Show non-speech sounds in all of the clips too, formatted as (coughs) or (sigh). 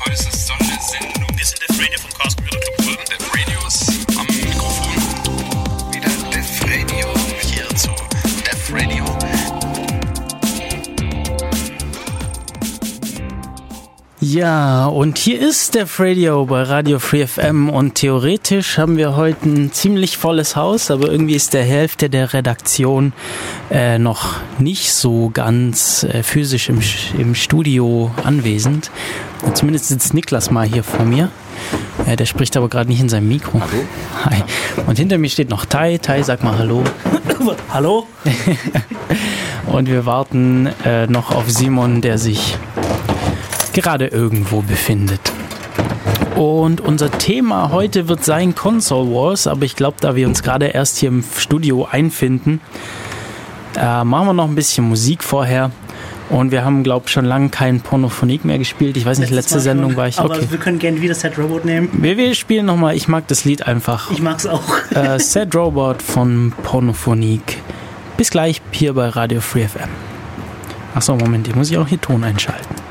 Heute ist Ja, und hier ist der Radio bei Radio Free FM und theoretisch haben wir heute ein ziemlich volles Haus, aber irgendwie ist der Hälfte der Redaktion äh, noch nicht so ganz äh, physisch im, im Studio anwesend. Zumindest sitzt Niklas mal hier vor mir. Äh, der spricht aber gerade nicht in seinem Mikro. Hallo. Hi. Und hinter mir steht noch Tai. Tai, sag mal Hallo. (coughs) Hallo? (laughs) Und wir warten äh, noch auf Simon, der sich gerade irgendwo befindet. Und unser Thema heute wird sein Console Wars, aber ich glaube, da wir uns gerade erst hier im Studio einfinden, äh, machen wir noch ein bisschen Musik vorher. Und wir haben, glaube ich, schon lange kein Pornophonik mehr gespielt. Ich weiß nicht, Letztes letzte Mal Sendung schon, war ich Aber okay. wir können gerne wieder Set Robot nehmen. Wir, wir spielen nochmal, ich mag das Lied einfach. Ich mag's auch. äh, (laughs) Sad Robot von Pornophonik. Bis gleich hier bei Radio Free FM. Achso, Moment, hier muss ich auch hier Ton einschalten.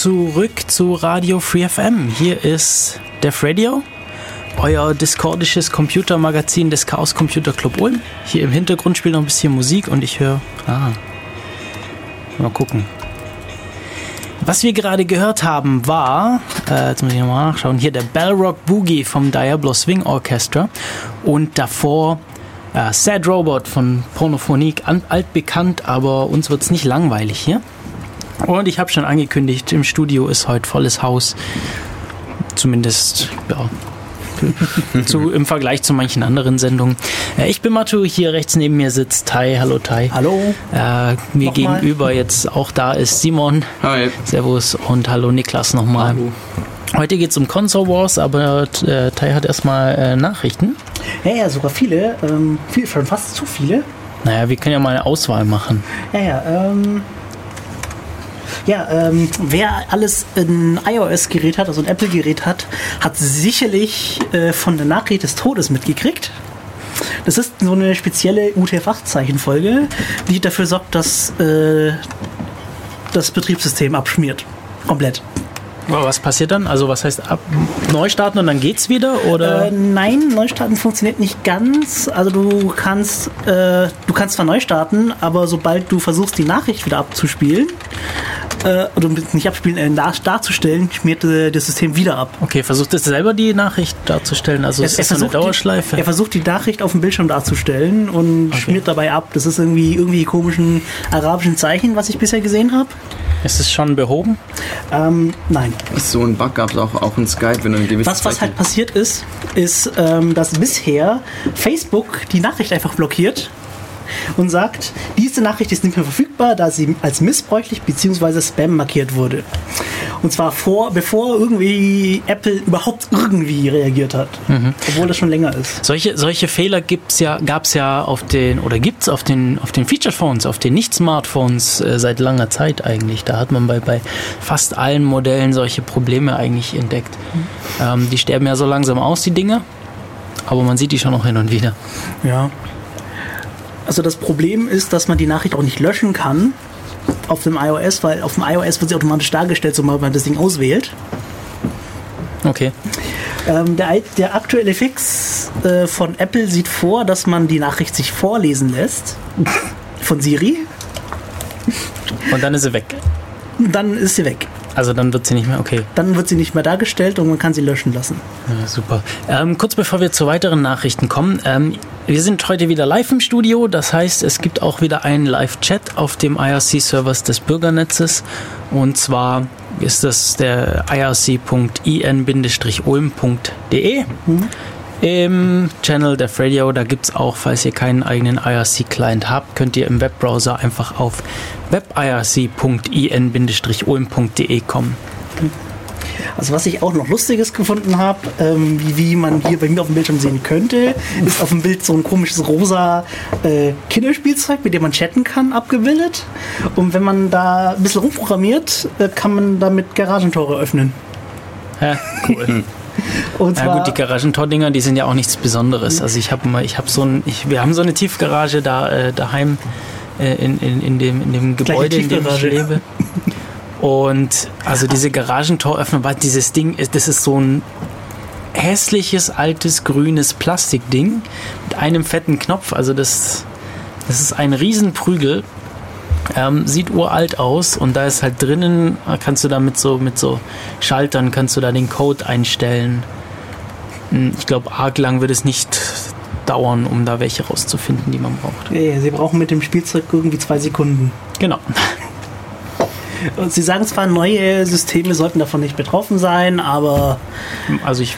Zurück zu Radio Free FM. Hier ist Def Radio, euer discordisches Computermagazin des Chaos Computer Club Ulm. Hier im Hintergrund spielt noch ein bisschen Musik und ich höre. Ah. Mal gucken. Was wir gerade gehört haben, war, äh, jetzt muss ich nochmal nachschauen, hier der Bellrock Boogie vom Diablo Swing Orchestra und davor äh, Sad Robot von Pornophonique, an- altbekannt, aber uns wird's nicht langweilig hier. Und ich habe schon angekündigt, im Studio ist heute volles Haus. Zumindest, ja. (laughs) zu, Im Vergleich zu manchen anderen Sendungen. Äh, ich bin Matu, hier rechts neben mir sitzt Tai. Hallo Tai. Hallo. Äh, mir Nochmal. gegenüber jetzt auch da ist Simon. Hi. Servus und hallo Niklas nochmal. Heute geht's um Console Wars, aber äh, Tai hat erstmal äh, Nachrichten. Ja, ja, sogar viele. Ähm, viel, schon fast zu viele. Naja, wir können ja mal eine Auswahl machen. Ja, ja, ähm. Ja, ähm, wer alles ein iOS-Gerät hat, also ein Apple-Gerät hat, hat sicherlich äh, von der Nachricht des Todes mitgekriegt. Das ist so eine spezielle UTF-8-Zeichenfolge, die dafür sorgt, dass äh, das Betriebssystem abschmiert. Komplett. Aber was passiert dann? Also was heißt ab neu starten und dann geht's wieder oder? Äh, nein, Neustarten funktioniert nicht ganz. Also du kannst, äh, du kannst zwar neu starten, aber sobald du versuchst, die Nachricht wieder abzuspielen, äh, oder nicht abspielen, äh, dar darzustellen, schmiert äh, das System wieder ab. okay, versucht es selber die Nachricht darzustellen. Also es ist so eine Dauerschleife. Die, er versucht die Nachricht auf dem Bildschirm darzustellen und schmiert dabei ab. Das ist irgendwie irgendwie komischen arabischen Zeichen, was ich bisher gesehen habe. ist es schon behoben? Ähm, nein. So ein Bug gab es auch, auch in Skype, wenn du ein gewisses Was, was halt passiert ist, ist, ähm, dass bisher Facebook die Nachricht einfach blockiert und sagt, diese Nachricht ist nicht mehr verfügbar, da sie als missbräuchlich bzw. Spam markiert wurde. Und zwar vor, bevor irgendwie Apple überhaupt irgendwie reagiert hat. Obwohl das schon länger ist. Solche, solche Fehler gibt's ja, gab's ja auf den, oder gibt's auf den, auf den Feature Phones, auf den Nicht-Smartphones äh, seit langer Zeit eigentlich. Da hat man bei, bei fast allen Modellen solche Probleme eigentlich entdeckt. Ähm, die sterben ja so langsam aus, die Dinge. Aber man sieht die schon noch hin und wieder. Ja. Also das Problem ist, dass man die Nachricht auch nicht löschen kann auf dem iOS, weil auf dem iOS wird sie automatisch dargestellt, sobald man das Ding auswählt. Okay. Ähm, der, der aktuelle Fix äh, von Apple sieht vor, dass man die Nachricht sich vorlesen lässt von Siri. Und dann ist sie weg. Dann ist sie weg. Also dann wird sie nicht mehr, okay. Dann wird sie nicht mehr dargestellt und man kann sie löschen lassen. Ja, super. Ähm, kurz bevor wir zu weiteren Nachrichten kommen, ähm, wir sind heute wieder live im Studio. Das heißt, es gibt auch wieder einen Live-Chat auf dem IRC-Servers des Bürgernetzes. Und zwar ist das der irc.in-ulm.de. Im Channel der Radio, da gibt es auch, falls ihr keinen eigenen IRC-Client habt, könnt ihr im Webbrowser einfach auf webirc.in-ulm.de kommen. Also was ich auch noch Lustiges gefunden habe, ähm, wie, wie man hier bei mir auf dem Bildschirm sehen könnte, ist auf dem Bild so ein komisches rosa äh, Kinderspielzeug, mit dem man chatten kann, abgebildet. Und wenn man da ein bisschen rumprogrammiert, äh, kann man damit Garagentore öffnen. Ja, cool. (laughs) Und Ja zwar, gut, die Garagentordinger, die sind ja auch nichts Besonderes. Also ich habe mal, ich habe so ein, ich, wir haben so eine Tiefgarage da äh, daheim äh, in, in, in dem in dem Gebäude, in dem ich lebe. Und also diese Garagentoröffner, weil dieses Ding ist, das ist so ein hässliches altes grünes Plastikding mit einem fetten Knopf. Also das, das ist ein Riesenprügel. Ähm, sieht uralt aus und da ist halt drinnen, kannst du da mit so, mit so Schaltern, kannst du da den Code einstellen. Hm, Ich glaube, arg lang wird es nicht dauern, um da welche rauszufinden, die man braucht. Ja, sie brauchen mit dem Spielzeug irgendwie zwei Sekunden. Genau. (laughs) Und sie sagen zwar, neue Systeme sollten davon nicht betroffen sein, aber Also ich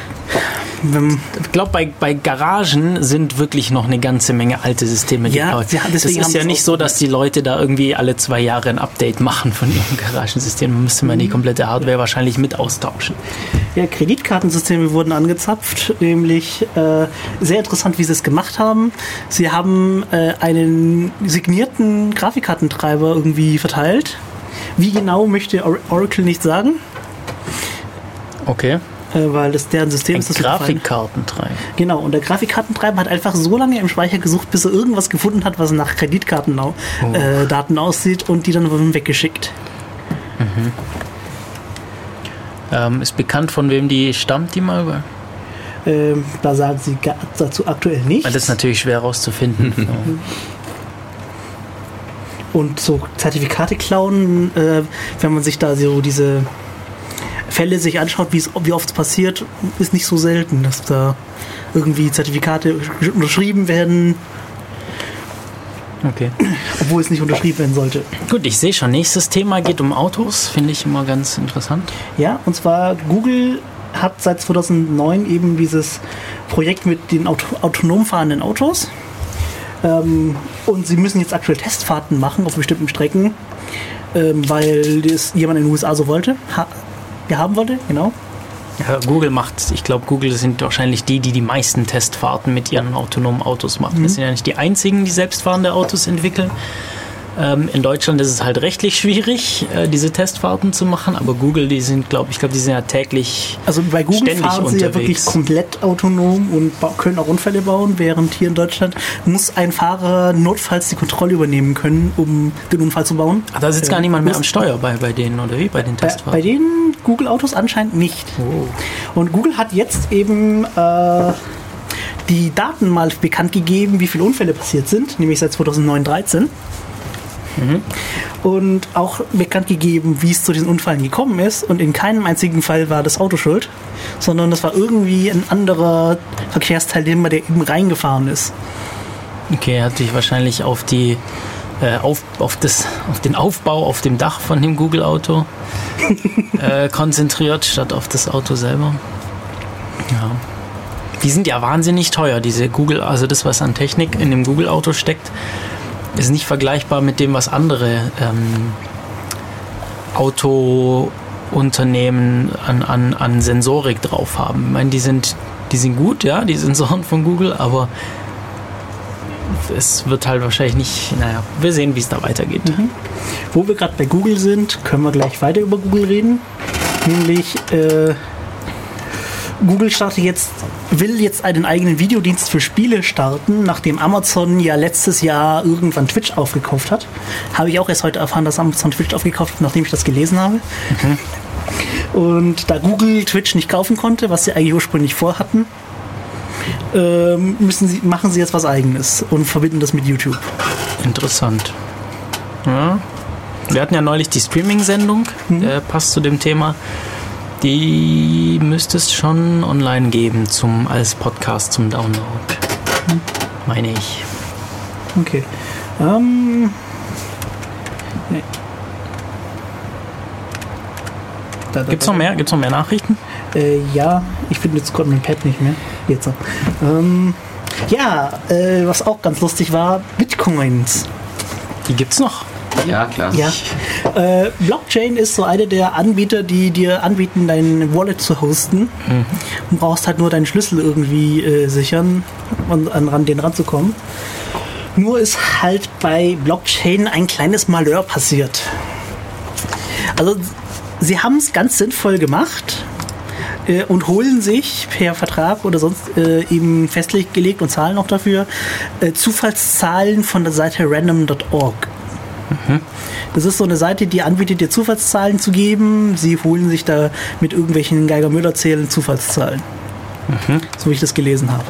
wenn, glaube, bei, bei Garagen sind wirklich noch eine ganze Menge alte Systeme Ja, gebaut. sie- Das ist ja nicht so, dass die Leute da irgendwie alle zwei Jahre ein Update machen von ihrem (laughs) Garagensystem. Man müsste man die komplette Hardware wahrscheinlich mit austauschen. ja, Kreditkartensysteme wurden angezapft, nämlich äh, sehr interessant, wie sie es gemacht haben. Sie haben äh, einen signierten Grafikkartentreiber irgendwie verteilt. Wie genau möchte Or Oracle nicht sagen, Okay. Äh, weil das deren System ist. das. Grafikkartentreiber. Genau, und der Grafikkartentreiber hat einfach so lange im Speicher gesucht, bis er irgendwas gefunden hat, was nach Kreditkartendaten äh, Daten aussieht und die dann weggeschickt. Ähm, ist bekannt, von wem die stammt, die mal über. Ähm, da sagen sie dazu aktuell nichts. Das ist natürlich schwer herauszufinden. (laughs) Und so Zertifikate klauen, äh, wenn man sich da so diese Fälle sich anschaut, wie oft es passiert, ist nicht so selten, dass da irgendwie Zertifikate unterschrieben werden, Okay. obwohl es nicht unterschrieben werden sollte. Gut, ich sehe schon. Nächstes Thema geht um Autos. Finde ich immer ganz interessant. Ja, und zwar Google hat seit 2009 eben dieses Projekt mit den Auto autonom fahrenden Autos. Ähm, und sie müssen jetzt aktuell Testfahrten machen auf bestimmten Strecken, ähm, weil das jemand in den USA so wollte, ha ja, haben wollte, genau. Ja, Google macht, ich glaube, Google sind wahrscheinlich die, die die meisten Testfahrten mit ihren autonomen Autos machen. Das sind ja nicht die einzigen, die selbstfahrende Autos entwickeln. Ähm, in Deutschland ist es halt rechtlich schwierig, äh, diese Testfahrten zu machen, aber Google, die sind, glaube ich, glaube, die sind ja täglich. Also bei Google Ständig fahren sie ja unterwegs. wirklich komplett autonom und können auch Unfälle bauen, während hier in Deutschland muss ein Fahrer notfalls die Kontrolle übernehmen können, um den Unfall zu bauen. Ah, da sitzt gar Äh, niemand mehr muss- am Steuer bei, bei denen, oder wie? Bei den Bei, Testfahrten? bei den Google-Autos anscheinend nicht. Oh. Und Google hat jetzt eben äh, die Daten mal bekannt gegeben, wie viele Unfälle passiert sind, nämlich seit 2009, 13. Und auch bekannt gegeben, wie es zu diesen Unfällen gekommen ist. Und in keinem einzigen Fall war das Auto schuld, sondern das war irgendwie ein anderer Verkehrsteilnehmer, der eben reingefahren ist. Okay, er hat sich wahrscheinlich auf die äh, auf, auf, das, auf den Aufbau auf dem Dach von dem Google-Auto (laughs) äh, konzentriert, statt auf das Auto selber. Ja. Die sind ja wahnsinnig teuer, diese Google, also das, was an Technik in dem Google-Auto steckt, ist nicht vergleichbar mit dem, was andere ähm, Autounternehmen an, an, an Sensorik drauf haben. Ich meine, die sind, die sind gut, ja, die Sensoren von Google, aber es wird halt wahrscheinlich nicht, naja, wir sehen, wie es da weitergeht. Wo wir gerade bei Google sind, können wir gleich weiter über Google reden. Nämlich äh, Google startet jetzt, will jetzt einen eigenen Videodienst für Spiele starten, nachdem Amazon ja letztes Jahr irgendwann Twitch aufgekauft hat. Habe ich auch erst heute erfahren, dass Amazon Twitch aufgekauft hat, nachdem ich das gelesen habe. Und da Google Twitch nicht kaufen konnte, was sie eigentlich ursprünglich vorhatten, ähm, müssen sie, machen sie jetzt was eigenes und verbinden das mit YouTube. Interessant. Ja. Wir hatten ja neulich die Streaming-Sendung, äh, passt zu dem Thema. Die müsste es schon online geben zum, als Podcast zum Download. Meine ich. Okay. Ähm. Nee. Da, da, Gibt's noch mehr? Gibt's noch mehr Nachrichten? Äh, ja, ich finde jetzt gerade mein Pad nicht mehr. Jetzt. Ähm, ja, äh, was auch ganz lustig war, Bitcoins. Die gibt's noch. Ja, klar. Ja. Äh, Blockchain ist so eine der Anbieter, die dir anbieten, dein Wallet zu hosten. Du brauchst halt nur deinen Schlüssel irgendwie äh, sichern und an, an den ranzukommen. Nur ist halt bei Blockchain ein kleines Malheur passiert. Also sie haben es ganz sinnvoll gemacht äh, und holen sich per Vertrag oder sonst äh, eben festgelegt und zahlen auch dafür äh, Zufallszahlen von der Seite random.org. Das ist so eine Seite, die anbietet, dir Zufallszahlen zu geben. Sie holen sich da mit irgendwelchen Geiger-Müller-Zählen Zufallszahlen. So wie ich das gelesen habe.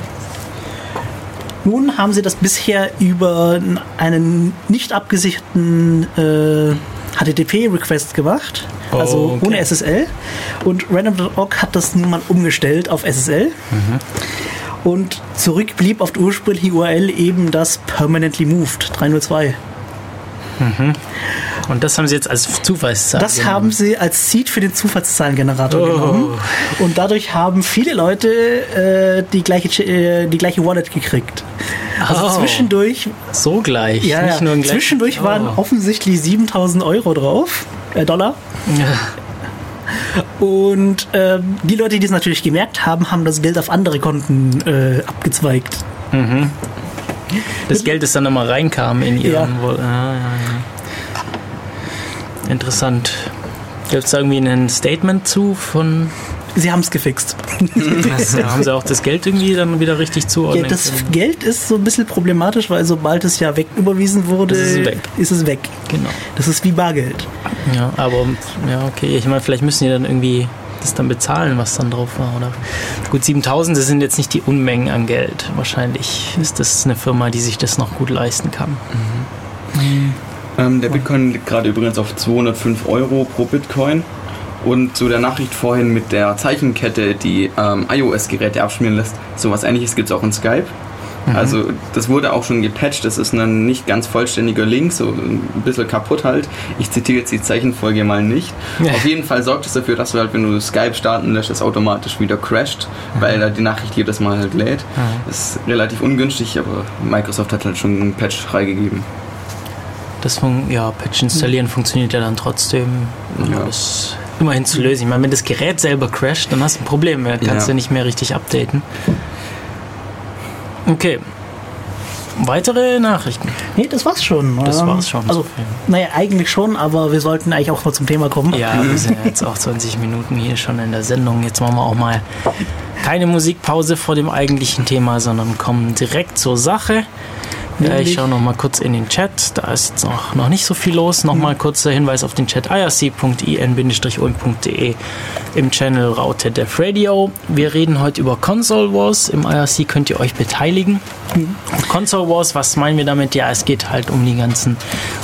Nun haben sie das bisher über einen nicht abgesicherten äh, HTTP-Request gemacht, also Okay. ohne SSL. Und random.org hat das nun mal umgestellt auf SSL. Und zurück blieb auf der ursprünglichen URL eben das Permanently Moved 302. Und das haben sie jetzt als Zufallszahl. Das genommen. haben sie als Seed für den Zufallszahlengenerator Oh. genommen. Und dadurch haben viele Leute äh, die, gleiche, Ch- äh, die gleiche Wallet gekriegt. Also Oh. zwischendurch, so gleich. ja, nicht ja, nur gleich- zwischendurch waren Oh. offensichtlich 7000 Euro drauf, äh, Dollar. Und ähm, die Leute, die es natürlich gemerkt haben, haben das Geld auf andere Konten äh, abgezweigt. Das Geld, das dann nochmal reinkam in ihren. Ja. Ah, ja, ja. Interessant. Gibt es da irgendwie ein Statement zu von, sie haben es gefixt. Ja, haben sie auch das Geld irgendwie dann wieder richtig Ja, zuordnen das können? Geld ist so ein bisschen problematisch, weil sobald es ja weg überwiesen wurde, Ist es weg. ist es weg. Genau. Das ist wie Bargeld. Ja, aber ja, okay. Ich meine, vielleicht müssen die dann irgendwie das dann bezahlen, was dann drauf war, oder? Gut, 7000, das sind jetzt nicht die Unmengen an Geld. Wahrscheinlich ist das eine Firma, die sich das noch gut leisten kann. Ähm, der Bitcoin liegt gerade übrigens auf 205 Euro pro Bitcoin. Und zu der Nachricht vorhin mit der Zeichenkette, die ähm, iOS-Geräte abschmieren lässt, sowas ähnliches gibt es auch in Skype. Also das wurde auch schon gepatcht, das ist ein nicht ganz vollständiger Link, so ein bisschen kaputt halt. Ich zitiere jetzt die Zeichenfolge mal nicht. Ja. Auf jeden Fall sorgt es dafür, dass du halt, wenn du Skype starten lässt, es automatisch wieder crasht, weil er die Nachricht jedes Mal halt lädt. Das ist relativ ungünstig, aber Microsoft hat halt schon einen Patch freigegeben. Das fun ja, Patch installieren funktioniert ja dann trotzdem. Ja. Das ist immerhin zu lösen. Ich meine, wenn das Gerät selber crasht, dann hast du ein Problem. Dann kannst Ja. du nicht mehr richtig updaten. Okay. Weitere Nachrichten. Nee, das war's schon. Das Ähm, war's schon. Also, naja, eigentlich schon, aber wir sollten eigentlich auch mal zum Thema kommen. Ja, wir sind jetzt auch 20 Minuten hier schon in der Sendung. Jetzt machen wir auch mal keine Musikpause vor dem eigentlichen Thema, sondern kommen direkt zur Sache. Ja, ich schaue noch mal kurz in den Chat. Da ist noch, noch nicht so viel los. Nochmal kurzer Hinweis auf den Chat irc.in-ulm.de im Channel Raute Def Radio. Wir reden heute über Console Wars. Im IRC könnt ihr euch beteiligen. Console Wars, was meinen wir damit? Ja, es geht halt um die ganzen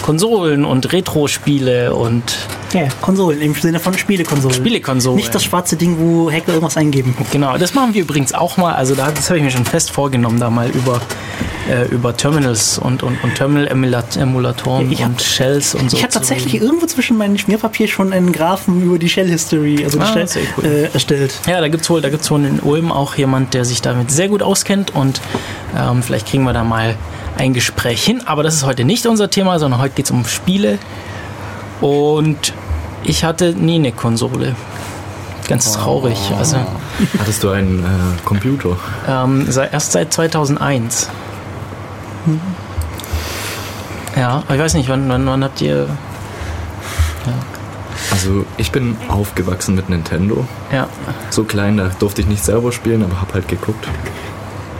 Konsolen und Retro-Spiele und Ja, Konsolen, im Sinne von Spielekonsolen. Spielekonsolen. Nicht das schwarze Ding, wo Hacker irgendwas eingeben. Genau, das machen wir übrigens auch mal. Also da, das habe ich mir schon fest vorgenommen, da mal über, äh, über Terminals und, und, und Terminal-Emulatoren hab- und Shells und so. Ich habe tatsächlich reden. irgendwo zwischen meinem Schmierpapier schon einen Graphen über die Shell History also Ah, Shell, cool. äh, erstellt. Ja, da gibt es wohl, da gibt's wohl in Ulm auch jemand, der sich damit sehr gut auskennt und ähm, vielleicht kriegen wir da mal ein Gespräch hin. Aber das ist heute nicht unser Thema, sondern heute geht es um Spiele. Und ich hatte nie eine Konsole. Ganz traurig. Also Hattest du einen äh, Computer? ähm, erst seit 2001. Ja, aber ich weiß nicht, wann, wann, wann habt ihr. Also ich bin aufgewachsen mit Nintendo. Ja, So klein, da durfte ich nicht selber spielen, aber hab halt geguckt.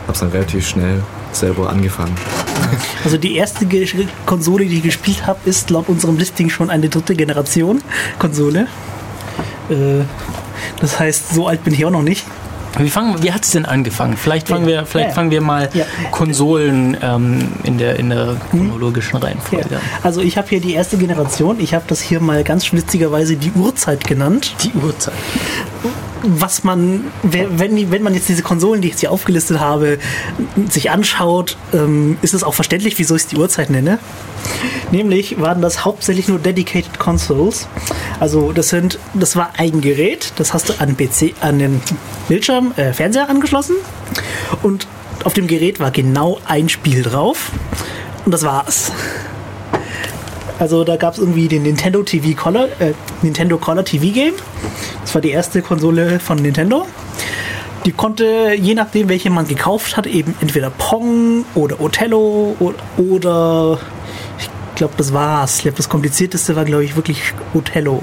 Hab's dann relativ schnell selber angefangen. Also die erste Konsole, die ich gespielt habe, ist laut unserem Listing schon eine dritte Generation Konsole. Äh, das heißt, so alt bin ich auch noch nicht. Wie, fangen, wie hat es denn angefangen? Vielleicht fangen Ja. wir, vielleicht Ja. fangen wir mal Ja. Konsolen ähm, in, der, in der chronologischen Ja. Reihenfolge an. Also ich habe hier die erste Generation. Ich habe das hier mal ganz schlitzigerweise die Uhrzeit genannt. Die Uhrzeit. Was man, wenn, wenn man jetzt diese Konsolen, die ich jetzt hier aufgelistet habe, sich anschaut, ähm, ist es auch verständlich, wieso ich es die Uhrzeit nenne. Nämlich waren das hauptsächlich nur Dedicated Consoles. Also das sind, das war ein Gerät, das hast du an PC, an den Bildschirm, äh, Fernseher angeschlossen und auf dem Gerät war genau ein Spiel drauf und das war's. Also da gab es irgendwie den Nintendo TV Color, äh, Nintendo Color TV Game. Das war die erste Konsole von Nintendo. Die konnte, je nachdem, welche man gekauft hat, eben entweder Pong oder Othello oder, oder ich glaube, das war's. Ich glaube, das komplizierteste war, glaube ich, wirklich Othello.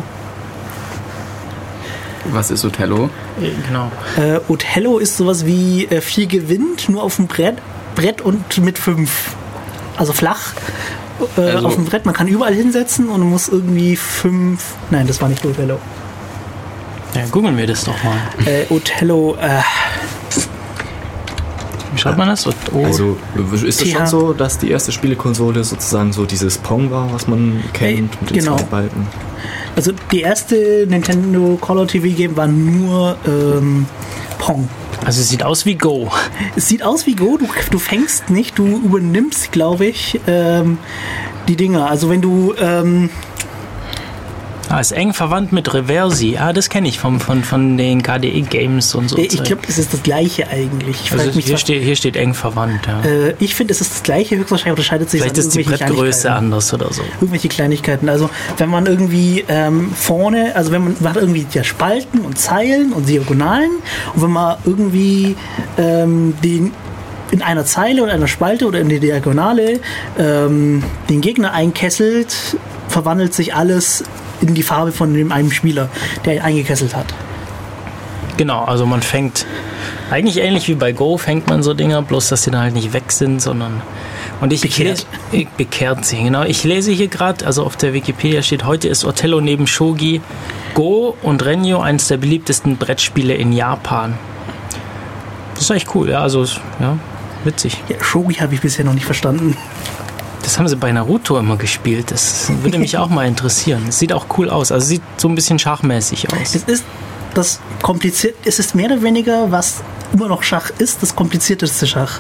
Was ist Othello? Äh, Genau. Äh, Othello ist sowas wie äh, viel gewinnt, nur auf dem Brett, Brett und mit fünf. Also flach äh, Also- auf dem Brett. Man kann überall hinsetzen und muss irgendwie fünf. Nein, das war nicht Othello. Ja, googeln wir das doch mal. Äh, Othello, äh, Wie schreibt man das? O Also ist es schon so, dass die erste Spielekonsole sozusagen so dieses Pong war, was man kennt, mit den genau. zwei Balken? also die erste Nintendo Color TV Game war nur ähm, Pong. Also es sieht aus wie Go. Es sieht aus wie Go, du, du fängst nicht, du übernimmst, glaube ich, ähm, die Dinger. Also wenn du, ähm, Ah, ist eng verwandt mit Reversi. Ah, das kenne ich vom, von, von den KDE-Games und so. ich Zeug. glaube, es ist das gleiche eigentlich. Ich also mich hier, steht, hier steht eng verwandt. Ja. Äh, ich finde, es ist das gleiche, höchstwahrscheinlich unterscheidet sich Vielleicht ist die Brettgröße anders oder so. Irgendwelche Kleinigkeiten. Also wenn man irgendwie ähm, vorne, also wenn man, man hat irgendwie ja Spalten und Zeilen und Diagonalen und wenn man irgendwie ähm, den in einer Zeile oder einer Spalte oder in der Diagonale ähm, den Gegner einkesselt, verwandelt sich alles in die Farbe von dem einen Spieler, der ihn eingekesselt hat. Genau, also man fängt eigentlich ähnlich wie bei Go fängt man so Dinger, bloß dass die dann halt nicht weg sind, sondern und ich Bekehrt. lese- ich, bekehrt sie, genau. Ich lese hier gerade, also auf der Wikipedia steht, heute ist Othello neben Shogi, Go und Renyo eines der beliebtesten Brettspiele in Japan. Das ist echt cool, ja, also ja, witzig. Ja, Shogi habe ich bisher noch nicht verstanden. Das haben sie bei Naruto immer gespielt. Das würde mich auch mal interessieren. Es sieht auch cool aus. Also sieht so ein bisschen schachmäßig aus. Es ist das kompliziert, es ist mehr oder weniger, was immer noch Schach ist, das komplizierteste Schach.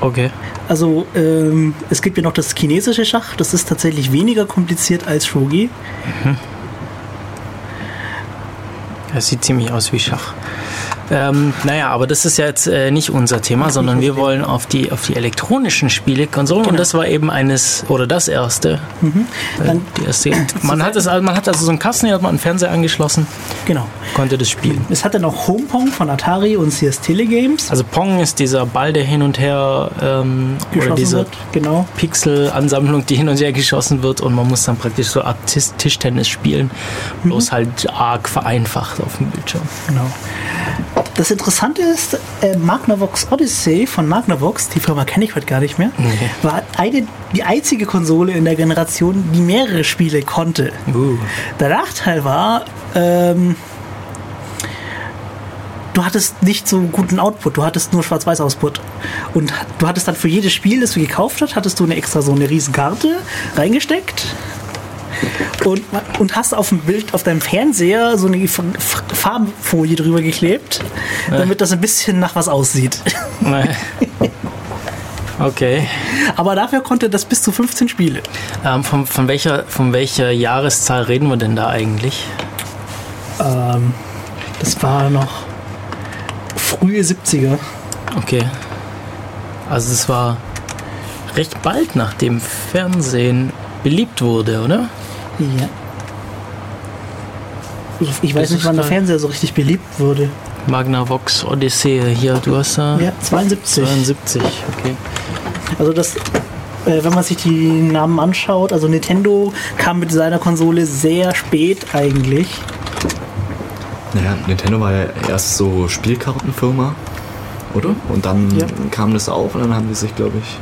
Okay. Also ähm, es gibt ja noch das chinesische Schach, das ist tatsächlich weniger kompliziert als Shogi. Das sieht ziemlich aus wie Schach. Ähm, naja, aber das ist ja jetzt äh, nicht unser Thema, sondern wir wollen auf die, auf die elektronischen Spielekonsolen und Genau. das war eben eines oder das erste. Äh, Dann- die erste (clears throat) man, hat es, man hat also so einen Kasten, hier hat man einen Fernseher angeschlossen, Genau. konnte das spielen. Es hatte noch Home Pong von Atari und CS Telegames Also Pong ist dieser Ball, der hin und her ähm, oder diese wird. Genau. Pixel-Ansammlung, die hin und her geschossen wird und man muss dann praktisch so Art Tis- Tischtennis spielen, bloß halt arg vereinfacht auf dem Bildschirm. Genau. Das Interessante ist, äh, Magnavox Odyssey von Magnavox, die Firma kenne ich heute gar nicht mehr, war eine, die einzige Konsole in der Generation, die mehrere Spiele konnte. Uh. Der Nachteil war, ähm, du hattest nicht so guten Output, du hattest nur Schwarz-Weiß-Output. Und du hattest dann für jedes Spiel, das du gekauft hast, hattest du eine extra so eine riesen Karte reingesteckt. Und, und hast auf dem Bild, auf deinem Fernseher so eine F- F- Farbfolie drüber geklebt, damit das ein bisschen nach was aussieht. Okay. Aber dafür konnte das bis zu 15 Spiele. Ähm, von, von, welcher, von welcher Jahreszahl reden wir denn da eigentlich? Ähm, das war noch frühe 70er. Okay. Also es war recht bald nachdem Fernsehen beliebt wurde, oder? Ja. Ich, ich weiß Das nicht, wann der. Fernseher so richtig beliebt wurde. Magnavox Odyssee, hier, du hast da Ja, 72. 72, okay. Also das, äh, wenn man sich die Namen anschaut, also Nintendo kam mit seiner Konsole sehr spät eigentlich. Naja, Nintendo war ja erst so Spielkartenfirma, oder? Und dann Ja. kam das auf und dann haben die sich, glaube ich,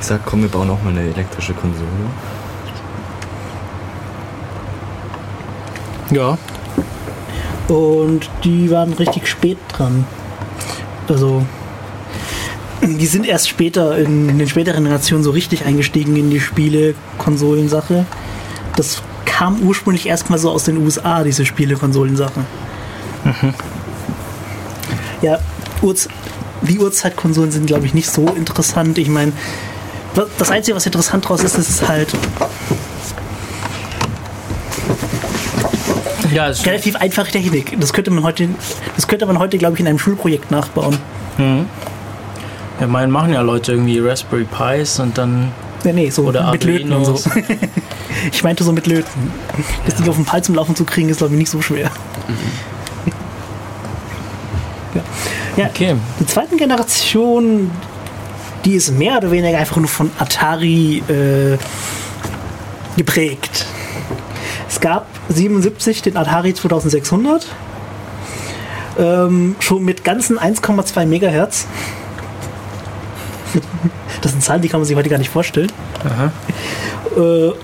gesagt, komm, wir bauen auch mal eine elektrische Konsole. Ja, Und die waren richtig spät dran. Also die sind erst später in den späteren Generationen so richtig eingestiegen in die Spiele-Konsolensache. Das kam ursprünglich erstmal so aus den USA, diese Spiele-Konsolensache. Ja, Urz die Uhrzeitkonsolen sind, glaube ich, nicht so interessant. Ich meine, das Einzige, was interessant draus ist, ist halt ja es relativ einfache Technik. Das könnte man heute, das könnte man heute, glaube ich, in einem Schulprojekt nachbauen. ja, meinen machen ja Leute irgendwie Raspberry Pis und dann Nee, nee, so Oder mit Löten und so. (laughs) Ich meinte so mit Löten. Das Ding auf den Pal zum Laufen zu kriegen, ist, glaube ich, nicht so schwer. ja. ja, Okay. die zweiten Generation, die ist mehr oder weniger einfach nur von Atari äh, geprägt. Es gab 77 den Atari 2600, ähm, schon mit ganzen 1,2 Megahertz. (laughs) Das sind Zahlen, die kann man sich heute gar nicht vorstellen. Äh,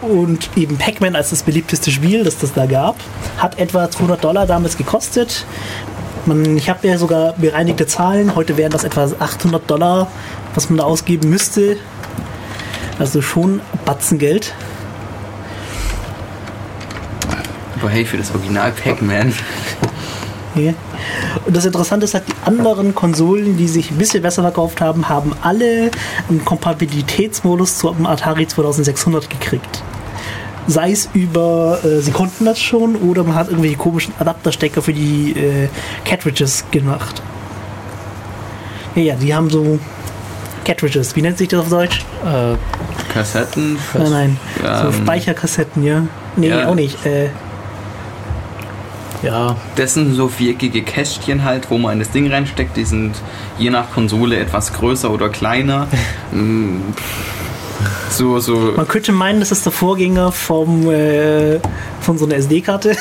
und eben Pac-Man als das beliebteste Spiel, das das da gab, hat etwa 200 Dollar damals gekostet. Man, ich habe ja sogar bereinigte Zahlen. Heute wären das etwa 800 Dollar, was man da ausgeben müsste. Also schon Batzengeld. Aber hey, für das Original Pac-Man. Ja. Und das Interessante ist halt, die anderen Konsolen, die sich ein bisschen besser verkauft haben, haben alle einen Kompatibilitätsmodus zum Atari 2600 gekriegt. Sei es über, äh, sie konnten das schon, oder man hat irgendwelche komischen Adapterstecker für die äh, Cartridges gemacht. Ja, ja, die haben so Cartridges, wie nennt sich das auf Deutsch? Äh, Kassetten. Nein, nein, so Ähm, Speicherkassetten, ja. Nee, ja. auch nicht. Äh, ja, Das sind so viereckige Kästchen halt, wo man in das Ding reinsteckt. Die sind je nach Konsole etwas größer oder kleiner. (laughs) So, so. man könnte meinen, das ist der Vorgänger vom, äh, von so einer SD-Karte.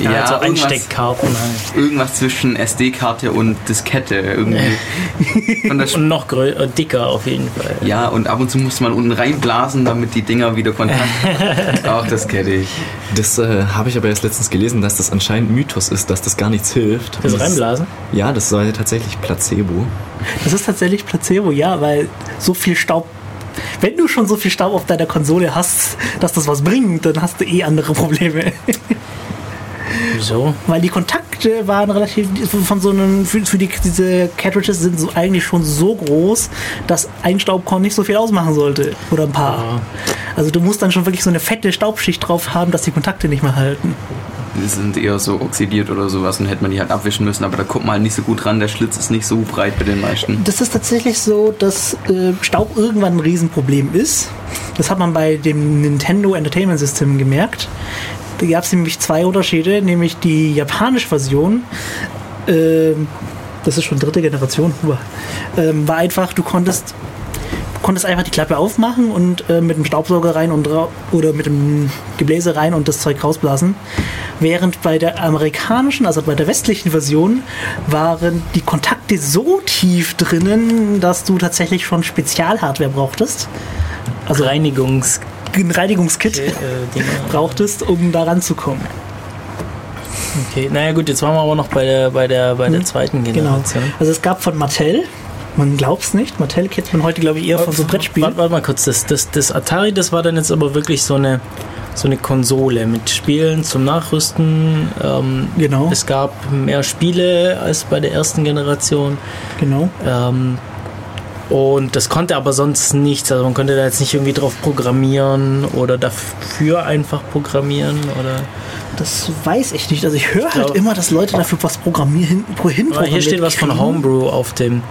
Ja, also irgendwas- Einsteckkarten halt. Irgendwas zwischen SD-Karte und Diskette irgendwie. (laughs) Und noch äh, dicker auf jeden Fall. ja, und ab und zu muss man unten reinblasen, damit die Dinger wieder Kontakt (laughs) Ach, das kenne ich. Das äh, habe ich aber erst letztens gelesen, dass das anscheinend Mythos ist, dass das gar nichts hilft. Das Und reinblasen? Ja, das sei tatsächlich Placebo. Das ist tatsächlich Placebo, ja, weil so viel Staub. Wenn du schon so viel Staub auf deiner Konsole hast, dass das was bringt, dann hast du eh andere Probleme. (laughs) Wieso? Weil die Kontakte waren relativ von so einem für, für die diese Cartridges sind so eigentlich schon so groß, dass ein Staubkorn nicht so viel ausmachen sollte oder ein paar. Also du musst dann schon wirklich so eine fette Staubschicht drauf haben, dass die Kontakte nicht mehr halten. Die sind eher so oxidiert oder sowas und hätte man die halt abwischen müssen, aber da kommt man halt nicht so gut ran. Der Schlitz ist nicht so breit bei den meisten. Das ist tatsächlich so, dass äh, Staub irgendwann ein Riesenproblem ist. Das hat man bei dem Nintendo Entertainment System gemerkt. Da gab es nämlich zwei Unterschiede, nämlich die japanische Version. ähm, das ist schon dritte Generation. Ähm, war einfach, du konntest konntest einfach die Klappe aufmachen und äh, mit dem Staubsauger rein und oder mit dem Gebläse rein und das Zeug rausblasen. Während bei der amerikanischen, also bei der westlichen Version, waren die Kontakte so tief drinnen, dass du tatsächlich schon Spezialhardware brauchtest. Also Reinigungs Ein Reinigungskit äh, Dinger. brauchtest, um da ranzukommen. Okay, naja gut, jetzt waren wir aber noch bei der, bei der, bei der zweiten Genau. Generation. Also es gab von Mattel, man glaubt's nicht, Mattel kennt man heute glaube ich eher von so Brettspielen. Warte, warte mal kurz, das, das, das Atari, das war dann jetzt aber wirklich so eine, so eine Konsole mit Spielen zum Nachrüsten. Ähm, Genau. Es gab mehr Spiele als bei der ersten Generation. Genau. Ähm, und das konnte aber sonst nichts. Also man konnte da jetzt nicht irgendwie drauf programmieren oder dafür einfach programmieren oder. Das weiß ich nicht. Also ich höre halt immer, dass Leute dafür was programmieren, hin Aber hier steht was von. Homebrew auf dem.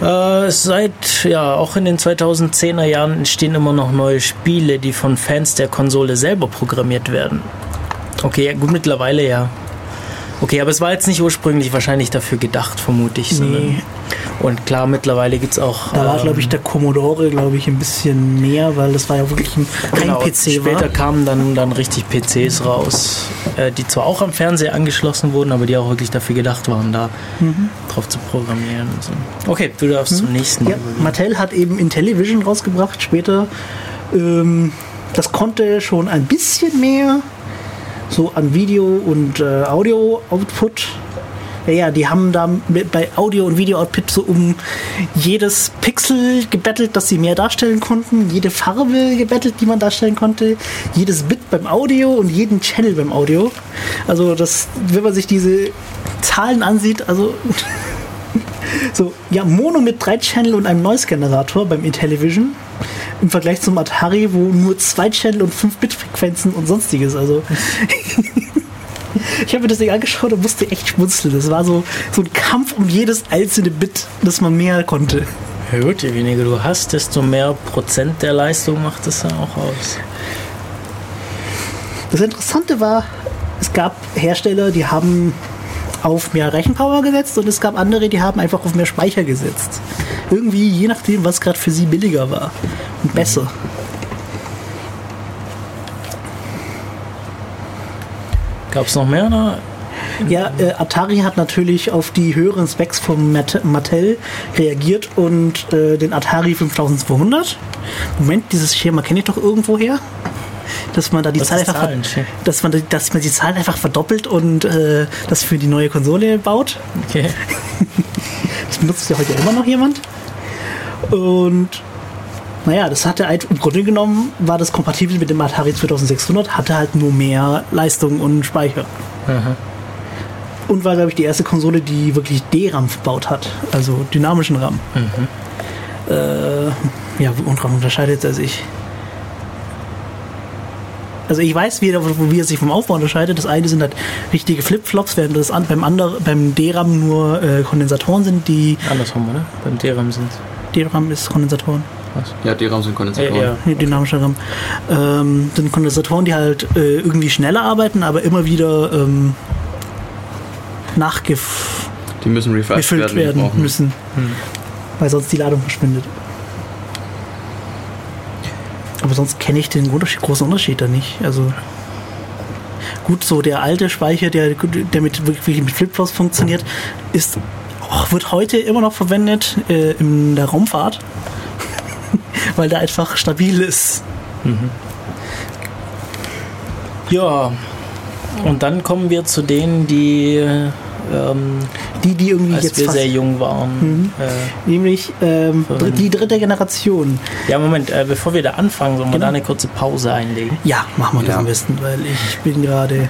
Äh, seit, ja, auch in den 2010er Jahren entstehen immer noch neue Spiele, die von Fans der Konsole selber programmiert werden. Okay, ja, gut, mittlerweile ja. Okay, aber es war jetzt nicht ursprünglich wahrscheinlich dafür gedacht, vermute ich. Nee, Und klar, mittlerweile gibt es auch. da war, ähm, glaube ich, der Commodore, glaube ich, ein bisschen mehr, weil das war ja wirklich ein, kein Genau, PC Später war. kamen dann, dann richtig PCs raus, äh, die zwar auch am Fernseher angeschlossen wurden, aber die auch wirklich dafür gedacht waren, da Mhm. drauf zu programmieren. Und so. Okay, du darfst zum nächsten. Ja, übergehen. Mattel hat eben Intellivision rausgebracht später. Ähm, das konnte schon ein bisschen mehr so an Video und äh, Audio-Output. Ja, ja, die haben da mit, bei Audio- und Video-Output so um jedes Pixel gebettelt, dass sie mehr darstellen konnten, jede Farbe gebettelt, die man darstellen konnte, jedes Bit beim Audio und jeden Channel beim Audio. Also das, wenn man sich diese Zahlen ansieht, also (laughs) so, ja, Mono mit drei Channel und einem Noise-Generator beim Intellivision. Im Vergleich zum Atari, wo nur zwei Channel und 5 Bit-Frequenzen und sonstiges. Also. (laughs) ich habe mir das Ding angeschaut und musste echt schmunzeln. Das war so, so ein Kampf um jedes einzelne Bit, das man mehr konnte. Ja gut, je weniger du hast, desto mehr Prozent der Leistung macht es dann auch aus. Das Interessante war, es gab Hersteller, die haben auf mehr Rechenpower gesetzt und es gab andere, die haben einfach auf mehr Speicher gesetzt. Irgendwie, je nachdem, was gerade für sie billiger war und besser. Gab es noch mehr? Oder? Ja, äh, Atari hat natürlich auf die höheren Specs von Mat Mattel reagiert und äh, den Atari 5200. Moment, dieses Schema kenne ich doch irgendwo her. Dass man da die Zahl einfach, dass man, die- dass man die Zahl einfach verdoppelt und äh, das für die neue Konsole baut. Okay. (laughs) Das benutzt ja heute immer noch jemand. Und naja, das hatte halt im Grunde genommen, war das kompatibel mit dem Atari 2600, hatte halt nur mehr Leistung und Speicher. Und war, glaube ich, die erste Konsole, die wirklich D-RAM verbaut hat, also dynamischen RAM. Äh, ja, und RAM unterscheidet er sich. Also ich weiß, wie er, wie er sich vom Aufbau unterscheidet. Das eine sind halt richtige Flipflops, während das an, beim, anderen, beim D-RAM nur äh, Kondensatoren sind, die Andersrum, oder? Beim DRAM sind D-RAM ist Kondensatoren, Ja, die RAM sind Kondensatoren. ja, ja. dynamischer RAM. Ähm, sind Kondensatoren, die halt äh, irgendwie schneller arbeiten, aber immer wieder ähm, nachgefüllt Die müssen refreshed werden. werden müssen, weil sonst die Ladung verschwindet. Aber sonst kenne ich den Unterschied, großen Unterschied da nicht. Also Gut, so der alte Speicher, der, der mit wirklich mit Flipflops funktioniert, ist auch, wird heute immer noch verwendet äh, in der Raumfahrt, (laughs) weil der einfach stabil ist. Ja, und dann kommen wir zu denen, die, ähm, Die, die irgendwie als jetzt wir fast, sehr jung waren. Äh, nämlich ähm, dr- die dritte Generation. ja, Moment, äh, bevor wir da anfangen, sollen wir da eine kurze Pause einlegen? Ja, machen wir das Ja. am besten, weil ich bin gerade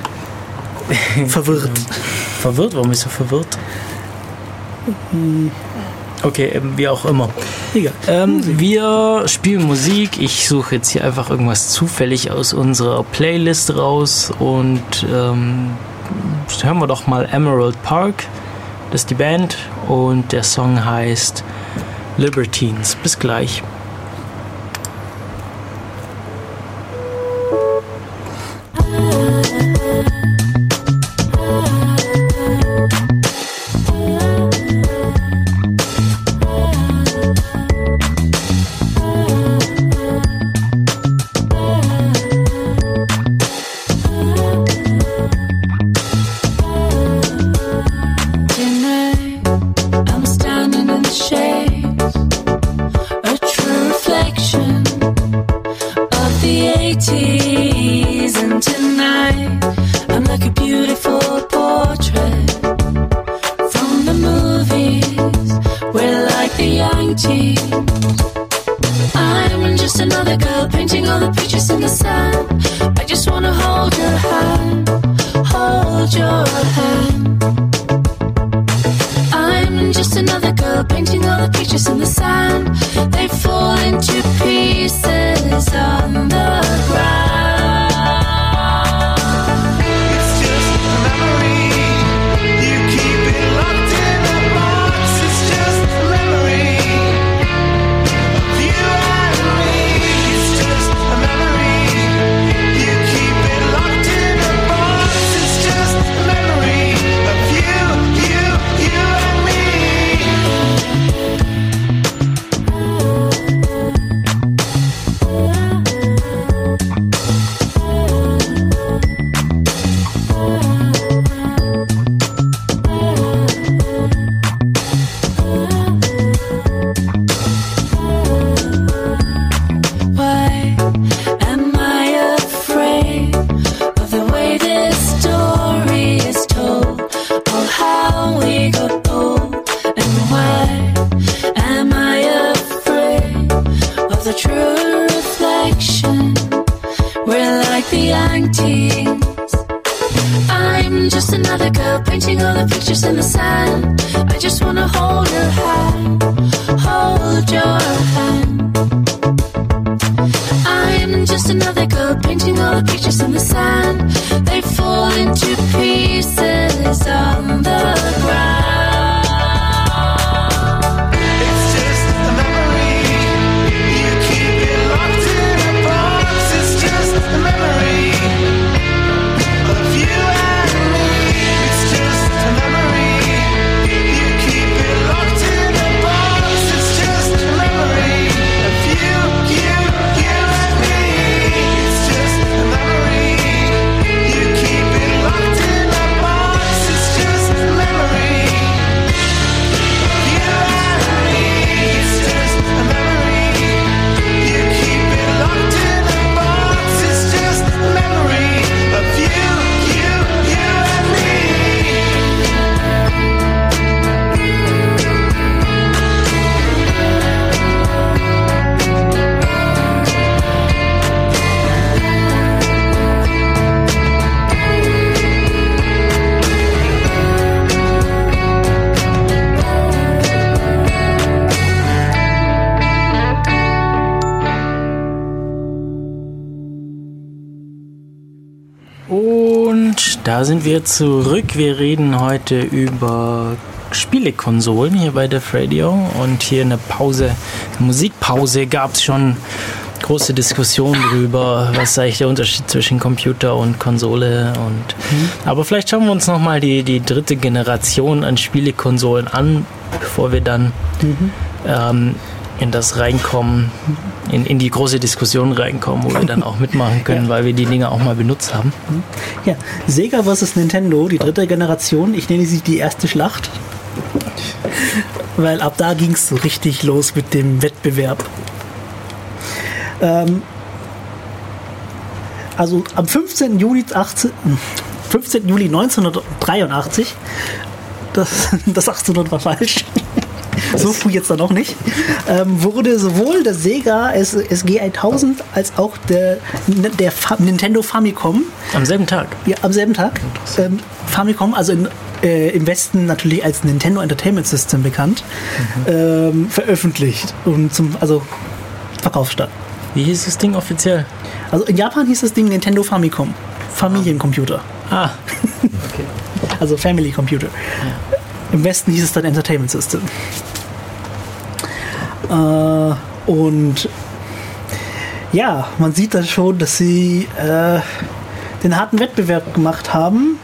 (laughs) verwirrt. Verwirrt? Warum bist du verwirrt? Okay, ähm, wie auch immer. Egal. Ähm, wir spielen Musik. Ich suche jetzt hier einfach irgendwas zufällig aus unserer Playlist raus und ähm, hören wir doch mal Emerald Park. Das ist die Band und der Song heißt Libertines. Bis gleich. Da sind wir zurück. Wir reden heute über Spielekonsolen hier bei Def Radio. Und hier eine Pause, eine Musikpause gab es schon große Diskussionen darüber, was eigentlich der Unterschied zwischen Computer und Konsole. Und, Aber vielleicht schauen wir uns nochmal die, die dritte Generation an Spielekonsolen an, bevor wir dann ähm, in das reinkommen, in, in die große Diskussion reinkommen, wo wir dann auch mitmachen können, (laughs) Ja. weil wir die Dinge auch mal benutzt haben. Ja, Sega vs. Nintendo, die dritte Generation. Ich nenne sie die erste Schlacht. Weil ab da ging es so richtig los mit dem Wettbewerb. Ähm, also am 15. Juli, 18, 15. Juli 1983, das, (laughs) das 1800 war falsch, so früh jetzt dann noch nicht, ähm, wurde sowohl der Sega SG 1000 als auch der, der Fa Nintendo Famicom Am selben Tag. ja, am selben Tag. Ähm, Famicom, also in, äh, im Westen natürlich als Nintendo Entertainment System bekannt, ähm, veröffentlicht und zum also Verkaufsstart. Wie hieß das Ding offiziell? Also in Japan hieß das Ding Nintendo Famicom, Familiencomputer, Ah, (laughs) also Family Computer. Im Westen hieß es dann Entertainment System. Äh, und ja, man sieht dann schon, dass sie äh, den harten Wettbewerb gemacht haben.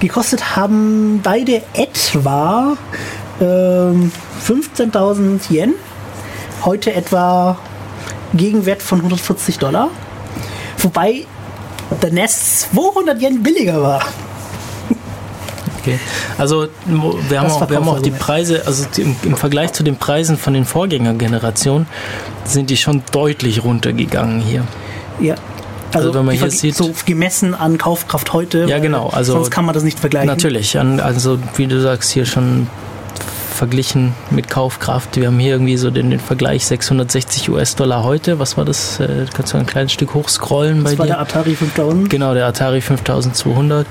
Gekostet haben beide etwa ähm, 15.000 Yen. Heute etwa Gegenwert von 140 Dollar. Wobei der NES 200 Yen billiger war. Okay. Also wir haben auch, wir haben auch die. Preise, also die- im, im Vergleich zu den Preisen von den Vorgängergenerationen sind die schon deutlich runtergegangen hier. Ja. Also wenn man hier sieht- so gemessen an Kaufkraft heute. Ja, genau, also- sonst kann man das nicht vergleichen. Natürlich, also wie du sagst, hier schon verglichen mit Kaufkraft. Wir haben hier irgendwie so den, den Vergleich 660 US-Dollar heute. Was war das? Äh, kannst du ein kleines Stück hochscrollen bei Das war dir? der Atari 5000. Genau, der Atari 5200.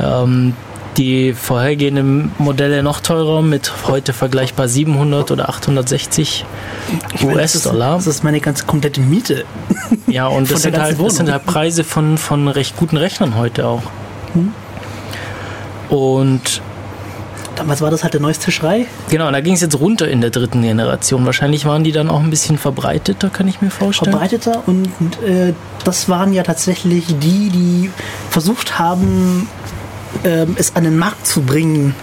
Ähm, die vorhergehenden Modelle noch teurer mit heute vergleichbar 700 oder 860 Ich meine, das ist- US-Dollar. Das ist meine ganze komplette Miete. (laughs) Ja, und das sind, halt, das sind halt Preise von, von recht guten Rechnern heute auch. Hm. Und Damals war das halt der neueste Schrei. genau, da ging es jetzt runter in der dritten Generation. Wahrscheinlich waren die dann auch ein bisschen verbreiteter, kann ich mir vorstellen. verbreiteter und äh, das waren ja tatsächlich die, die versucht haben, ähm, es an den Markt zu bringen.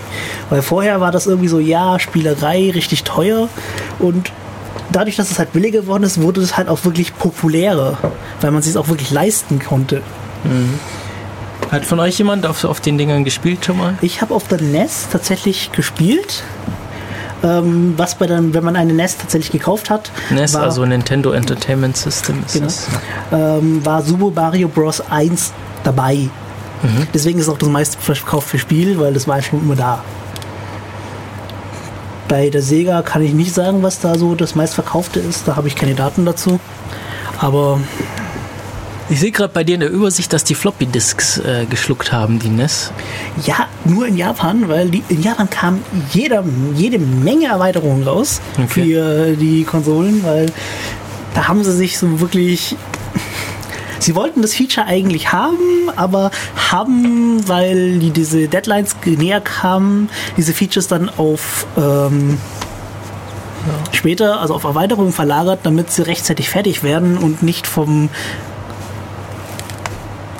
Weil vorher war das irgendwie so, ja, Spielerei, richtig teuer und dadurch, dass es halt billiger geworden ist, wurde es halt auch wirklich populärer, weil man es sich auch wirklich leisten konnte. Hat von euch jemand auf, auf den Dingern gespielt schon mal? Ich habe auf der NES tatsächlich gespielt. Ähm, was bei dann, wenn man eine NES tatsächlich gekauft hat, NES, war, also Nintendo Entertainment System ist Genau. das. ähm, war Super Mario Bros. 1 dabei. Mhm. Deswegen ist auch das meistverkaufte Spiel, weil das war schon immer da. Bei der Sega kann ich nicht sagen, was da so das meistverkaufte ist. Da habe ich keine Daten dazu. Aber Ich sehe gerade bei dir in der Übersicht, dass die Floppy Disks äh, geschluckt haben, die NES. ja, nur in Japan, weil die, in Japan kam jeder, jede Menge Erweiterungen raus Okay. für die Konsolen, weil da haben sie sich so wirklich. Sie wollten das Feature eigentlich haben, aber haben, weil die diese Deadlines näher kamen, diese Features dann auf ähm, später, also auf Erweiterungen verlagert, damit sie rechtzeitig fertig werden und nicht vom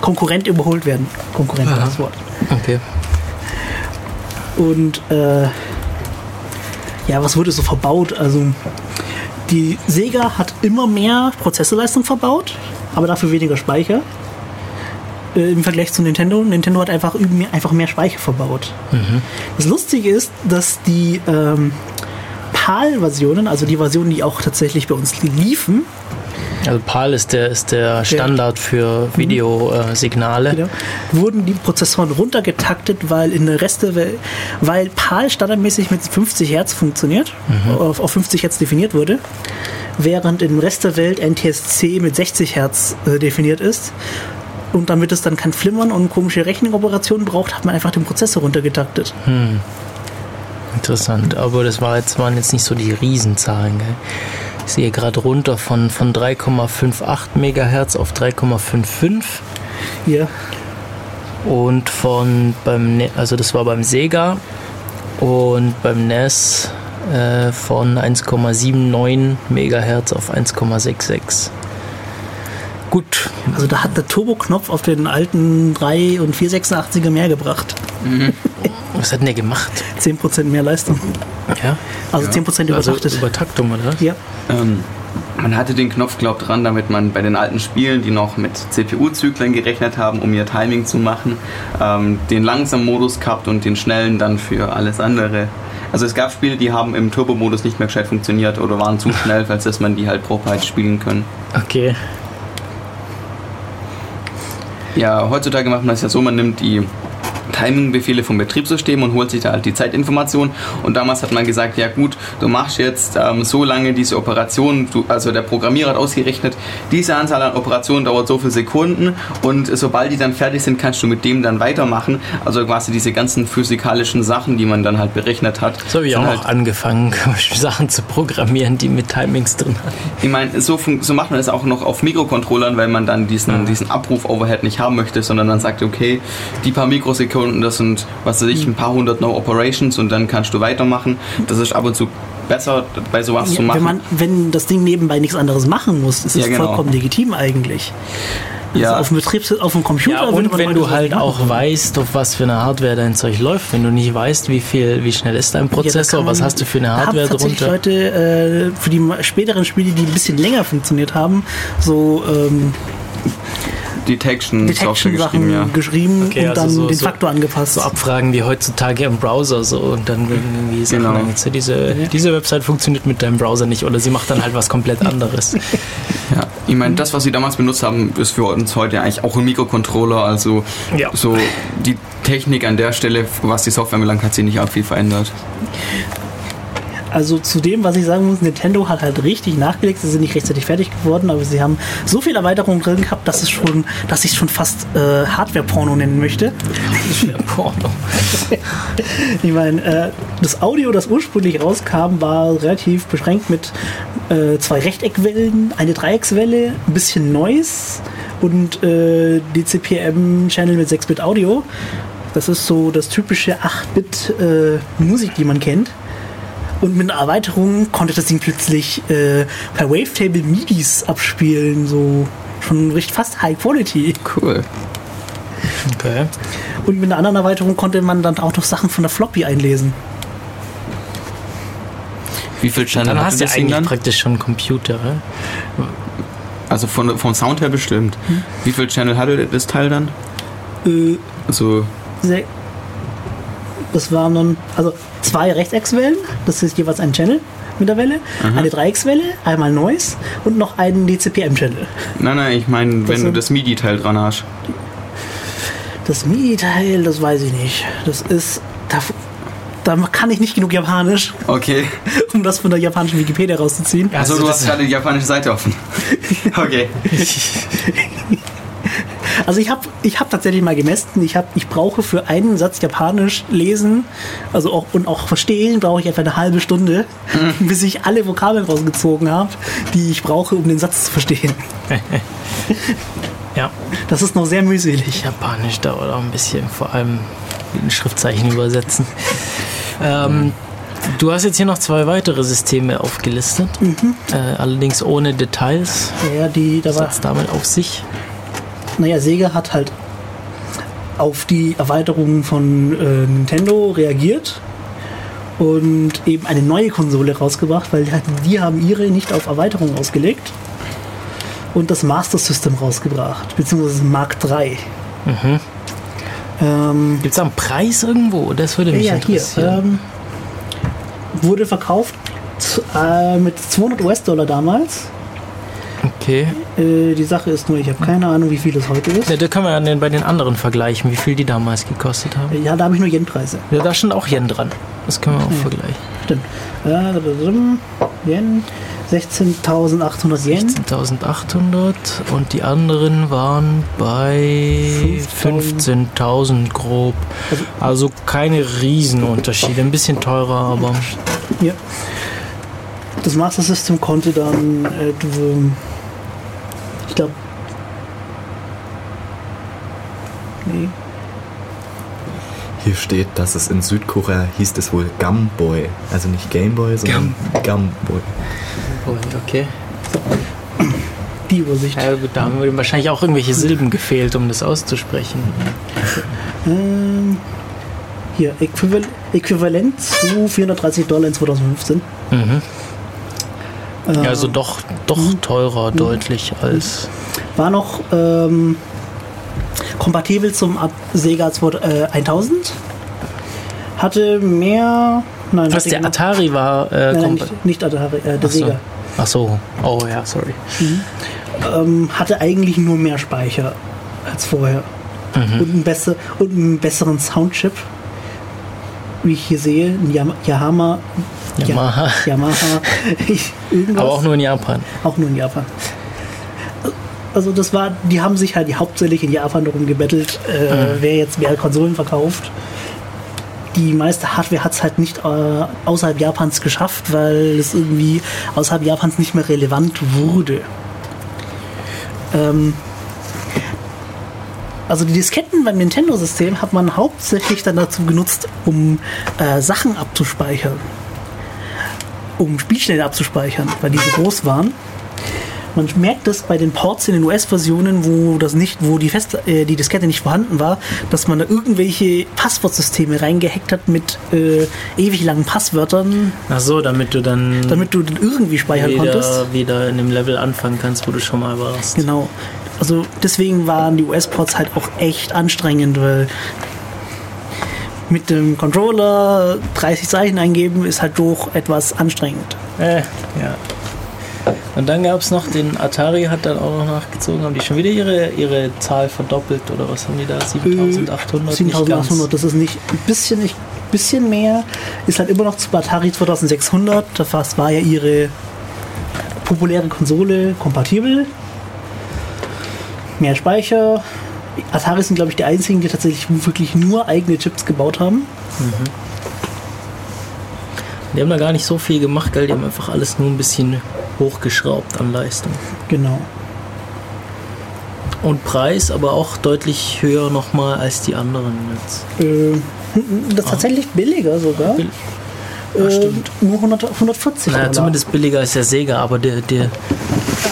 Konkurrent überholt werden. Konkurrent war das Wort. Okay. Und äh, ja, was wurde so verbaut? Also die Sega hat immer mehr Prozessorleistung verbaut, aber dafür weniger Speicher. Äh, Im Vergleich zu Nintendo. Nintendo hat einfach, einfach mehr Speicher verbaut. Das Lustige ist, dass die ähm, PAL-Versionen, also die Versionen, die auch tatsächlich bei uns liefen, Also PAL ist der, ist der Standard für Videosignale. Genau. Wurden die Prozessoren runtergetaktet, weil in der Rest der Welt, weil PAL standardmäßig mit 50 Hertz funktioniert, auf, auf 50 Hertz definiert wurde, während im Rest der Welt NTSC mit 60 Hertz äh, definiert ist. Und damit es dann kein Flimmern und komische Rechenoperationen braucht, hat man einfach den Prozessor runtergetaktet. Interessant, aber das war jetzt, waren jetzt nicht so die Riesenzahlen. Gell? Ich sehe gerade runter von, von 3,58 Megahertz auf 3,55 Hier, und von beim Ne- also das war beim Sega und beim NES äh, von 1,79 Megahertz auf 1,66. Gut, also da hat der Turbo-Knopf auf den alten 3 und 486er mehr gebracht. (laughs) Was hat denn der gemacht? 10% mehr Leistung. Ja. Also 10% Also übertaktet. Übertaktung, oder? ja. Ähm, man hatte den Knopf, glaub dran, damit man bei den alten Spielen, die noch mit CPU-Zyklen gerechnet haben, um ihr Timing zu machen, ähm, den langsamen Modus gehabt und den schnellen dann für alles andere. Also es gab Spiele, die haben im Turbo-Modus nicht mehr gescheit funktioniert oder waren zu schnell, falls dass man die halt proper hätte spielen können. Okay. Ja, heutzutage macht man es ja so, man nimmt die Timing-Befehle vom Betriebssystem und holt sich da halt die Zeitinformation. Und damals hat man gesagt, ja gut, du machst jetzt ähm, so lange diese Operation, du, also der Programmierer hat ausgerechnet, diese Anzahl an Operationen dauert so viele Sekunden und sobald die dann fertig sind, kannst du mit dem dann weitermachen. Also quasi diese ganzen physikalischen Sachen, die man dann halt berechnet hat. So habe ich auch halt angefangen, (laughs) Sachen zu programmieren, die mit Timings drin hatten. Ich meine, so, so macht man es auch noch auf Mikrocontrollern, weil man dann diesen, diesen Abruf-Overhead nicht haben möchte, sondern dann sagt, okay, die paar Mikrosekunden, das sind, was weiß ich, ein paar hundert No Operations und dann kannst du weitermachen. Das ist ab und zu besser, bei sowas zu Ja, machen. wenn, man, wenn das Ding nebenbei nichts anderes machen muss, ist Ja, es genau. vollkommen legitim eigentlich. Also Ja. auf dem Betriebs auf dem Computer Ja, und wenn du halt machen. auch weißt, auf was für eine Hardware dein Zeug läuft, wenn du nicht weißt, wie viel, wie schnell ist dein Ja, Prozessor, kann was hast du für eine haben Hardware tatsächlich drunter? Leute äh, für die späteren Spiele, die ein bisschen länger funktioniert haben, so ähm, Detection-Software Detection-Sachen geschrieben, ja. geschrieben Okay, und also dann so- den so- Faktor angepasst. So Abfragen wie heutzutage im Browser so und dann irgendwie Sachen Genau. genau. diese, diese Website funktioniert mit deinem Browser nicht oder sie macht dann halt was komplett anderes. (laughs) Ja, ich meine, das, was sie damals benutzt haben, ist für uns heute eigentlich auch ein Mikrocontroller. Also Ja. so die Technik an der Stelle, was die Software anbelangt, hat sich nicht arg viel verändert. Also zu dem, was ich sagen muss, Nintendo hat halt richtig nachgelegt. Sie sind nicht rechtzeitig fertig geworden, aber sie haben so viel Erweiterungen drin gehabt, dass es schon, dass ich es schon fast äh, Hardware-Porno nennen möchte. Porno. (laughs) Ich meine, äh, das Audio, das ursprünglich rauskam, war relativ beschränkt mit äh, zwei Rechteckwellen, eine Dreieckswelle, ein bisschen Noise und äh, DCPM-Channel mit 6-Bit Audio. Das ist so das typische 8-Bit äh, die man kennt. Und mit einer Erweiterung konnte das Ding plötzlich äh, per Wavetable MIDIs abspielen, so schon richtig fast High Quality. Cool. Okay. Und mit einer anderen Erweiterung konnte man dann auch noch Sachen von der Floppy einlesen. Wie viel Channel Dann hatte hast du das Ding eigentlich dann? praktisch schon Computer. ne? Also von, vom Sound her bestimmt. Wie viel Channel hatte das Teil dann? Äh, Also sehr, das waren dann also zwei Rechteckswellen, das ist jeweils ein Channel mit der Welle, eine Dreieckswelle, einmal Noise und noch einen DCPM-Channel. Nein, nein, ich meine, wenn du das MIDI-Teil dran hast. Das MIDI-Teil, das weiß ich nicht. Das ist. Da, da kann ich nicht genug Japanisch, Okay. (laughs) um das von der japanischen Wikipedia rauszuziehen. Also, Also du hast gerade die japanische Seite offen. (laughs) Okay. (laughs) Also ich habe ich hab tatsächlich mal gemessen, ich, hab, ich brauche für einen Satz Japanisch lesen also auch, und auch verstehen, brauche ich etwa eine halbe Stunde, bis ich alle Vokabeln rausgezogen habe, die ich brauche, um den Satz zu verstehen. (laughs) Ja. Das ist noch sehr mühselig. Japanisch dauert auch ein bisschen, vor allem in Schriftzeichen übersetzen. Ähm, du hast jetzt hier noch zwei weitere Systeme aufgelistet, äh, allerdings ohne Details. Ja, die, da war, hat's damit auf sich? Naja, Sega hat halt auf die Erweiterungen von äh, Nintendo reagiert und eben eine neue Konsole rausgebracht, weil die, haben ihre nicht auf Erweiterungen ausgelegt und das Master System rausgebracht, beziehungsweise Mark III. Ähm, Gibt es da einen Preis irgendwo? Das würde mich ja, hier. interessieren. Ähm, wurde verkauft äh, mit 200 US-Dollar damals. Okay. Äh, die Sache ist nur, ich habe keine Ahnung, wie viel das heute ist. Ja, da können wir ja bei den anderen vergleichen, wie viel die damals gekostet haben. Ja, da habe ich nur Yen-Preise. Ja, da stand auch Yen dran. Das können wir auch vergleichen. Stimmt. Äh, Yen, 16.800 Yen. 10.800 und die anderen waren bei 15.000 grob. Also keine Riesenunterschiede. Ein bisschen teurer, aber Ja. Das Master System konnte dann, äh, du- ich glaube, nee, Hier steht, dass es in Südkorea hieß es wohl Gamboy. Also nicht Gameboy, sondern Gamboy. okay. die Übersicht. Ja gut, da haben wir wahrscheinlich auch irgendwelche Silben gefehlt, um das auszusprechen. Ähm, hier, Äquival Äquivalent zu 430 Dollar in 2015. Mhm. Äh, Ja, also doch, doch teurer deutlich als. War noch ähm, kompatibel zum Sega 2000, äh, 1000. Hatte mehr. Nein, Was der Atari war, äh, Nein, nein, nicht, nicht Atari, äh, der Ach so. Sega. Ach so. Oh ja, sorry. Ähm, hatte eigentlich nur mehr Speicher als vorher. Mhm. Und, einen besser, und einen besseren Soundchip. Wie ich hier sehe, ein Yam Yamaha. Yamaha. (laughs) Yamaha. Irgendwas. Aber auch nur in Japan. Auch nur in Japan. Also das war, die haben sich halt hauptsächlich in Japan darum gebettelt, äh, wer jetzt mehr Konsolen verkauft. Die meiste Hardware hat es halt nicht äh, außerhalb Japans geschafft, weil es irgendwie außerhalb Japans nicht mehr relevant wurde. Ähm, also die Disketten beim Nintendo-System hat man hauptsächlich dann dazu genutzt, um äh, Sachen abzuspeichern. Um Spielstände abzuspeichern, weil diese groß waren. Man merkt das bei den Ports in den US-Versionen, wo das nicht, wo die, Fest, äh, die Diskette nicht vorhanden war, dass man da irgendwelche Passwortsysteme reingehackt hat mit äh, ewig langen Passwörtern, Ach so, damit du dann damit du den irgendwie speichern konntest. wieder, wieder in dem Level anfangen kannst, wo du schon mal warst. Genau. Also deswegen waren die US-Ports halt auch echt anstrengend, weil mit dem Controller 30 Zeichen eingeben ist halt doch etwas anstrengend. Äh, ja. Und dann gab es noch den Atari, hat dann auch noch nachgezogen. Haben die schon wieder ihre, ihre Zahl verdoppelt oder was haben die da? 7800? Nicht 7800, das ist nicht ein bisschen, nicht, bisschen mehr. Ist halt immer noch zu Atari 2600. Das war ja ihre populäre Konsole kompatibel. Mehr Speicher. Atari sind, glaube ich, die einzigen, die tatsächlich wirklich nur eigene Chips gebaut haben. Die haben da gar nicht so viel gemacht, gell? Die haben einfach alles nur ein bisschen hochgeschraubt an Leistung. Genau. Und Preis aber auch deutlich höher nochmal als die anderen jetzt. Äh, das ist tatsächlich billiger sogar. Bill- Äh, stimmt. Nur 100, 140 Naja, zumindest billiger als der Sega, aber der, der,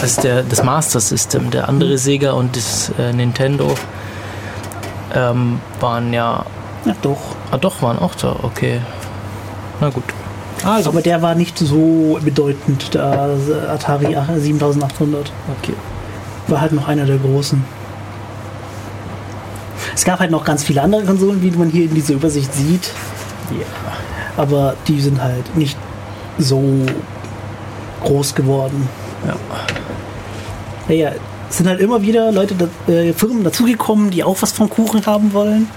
als der, das Master System, der andere Sega und das äh, Nintendo ähm, waren ja. Ja, doch. Ah, doch, waren auch da, okay. Na gut. Also, Aber der war nicht so bedeutend, der Atari 7800. okay. War halt noch einer der großen. Es gab halt noch ganz viele andere Konsolen, wie man hier in dieser Übersicht sieht. Ja. Aber die sind halt nicht so groß geworden. Ja. Naja, es sind halt immer wieder Leute, äh, Firmen dazugekommen, die auch was vom Kuchen haben wollen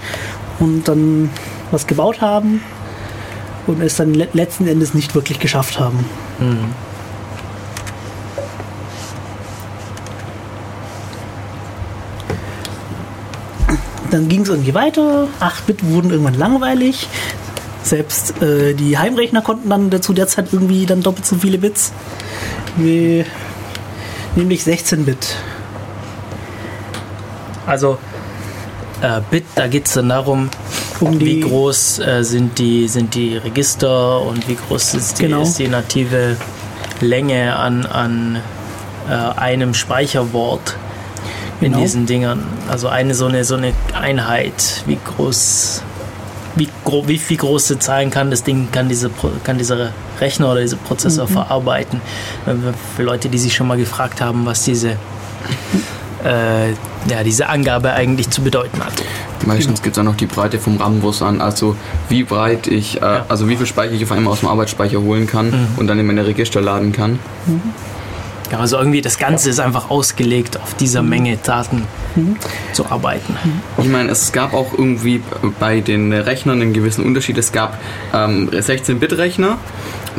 und dann was gebaut haben und es dann le letzten Endes nicht wirklich geschafft haben. Dann ging es irgendwie weiter. 8-Bit wurden irgendwann langweilig. Selbst äh, die Heimrechner konnten dann zu der Zeit irgendwie dann doppelt so viele Bits. Wie, nämlich 16-Bit. Also, äh, Bit, da geht es dann darum, Um wie die- groß äh, sind, die, sind die Register und wie groß ist die, Genau. ist die native Länge an, an äh, einem Speicherwort in Genau. diesen Dingern. Also eine so eine, so eine Einheit, wie groß. Wie, gro wie viel große Zahlen kann das Ding, kann, diese, kann dieser Rechner oder dieser Prozessor Mhm. verarbeiten? Für Leute, die sich schon mal gefragt haben, was diese, äh, ja, diese Angabe eigentlich zu bedeuten hat. Meistens gibt es auch noch die Breite vom RAM-Bus an, also wie breit ich, äh, also wie viel Speicher ich auf einmal aus dem Arbeitsspeicher holen kann und dann in meine Register laden kann. Ja, also irgendwie das Ganze ist einfach ausgelegt, auf dieser Menge Daten zu arbeiten. Ich meine, es gab auch irgendwie bei den Rechnern einen gewissen Unterschied. Es gab ähm, 16-Bit-Rechner,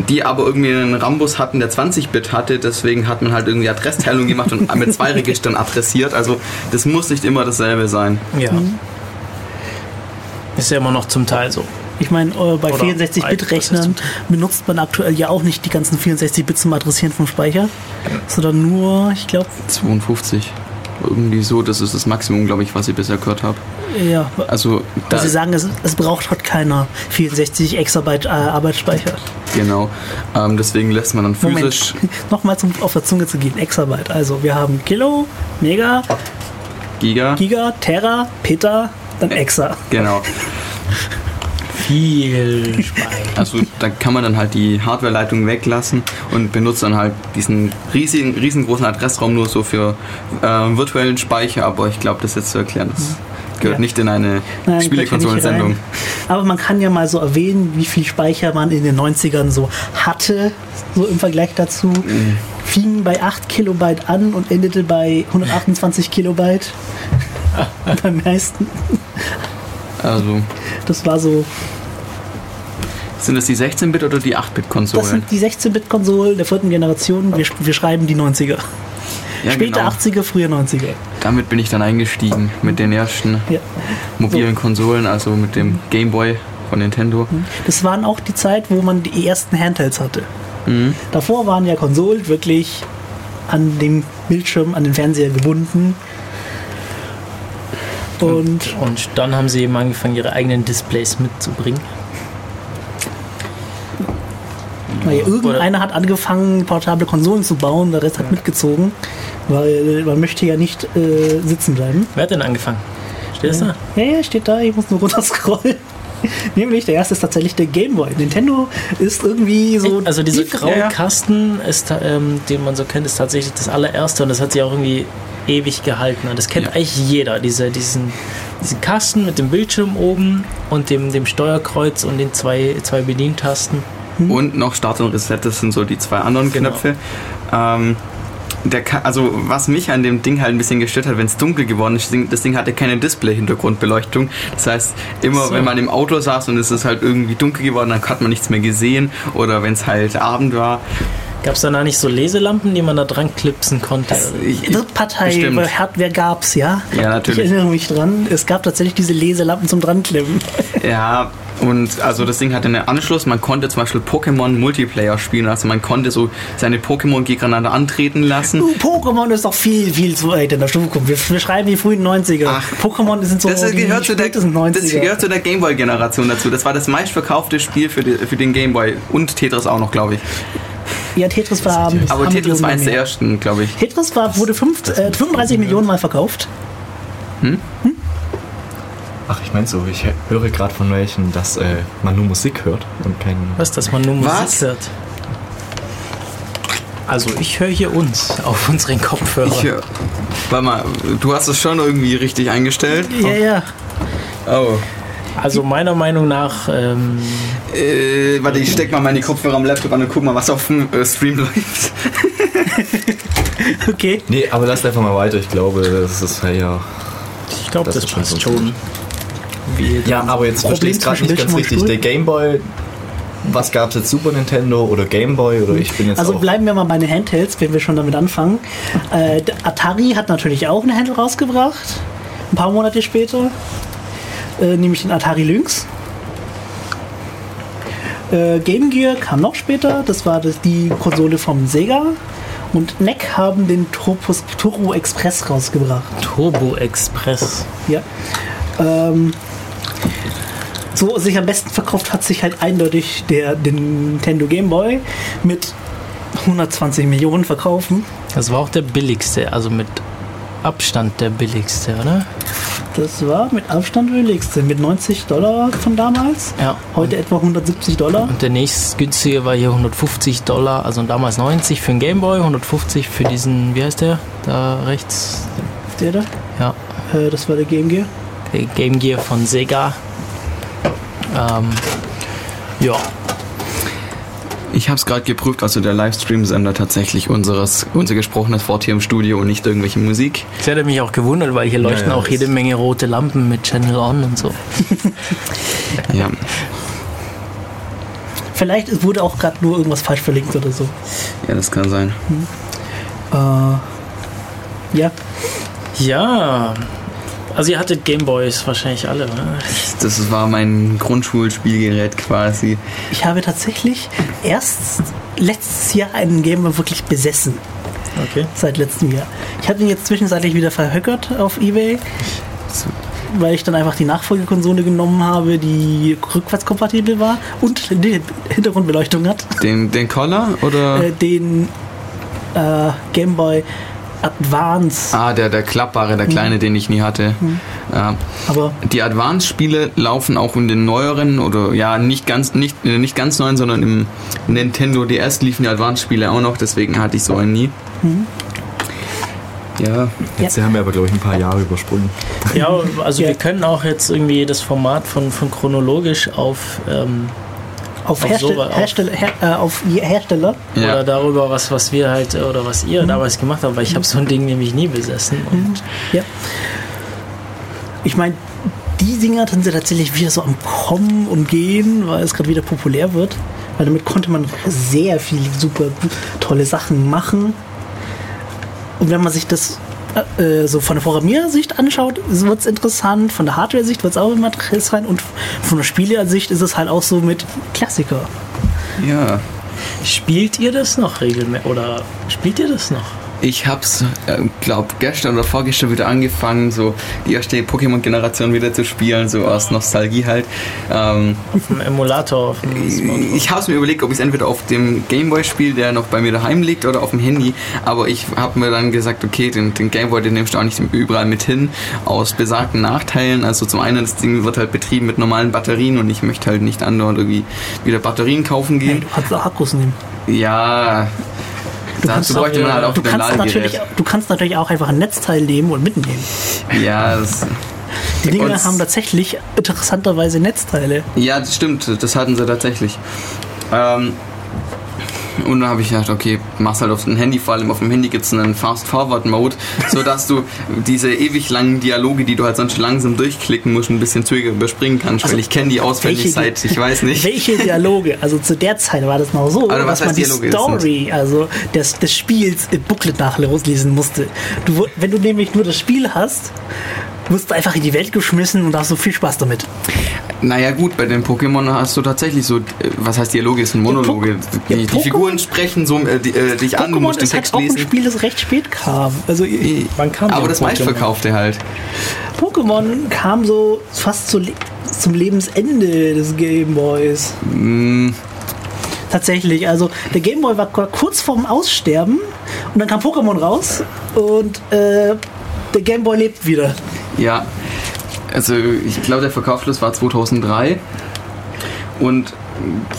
die aber irgendwie einen Rambus hatten, der 20-Bit hatte. Deswegen hat man halt irgendwie Adressteilung gemacht und mit zwei (laughs) Registern adressiert. Also das muss nicht immer dasselbe sein. Ja. Ist ja immer noch zum Teil so. Ich meine, äh, bei Oder 64-Bit-Rechnern benutzt man aktuell ja auch nicht die ganzen 64-Bit zum Adressieren vom Speicher, sondern nur, ich glaube, 52. Irgendwie so, das ist das Maximum, glaube ich, was ich bisher gehört habe. ja, Also da, sie sagen, es, es braucht halt keiner 64 Exabyte äh, Arbeitsspeicher. genau. Ähm, deswegen lässt man dann physisch. Moment, (laughs) nochmal zum auf der Zunge zu gehen, Exabyte. Also wir haben Kilo, Mega, Giga. Giga, Terra, Peta, dann Exa. Genau. viel Speicher. Also da kann man dann halt die Hardware-Leitung weglassen und benutzt dann halt diesen riesigen, riesengroßen Adressraum nur so für äh, virtuellen Speicher, aber ich glaube, das jetzt zu erklären, das gehört Ja. nicht in eine Spielekonsolensendung. Aber man kann ja mal so erwähnen, wie viel Speicher man in den 90ern so hatte, so im Vergleich dazu. Mhm. Fing bei 8 Kilobyte an und endete bei 128 Kilobyte. (laughs) Beim meisten. Also Das war so. sind das die 16-Bit oder die Das 8-Bit-Konsolen? sind die 16-Bit-Konsolen der vierten Generation. Wir, wir schreiben die 90er. Ja, Später genau. 80er, früher 90er. Damit bin ich dann eingestiegen mit den ersten Ja. mobilen Konsolen, also mit dem Game Boy von Nintendo. Das waren auch die Zeit, wo man die ersten Handhelds hatte. Mhm. Davor waren ja Konsolen wirklich an dem Bildschirm, an den Fernseher gebunden. Und Und dann haben sie eben angefangen, ihre eigenen Displays mitzubringen. naja, irgendeiner hat angefangen, portable Konsolen zu bauen, der Rest hat mitgezogen, weil man möchte ja nicht äh, sitzen bleiben. Wer hat denn angefangen? Steht das da? Ja, ja, steht da, ich muss nur runterscrollen. (laughs) Nämlich, der erste ist tatsächlich der Game Boy. Nintendo ist irgendwie so. Also dieser die- graue. Kasten, ist, ähm, den man so kennt, ist tatsächlich das allererste und das hat sich auch irgendwie ewig gehalten. Und das kennt Ja. eigentlich jeder, diese, diesen, diesen Kasten mit dem Bildschirm oben und dem, dem Steuerkreuz und den zwei, zwei Bedientasten. Und noch Start und Reset, das sind so die zwei anderen Genau. Knöpfe. Ähm, der also was mich an dem Ding halt ein bisschen gestört hat, wenn es dunkel geworden ist, das Ding, das Ding hatte keine Display-Hintergrundbeleuchtung. Das heißt, immer So. wenn man im Auto saß und es ist halt irgendwie dunkel geworden, dann hat man nichts mehr gesehen. Oder wenn es halt Abend war. Gab es da nicht so Leselampen, die man da dran klipsen konnte? Ich, Drittpartei Bestimmt. bei Hardware gab's, ja? Ja, natürlich. Ich erinnere mich dran. Es gab tatsächlich diese Leselampen zum Dranklemmen. (laughs) Ja, und also das Ding hatte einen Anschluss. Man konnte zum Beispiel Pokémon Multiplayer spielen. Also man konnte so seine Pokémon gegeneinander antreten lassen. Uh, Pokémon ist doch viel, viel zu weit in der Zukunft. Wir, wir schreiben die frühen 90er. Ach, Pokémon sind so Das die gehört, zu der, das 90er. gehört zu der Gameboy-Generation dazu. Das war das meistverkaufte Spiel für, die, für den Gameboy. Und Tetris auch noch, glaube ich. Ja, Tetris war. Aber paar Tetris war eins der ersten, glaube ich. Tetris war, wurde fünf, äh, 35 Millionen Mal verkauft. Ach, ich meine so, ich höre gerade von welchen, dass äh, man nur Musik hört und kein. Was, dass man nur Musik Was? hört? Also ich höre hier uns auf unseren Kopfhörer. Ich, äh, warte mal, du hast es schon irgendwie richtig eingestellt? Ja, ja. Oh. Also meiner Meinung nach, ähm, Äh, warte, ich steck mal meine Kopfhörer am Laptop an und guck mal, was auf dem äh, Stream (laughs) läuft. (laughs) Okay. Nee, aber lass einfach mal weiter. Ich glaube, das ist ja. ich glaube, Das das, ist schon passt so. schon. Wie Ja, aber jetzt verstehe ich gerade zwischen nicht ganz richtig. Der Game Boy. Was gab es jetzt? Super Nintendo oder Game Boy? Oder ich bin jetzt Also auch. bleiben wir mal bei den Handhelds, wenn wir schon damit anfangen. Äh, der Atari hat natürlich auch einen Handheld rausgebracht. Ein paar Monate später. Äh, nämlich den Atari Lynx. Äh, Game Gear kam noch später. Das war das, die Konsole vom Sega. Und NEC haben den Turbos, Turbo Express rausgebracht. Turbo Express. Ja. Ähm, so sich am besten verkauft hat sich halt eindeutig der, der Nintendo Game Boy mit 120 Millionen verkaufen. Das war auch der billigste, also mit Abstand der billigste, oder? Das war mit Abstand der billigste, mit 90 Dollar von damals. Ja. Heute etwa 170 Dollar. Und der nächst günstige war hier 150 Dollar, also damals 90 für den Gameboy, 150 für diesen, wie heißt der? Da rechts. Der da, Ja, äh, das war der Game Gear. der Game Gear von Sega. Ähm, ja, Ich habe es gerade geprüft, also der Livestream-Sender tatsächlich unseres, unser gesprochenes Wort hier im Studio und nicht irgendwelche Musik. das hätte mich auch gewundert, weil hier leuchten ja, auch das- jede Menge rote Lampen mit Channel On und so. (laughs) Ja. Vielleicht wurde auch gerade nur irgendwas falsch verlinkt oder so. ja, das kann sein. Äh, ja, Ja, also ihr hattet Gameboys wahrscheinlich alle, oder? Das war mein Grundschulspielgerät quasi. ich habe tatsächlich erst letztes Jahr einen Game Boy wirklich besessen. Okay. Seit letztem Jahr. Ich habe ihn jetzt zwischenzeitlich wieder verhöckert auf Ebay, weil ich dann einfach die Nachfolgekonsole genommen habe, die rückwärtskompatibel war und die Hintergrundbeleuchtung hat. Den, den Collar oder? Äh, den äh, Game Boy Advance. Ah, der, der klappbare, der kleine, den ich nie hatte. Ja. Aber Die Advance-Spiele laufen auch in den neueren oder ja, nicht ganz, nicht, äh, nicht ganz neuen, sondern im Nintendo DS liefen die Advance-Spiele auch noch, deswegen hatte ich so einen nie. Ja, Jetzt haben wir aber, glaube ich, ein paar Jahre übersprungen. Ja, also (laughs) Ja. wir können auch jetzt irgendwie das Format von, von chronologisch auf ähm, auf, Auf Herstell sowas- auf- Hersteller, her äh, auf Hersteller. ja. oder darüber, was, was wir halt äh, oder was ihr damals gemacht habt, weil ich habe so ein Ding nämlich nie besessen. Und Ja. Ich meine, die Dinger sind ja tatsächlich wieder so am Kommen und Gehen, weil es gerade wieder populär wird. Weil damit konnte man sehr viele super tolle Sachen machen. Und wenn man sich das äh, äh, so von der Programmiersicht anschaut, wird es interessant. Von der Hardware-Sicht wird es auch immer interessant. Und von der Spielersicht ist es halt auch so mit Klassiker. ja. spielt ihr das noch regelmäßig? Oder spielt ihr das noch? Ich hab's, äh, glaub, gestern oder vorgestern wieder angefangen, so die erste Pokémon-Generation wieder zu spielen, so aus Nostalgie halt. Ähm, Auf dem Emulator, auf dem Smartphone? ich hab's mir überlegt, ob ich es entweder auf dem Gameboy spiele, der noch bei mir daheim liegt, oder auf dem Handy. Aber ich habe mir dann gesagt, okay, den, den Gameboy, den nimmst du auch nicht überall mit hin, aus besagten Nachteilen. Also zum einen, das Ding wird halt betrieben mit normalen Batterien und ich möchte halt nicht andauernd irgendwie wieder Batterien kaufen gehen. du kannst auch Akkus nehmen. Ja, kannst dazu auch- bräuchte man halt auch Du kannst, natürlich, du kannst natürlich auch einfach ein Netzteil nehmen und mitnehmen. Ja, das, Die Dinger haben tatsächlich interessanterweise Netzteile. Ja, das stimmt, das hatten sie tatsächlich. Ähm, und dann habe ich gedacht, okay, mach's halt auf dem Handy, vor allem auf dem Handy gibt es einen Fast-Forward-Mode, (laughs) sodass du diese ewig langen Dialoge, die du halt sonst langsam durchklicken musst, ein bisschen zügiger überspringen kannst, Also, weil ich kenne die auswendig seit, ich weiß nicht. Welche Dialoge? (laughs) Also zu der Zeit war das noch so, Also was dass man die Dialoge? Story, also des, des Spiels im Booklet nachlesen musste. Du, wenn du nämlich nur das Spiel hast, wirst du einfach in die Welt geschmissen und hast so viel Spaß damit. Naja gut, bei den Pokémon hast du tatsächlich so, äh, was heißt Dialoge, es sind Monologe. Ja, Die, die Pokémon- Figuren sprechen so äh, die, äh, dich an, du musst den ist halt Text auch ein lesen. Spiel, das recht spät kam. Also Wann kam Aber denn das meistverkaufte halt. Pokémon kam so fast zu, zum Lebensende des Gameboys. Mm, Tatsächlich, also der Gameboy war kur- kurz vorm Aussterben und dann kam Pokémon raus und äh, der Gameboy lebt wieder. Ja, also ich glaube, der Verkaufsschluss war 2003 und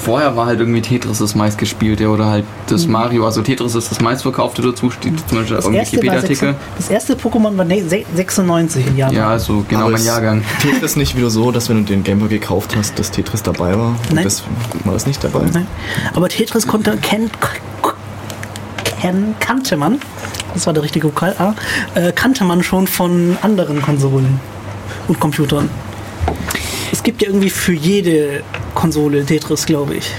vorher war halt irgendwie Tetris das meistgespielte oder halt das Mario. Also Tetris ist das meistverkaufte dazu, steht zum Beispiel Das auf dem Wikipedia-Artikel. 96 das erste Pokémon war ne- se- 96 in Japan. Ja, also genau Aber mein Jahrgang. Tetris nicht wieder so, dass wenn du den Gameboy gekauft hast, dass Tetris dabei war? Und Nein. das war das nicht dabei? Nein. Aber Tetris konnte, kennt, ken, kannte man, das war der richtige Vokal, A, äh, kannte man schon von anderen Konsolen und Computern. Es gibt ja irgendwie für jede Konsole Tetris, glaube ich.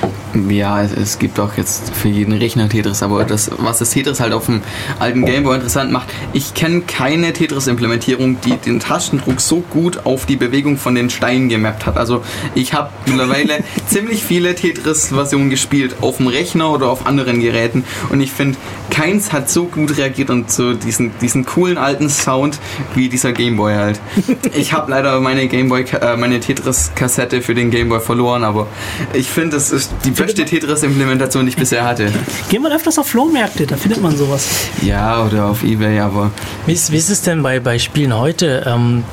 Ja, es, gibt auch jetzt für jeden Rechner Tetris, aber das, was das Tetris halt auf dem alten Gameboy interessant macht, ich kenne keine Tetris-Implementierung, die den Tastendruck so gut auf die Bewegung von den Steinen gemappt hat. Also ich habe mittlerweile (laughs) ziemlich viele Tetris-Versionen gespielt, auf dem Rechner oder auf anderen Geräten und ich finde, keins hat so gut reagiert und so diesen, diesen coolen alten Sound wie dieser Gameboy halt. (laughs) Ich habe leider meine Gameboy, äh, meine Tetris-Kassette für den Gameboy verloren, aber ich finde, es ist die beste Tetris-Implementation, die ich bisher hatte. (laughs) Gehen wir öfters auf Flohmärkte, da findet man sowas. Ja, oder auf Ebay, aber Wie ist, wie ist es denn bei, bei Spielen heute? Ähm,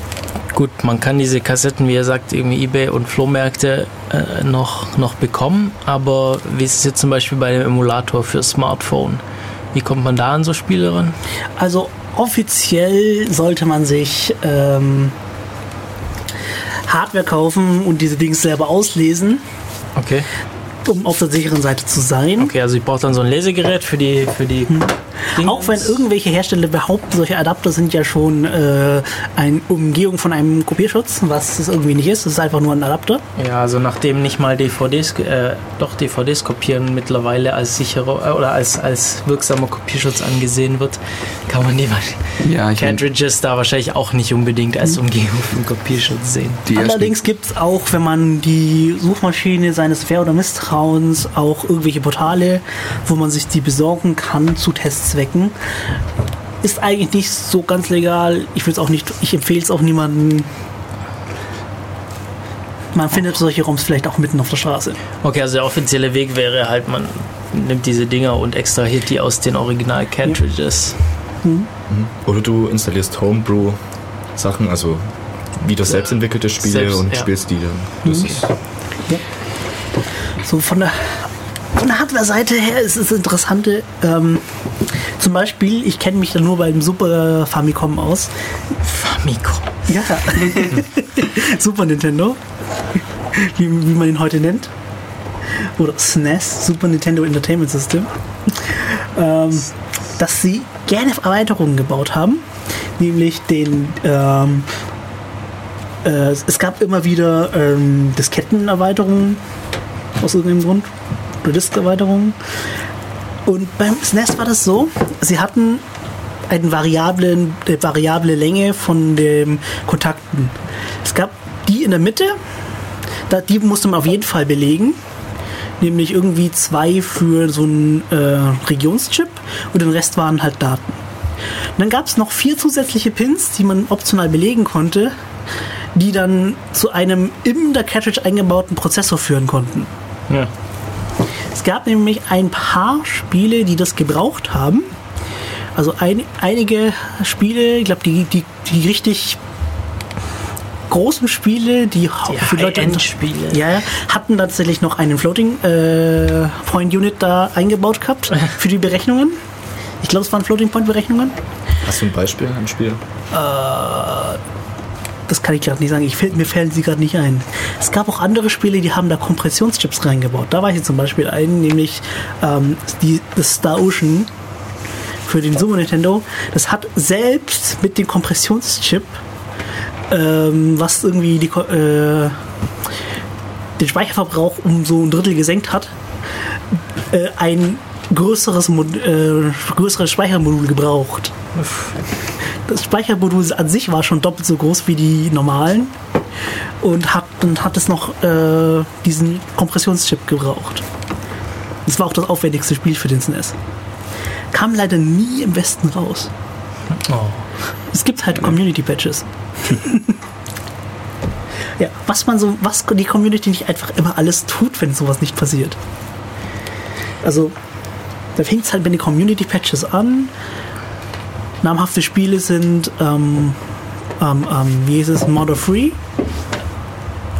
gut, man kann diese Kassetten, wie ihr sagt, irgendwie Ebay und Flohmärkte äh, noch, noch bekommen, aber wie ist es jetzt zum Beispiel bei dem Emulator für Smartphone? Wie kommt man da an so Spiele ran? Also offiziell sollte man sich ähm, Hardware kaufen und diese Dinge selber auslesen, Okay. um auf der sicheren Seite zu sein. Okay, also ich brauche dann so ein Lesegerät für die für die Dinge. Auch wenn irgendwelche Hersteller behaupten, solche Adapter sind ja schon äh, eine Umgehung von einem Kopierschutz, was es irgendwie nicht ist. Es ist einfach nur ein Adapter. Ja, also nachdem nicht mal DVDs, äh, doch DVDs kopieren mittlerweile als sicherer äh, oder als, als wirksamer Kopierschutz angesehen wird, kann man die ja, Cartridges da wahrscheinlich auch nicht unbedingt als Umgehung vom Kopierschutz sehen. die Allerdings gibt es auch, wenn man die Suchmaschine seines Fair- oder Misstrauens, auch irgendwelche Portale, wo man sich die besorgen kann zu Testzwecken. Ist eigentlich nicht so ganz legal. Ich will es auch nicht, ich empfehle es auch niemandem. Man findet solche ROMs vielleicht auch mitten auf der Straße. Okay, also der offizielle Weg wäre halt, man nimmt diese Dinger und extrahiert die aus den Original-Cartridges. Oder du installierst Homebrew-Sachen, also wieder selbst entwickelte Spiele Selbst, und ja. spielst die dann. Das ist, So von der, von der Hardware-Seite her ist es interessante. Ähm, zum Beispiel, ich kenne mich da nur beim Super Famicom aus. Famicom. Ja. (laughs) Super Nintendo. Wie, wie man ihn heute nennt. Oder SNES, Super Nintendo Entertainment System. Ähm, dass sie gerne Erweiterungen gebaut haben. Nämlich den. Ähm, äh, es gab immer wieder ähm, Diskettenerweiterungen. Aus irgendeinem Grund. Oder Disk-Erweiterungen. Und beim SNES war das so, sie hatten eine variable, eine variable Länge von den Kontakten. Es gab die in der Mitte, die musste man auf jeden Fall belegen. Nämlich irgendwie zwei für so einen äh, Regionschip und den Rest waren halt Daten. Und dann gab es noch vier zusätzliche Pins, die man optional belegen konnte, die dann zu einem in der Cartridge eingebauten Prozessor führen konnten. Ja. Es gab nämlich ein paar Spiele, die das gebraucht haben. Also ein, einige Spiele, ich glaube, die, die, die richtig großen Spiele, die, Die für Leute High-End-Spiele. ja, ja, hatten tatsächlich noch einen Floating äh, Point Unit da eingebaut gehabt (laughs) für die Berechnungen. Ich glaube, es waren Floating Point Berechnungen. hast du ein Beispiel, ein Spiel? Das kann ich gerade nicht sagen. Ich, fäll- mir fällen sie gerade nicht ein. Es gab auch andere Spiele, die haben da Kompressionschips reingebaut. Da war ich zum Beispiel ein, nämlich ähm, die, das Star Ocean für den Super Nintendo. Das hat selbst mit dem Kompressionschip, ähm, was irgendwie die, äh, den Speicherverbrauch um so ein Drittel gesenkt hat, äh, ein größeres, äh, größeres Speichermodul gebraucht. Das Speichermodul an sich war schon doppelt so groß wie die normalen und hat, dann hat es noch äh, diesen Kompressionschip gebraucht. Das war auch das aufwendigste Spiel für den SNES. Kam leider nie im Westen raus. Oh. Es gibt halt Community-Patches. (laughs) ja, was man so, was die Community nicht einfach immer alles tut, wenn sowas nicht passiert. Also, da fängt es halt mit den Community-Patches an. Namhafte Spiele sind, ähm, ähm, ähm, wie hieß es, Model Free.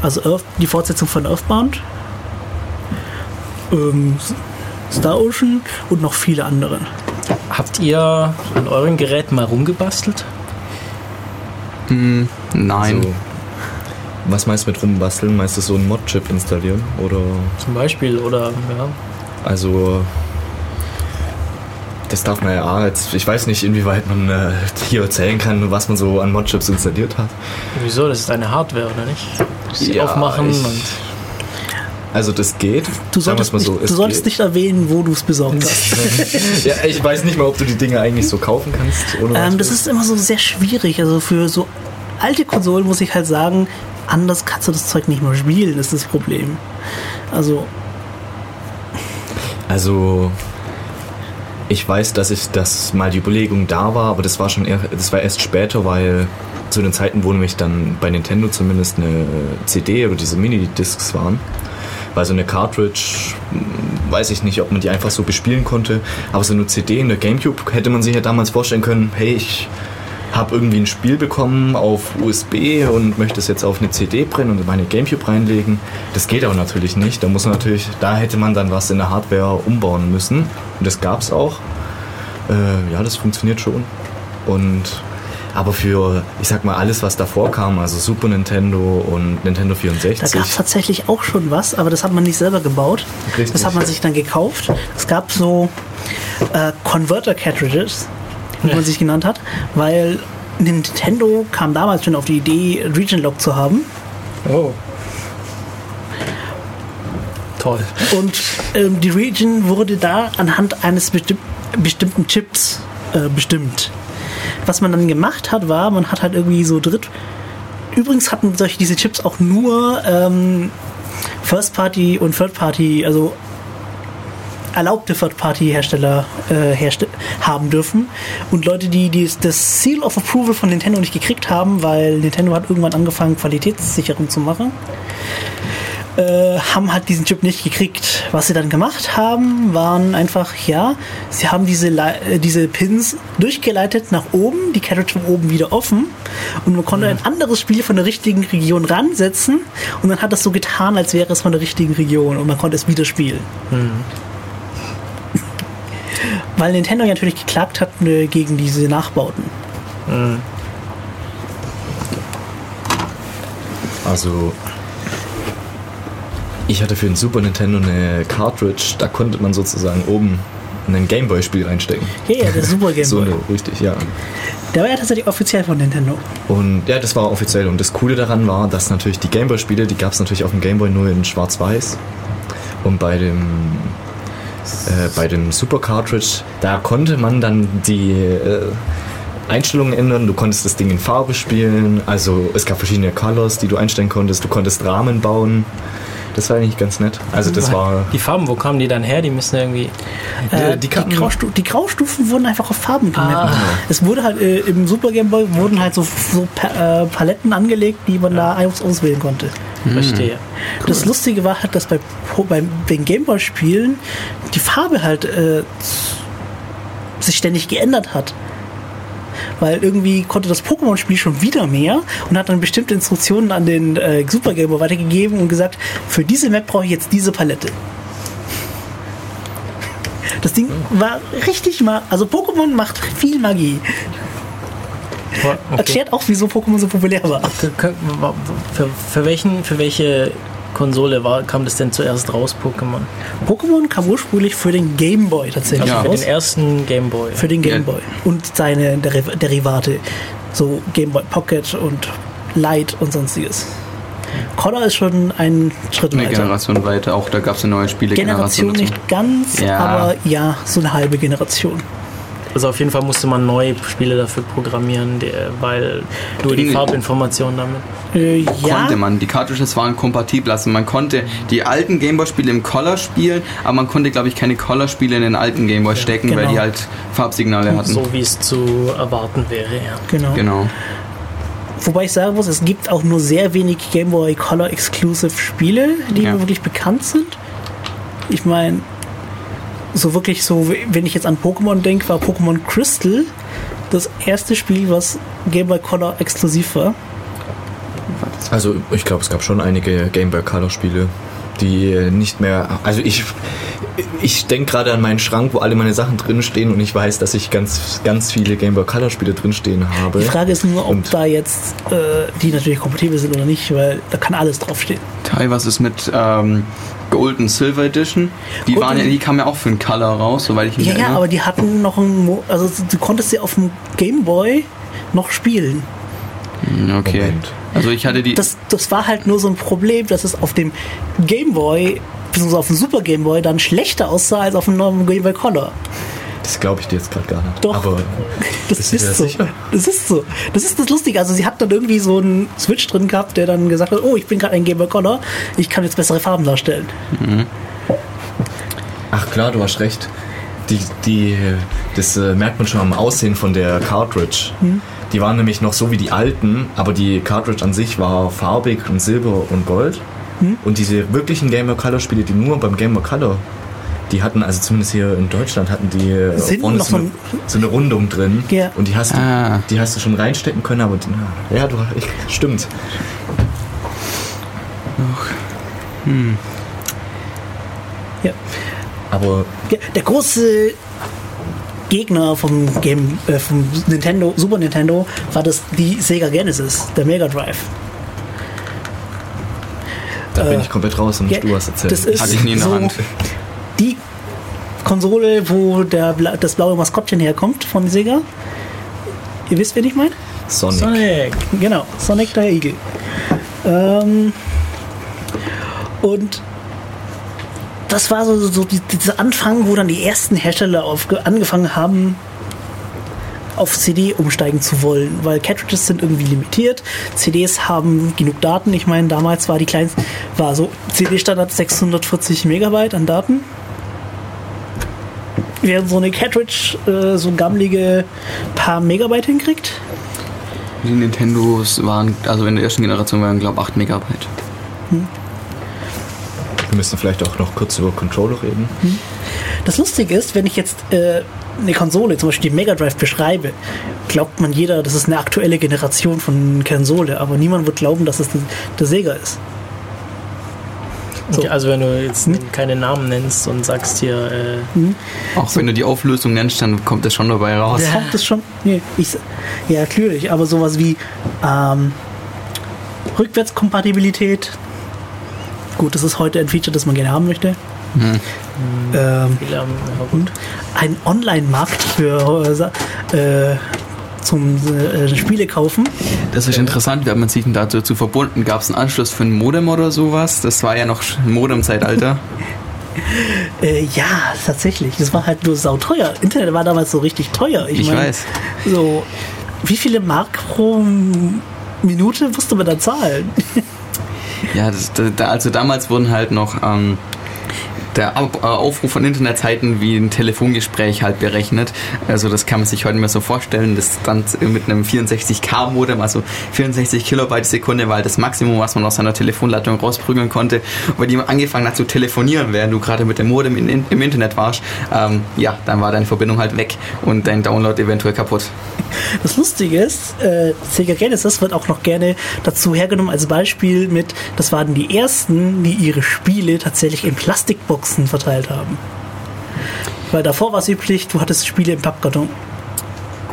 Also Earth, die Fortsetzung von Earthbound. Ähm, Star Ocean und noch viele andere. Habt ihr an euren Geräten mal rumgebastelt? Nein. So, was meinst du mit rumbasteln? Meinst du so einen Mod-Chip installieren? Oder Zum Beispiel? Oder ja. also das darf man ja jetzt, ich weiß nicht, inwieweit man äh, hier erzählen kann, was man so an Mod-Chips installiert hat. Wieso? Das ist eine Hardware, oder nicht? Sie Ja, aufmachen ich- und. Also das geht. Du solltest, mal nicht, so, du es solltest geht. nicht erwähnen, wo du es besorgt hast. (laughs) Ja, ich weiß nicht mal, ob du die Dinge eigentlich so kaufen kannst. Ohne ähm, das ist immer so sehr schwierig. Also für so alte Konsolen muss ich halt sagen, anders kannst du das Zeug nicht mehr spielen, ist das Problem. Also, Also ich weiß, dass ich das mal die Überlegung da war, aber das war schon eher, das war erst später, weil zu den Zeiten, wo nämlich dann bei Nintendo zumindest eine CD oder diese Mini-Discs waren. Weil so eine Cartridge, weiß ich nicht, ob man die einfach so bespielen konnte, aber so eine CD in der Gamecube hätte man sich ja damals vorstellen können, hey, ich habe irgendwie ein Spiel bekommen auf USB und möchte es jetzt auf eine CD brennen und in meine Gamecube reinlegen. Das geht aber natürlich nicht. Da muss man natürlich, da hätte man dann was in der Hardware umbauen müssen. Und das gab es auch. Äh, ja, das funktioniert schon. Und aber für, ich sag mal, alles, was davor kam, also Super Nintendo und Nintendo da 64. gab es tatsächlich auch schon was, aber das hat man nicht selber gebaut. Richtig. Das hat man sich dann gekauft. Es gab so äh, Converter-Cartridges, wie man sich genannt hat, weil Nintendo kam damals schon auf die Idee, Region Lock zu haben. Oh. Toll. Und ähm, die Region wurde da anhand eines bestimm bestimmten Chips äh, bestimmt. Was man dann gemacht hat, war, man hat halt irgendwie so dritt. Übrigens hatten solche diese Chips auch nur ähm, First Party und Third Party, also erlaubte Third-Party-Hersteller äh, herste haben dürfen. Und Leute, die, die das Seal of Approval von Nintendo nicht gekriegt haben, weil Nintendo hat irgendwann angefangen, Qualitätssicherung zu machen, äh, haben halt diesen Chip nicht gekriegt. Was sie dann gemacht haben, waren einfach, ja, sie haben diese, Lei- äh, diese Pins durchgeleitet nach oben, die Cartridge war oben wieder offen und man konnte ein anderes Spiel von der richtigen Region ransetzen und dann hat das so getan, als wäre es von der richtigen Region und man konnte es wieder spielen. Weil Nintendo ja natürlich geklagt hat äh, gegen diese Nachbauten. Also, ich hatte für den Super Nintendo eine Cartridge, da konnte man sozusagen oben ein Gameboy-Spiel reinstecken. Ja, ja, der Super (laughs) Game So Boy. eine, richtig, ja. Der war ja tatsächlich offiziell von Nintendo. Und ja, das war offiziell. Und das Coole daran war, dass natürlich die Gameboy-Spiele, die gab es natürlich auf dem Gameboy nur in Schwarz-Weiß. Und bei dem, äh, bei dem Super Cartridge, da konnte man dann die äh, Einstellungen ändern. Du konntest das Ding in Farbe spielen. Also es gab verschiedene Colors, die du einstellen konntest. Du konntest Rahmen bauen. Das war eigentlich ganz nett. Also das war... Die Farben, wo kamen die dann her? Die müssen irgendwie. Äh, die die, kannten- Graustu die Graustufen wurden einfach auf Farben gemappt. Ah. Es wurde halt äh, im Super Game Boy wurden halt so, so pa äh, Paletten angelegt, die man da aus auswählen konnte. Verstehe. Das Lustige war halt, dass bei, bei den Game Boy Spielen die Farbe halt äh, sich ständig geändert hat. Weil irgendwie konnte das Pokémon-Spiel schon wieder mehr und hat dann bestimmte Instruktionen an den äh, Super Game Boy weitergegeben und gesagt, für diese Map brauche ich jetzt diese Palette. Das Ding war richtig mal, also Pokémon macht viel Magie. Okay. Erklärt auch, wieso Pokémon so populär war. Für, für, welchen, für welche Konsole war, kam das denn zuerst raus, Pokémon? Pokémon kam ursprünglich für den Game Boy tatsächlich Also für raus. den ersten Game Boy. Für den Game Ja. Boy und seine Deri- Derivate. So Game Boy Pocket und Light und sonstiges. Color ist schon ein Schritt Eine weiter. Generation weiter. Auch da gab es eine neue Spielegeneration Generation nicht ganz, Ja. aber ja, so eine halbe Generation. Also auf jeden Fall musste man neue Spiele dafür programmieren, weil nur die. Farbinformationen damit. Äh, ja, Konnte man. Die Cartridges waren kompatibel. Also man konnte die alten Gameboy-Spiele im Color spielen, aber man konnte, glaube ich, keine Color-Spiele in den alten Gameboy stecken, weil genau. die halt Farbsignale hatten. So wie es zu erwarten wäre, ja. genau. Genau. Wobei ich sagen muss, es gibt auch nur sehr wenig Game Boy Color Exclusive Spiele, die Ja. wirklich bekannt sind. Ich meine, so wirklich so, wenn ich jetzt an Pokémon denke, war Pokémon Crystal das erste Spiel, was Game Boy Color exklusiv war. Also ich glaube, es gab schon einige Game Boy Color Spiele, die nicht mehr. Also ich, ich denke gerade an meinen Schrank, wo alle meine Sachen drinstehen und ich weiß, dass ich ganz, ganz viele Game Boy Color Spiele drinstehen habe. Die Frage ist nur, ob Und- da jetzt äh, die natürlich kompatibel sind oder nicht, weil da kann alles draufstehen. Tai, was ist mit ähm, Gold und Silver Edition? Die, Gold waren ja, und- die kamen ja auch für den Color raus, soweit ich mich Ja, ja, erinnere. aber die hatten noch ein, Mo also du konntest sie auf dem Game Boy noch spielen. Hm, okay. Moment. Also ich hatte die. das, das war halt nur so ein Problem, dass es auf dem Game Boy, beziehungsweise auf dem Super Game Boy, dann schlechter aussah als auf dem neuen Game Boy Color. Das glaube ich dir jetzt gerade gar nicht. Doch. Aber (laughs) Das ist dir so. sicher? Das ist so. Das ist das Lustige. Also sie hat dann irgendwie so einen Switch drin gehabt, der dann gesagt hat, oh, ich bin gerade ein Game Boy Color, ich kann jetzt bessere Farben darstellen. ach klar, du hast recht. Die, die, das äh, merkt man schon am Aussehen von der Cartridge. Die waren nämlich noch so wie die alten, aber die Cartridge an sich war farbig und silber und gold. Und diese wirklichen Game Boy Color Spiele, die nur beim Game Boy Color, die hatten, also zumindest hier in Deutschland, hatten die äh, Sind vorne noch so, eine, ein- so eine Rundung drin. Ja. Und die hast, du, Ah. die hast du schon reinstecken können, aber die, ja, du, ich, stimmt. Ja. Aber Ja, Der große Gegner vom Game, äh, vom Nintendo, Super Nintendo war das die Sega Genesis, der Mega Drive. Da bin ich komplett raus und Ja, du hast erzählt. das ist Hatte ich nie in der so Hand. die Konsole, wo der, das blaue Maskottchen herkommt von Sega. Ihr wisst, wen ich meine? Sonic. Sonic! Genau, Sonic der Igel. Ähm, und das war so, so die, dieser Anfang, wo dann die ersten Hersteller auf, angefangen haben, auf CD umsteigen zu wollen, weil Cartridges sind irgendwie limitiert. CDs haben genug Daten. Ich meine, damals war die kleinste, war so CD-Standard 640 Megabyte an Daten. Während so eine Cartridge äh, so gammelige paar Megabyte hinkriegt. Die Nintendos waren, also in der ersten Generation waren, glaube ich, 8 Megabyte. Wir müssen vielleicht auch noch kurz über Controller reden. Das Lustige ist, wenn ich jetzt äh, eine Konsole, zum Beispiel die Mega Drive, beschreibe, glaubt man jeder, das ist eine aktuelle Generation von Konsole, aber niemand wird glauben, dass es der Sega ist. So. Okay, also wenn du jetzt keine Namen nennst und sagst hier, äh, Auch wenn du die Auflösung nennst, dann kommt das schon dabei raus. Kommt das schon? Nee, ich, ja, natürlich, aber sowas wie ähm, Rückwärtskompatibilität. Gut, das ist heute ein Feature, das man gerne haben möchte. Ähm, ein Online-Markt für äh, äh, zum äh, Spiele kaufen. Das ist interessant, wie hat man sich denn dazu verbunden? Gab es einen Anschluss für ein Modem oder sowas? Das war ja noch Modem-Zeitalter. (laughs) (laughs) Äh, ja, tatsächlich. Das war halt nur sauteuer. Internet war damals so richtig teuer. Ich mein, weiß. So, wie viele Mark pro Minute musste man da zahlen? Ja, das, da, also damals wurden halt noch ähm, der äh, Aufruf von Internetseiten wie ein Telefongespräch halt berechnet. Also das kann man sich heute nicht mehr so vorstellen. Das dann mit einem 64K-Modem, also 64 Kilobyte die Sekunde, war das Maximum, was man aus seiner Telefonleitung rausprügeln konnte. Wenn jemand angefangen hat zu telefonieren, während du gerade mit dem Modem in, in, im Internet warst, ähm, ja, dann war deine Verbindung halt weg und dein Download eventuell kaputt. Das Lustige ist, äh, Sega Genesis wird auch noch gerne dazu hergenommen als Beispiel mit, das waren die ersten, die ihre Spiele tatsächlich in Plastikboxen verteilt haben. Weil davor war es üblich, du hattest Spiele im Pappkarton.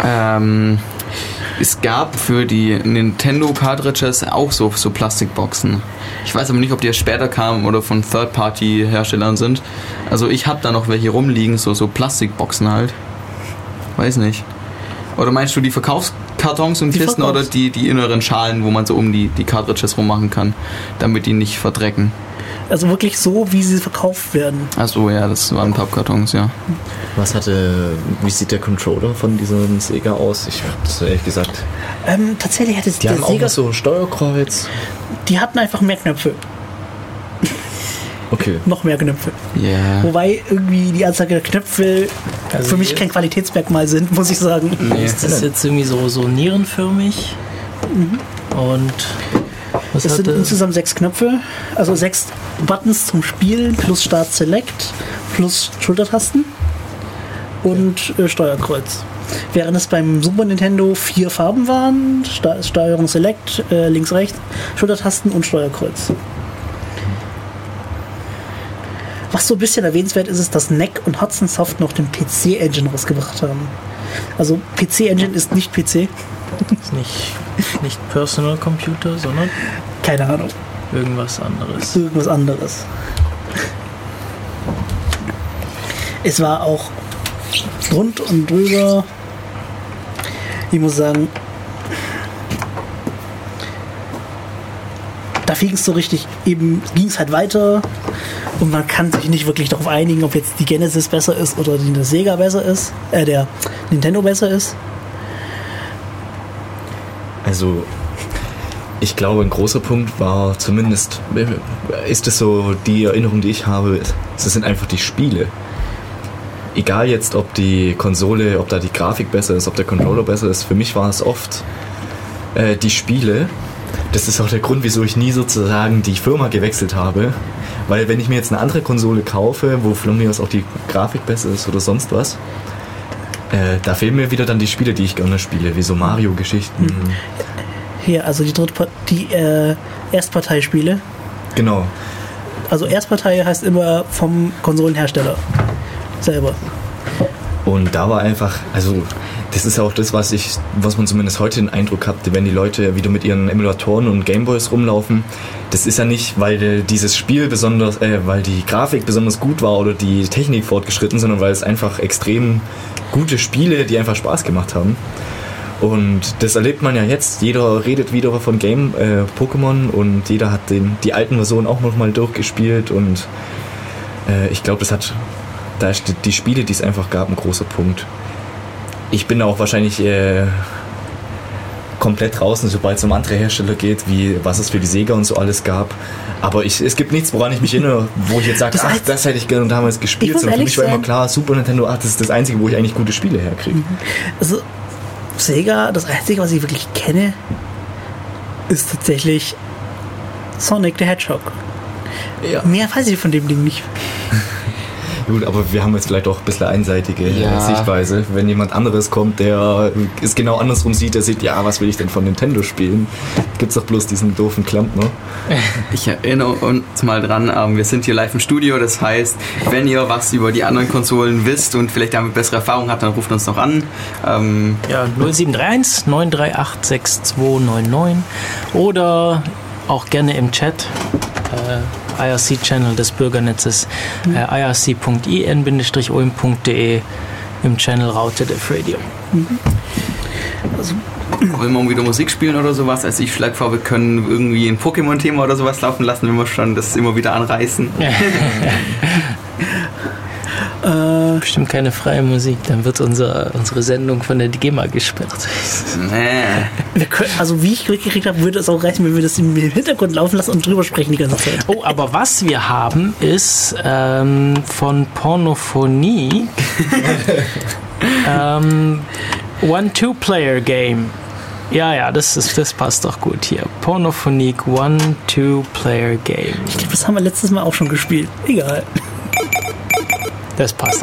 Ähm, es gab für die Nintendo Cartridges auch so, so Plastikboxen. Ich weiß aber nicht, ob die erst später kamen oder von Third-Party-Herstellern sind. Also ich habe da noch welche rumliegen, so, so Plastikboxen halt. Weiß nicht. Oder meinst du die Verkaufskartons und Die Kisten Verkaufs- oder die, die inneren Schalen, wo man so um die, die Cartridges rummachen kann, damit die nicht verdrecken? Also wirklich so, wie sie verkauft werden. Achso, ja, das waren Pappkartons, ja. Was hatte, wie sieht der Controller von diesem Sega aus? Ich hab das ehrlich gesagt. Ähm, tatsächlich hatte Die der haben auch Sega, noch so ein Steuerkreuz. die hatten einfach mehr Knöpfe, Okay. (laughs) noch mehr Knöpfe. Ja. Wobei irgendwie die Anzahl der Knöpfe Also für mich kein Qualitätsmerkmal sind, (laughs) muss ich sagen. Nee. ist das jetzt irgendwie so, so nierenförmig? Und was Es sind insgesamt sechs Knöpfe, also sechs Buttons zum Spielen plus Start Select plus Schultertasten und äh, Steuerkreuz. Während es beim Super Nintendo vier Farben waren, Sta Steuerung Select, äh, links, rechts, Schultertasten und Steuerkreuz. Was so ein bisschen erwähnenswert ist, ist, dass NEC und Hudson Soft noch den PC-Engine rausgebracht haben. Also PC-Engine ist nicht PC, ist nicht, nicht Personal Computer, sondern keine Ahnung, irgendwas anderes. irgendwas anderes. Es war auch rund und drüber. Ich muss sagen, da fing es so richtig, eben ging es halt weiter und man kann sich nicht wirklich darauf einigen, ob jetzt die Genesis besser ist oder die Sega besser ist, äh, der Nintendo besser ist. Also, ich glaube, ein großer Punkt war zumindest, ist es so, die Erinnerung, die ich habe, es sind einfach die Spiele. Egal jetzt, ob die Konsole, ob da die Grafik besser ist, ob der Controller besser ist, für mich war es oft äh, die Spiele. Das ist auch der Grund, wieso ich nie sozusagen die Firma gewechselt habe. Weil wenn ich mir jetzt eine andere Konsole kaufe, wo von mir aus auch die Grafik besser ist oder sonst was, äh, da fehlen mir wieder dann die Spiele, die ich gerne spiele, wie so Mario-Geschichten. Hier, also die Drittpart die äh, Erstparteispiele. Genau. Also Erstpartei heißt immer vom Konsolenhersteller selber. Und da war einfach, also das ist auch das, was ich, was man zumindest heute den Eindruck hat, wenn die Leute wieder mit ihren Emulatoren und Gameboys rumlaufen. Das ist ja nicht, weil dieses Spiel besonders, äh, weil die Grafik besonders gut war oder die Technik fortgeschritten, sondern weil es einfach extrem gute Spiele, die einfach Spaß gemacht haben. Und das erlebt man ja jetzt. Jeder redet wieder von Game äh, Pokémon und jeder hat den, die alten Versionen auch nochmal durchgespielt und äh, ich glaube, das hat da ist die, die Spiele, die es einfach gab, ein großer Punkt. Ich bin auch wahrscheinlich äh, komplett draußen, sobald es um andere Hersteller geht, wie was es für die Sega und so alles gab. Aber ich, es gibt nichts, woran ich mich erinnere, wo ich jetzt sage, Das ach, das hätte ich gerne damals gespielt. Sondern für mich war immer klar, Super Nintendo, ach, das ist das Einzige, wo ich eigentlich gute Spiele herkriege. Also Sega, das Einzige, was ich wirklich kenne, ist tatsächlich Sonic the Hedgehog. Ja. Mehr weiß ich von dem Ding nicht. (laughs) Gut, aber wir haben jetzt vielleicht auch ein bisschen einseitige Ja. Sichtweise. Wenn jemand anderes kommt, der es genau andersrum sieht, der sieht, ja, was will ich denn von Nintendo spielen? Gibt's doch bloß diesen doofen Klempner. (laughs) Ich erinnere uns mal dran, ähm, wir sind hier live im Studio, das heißt, wenn ihr was über die anderen Konsolen wisst und vielleicht damit bessere Erfahrungen habt, dann ruft uns noch an. Ähm, Ja, 0731 938 6299 oder auch gerne im Chat. Äh, IRC-Channel des Bürgernetzes äh, irc.in-oim.de im Channel Raute Def Radio. wollen wir wieder Musik spielen oder sowas? Also ich schlage vor, wir können irgendwie ein Pokémon-Thema oder sowas laufen lassen, wenn wir schon das immer wieder anreißen. (laughs) (laughs) Bestimmt keine freie Musik, dann wird unser, unsere Sendung von der GEMA gesperrt. Nee. Können, also wie ich mitgekriegt habe, würde es auch reichen, wenn wir das im Hintergrund laufen lassen und drüber sprechen die ganze Zeit. Oh, aber was wir haben, ist ähm, von Pornophonie (laughs) ähm, One-Two-Player-Game. Ja, ja, das, ist, das passt doch gut hier. Pornophonique One-Two-Player-Game. Ich glaube, das haben wir letztes Mal auch schon gespielt. Egal. Das passt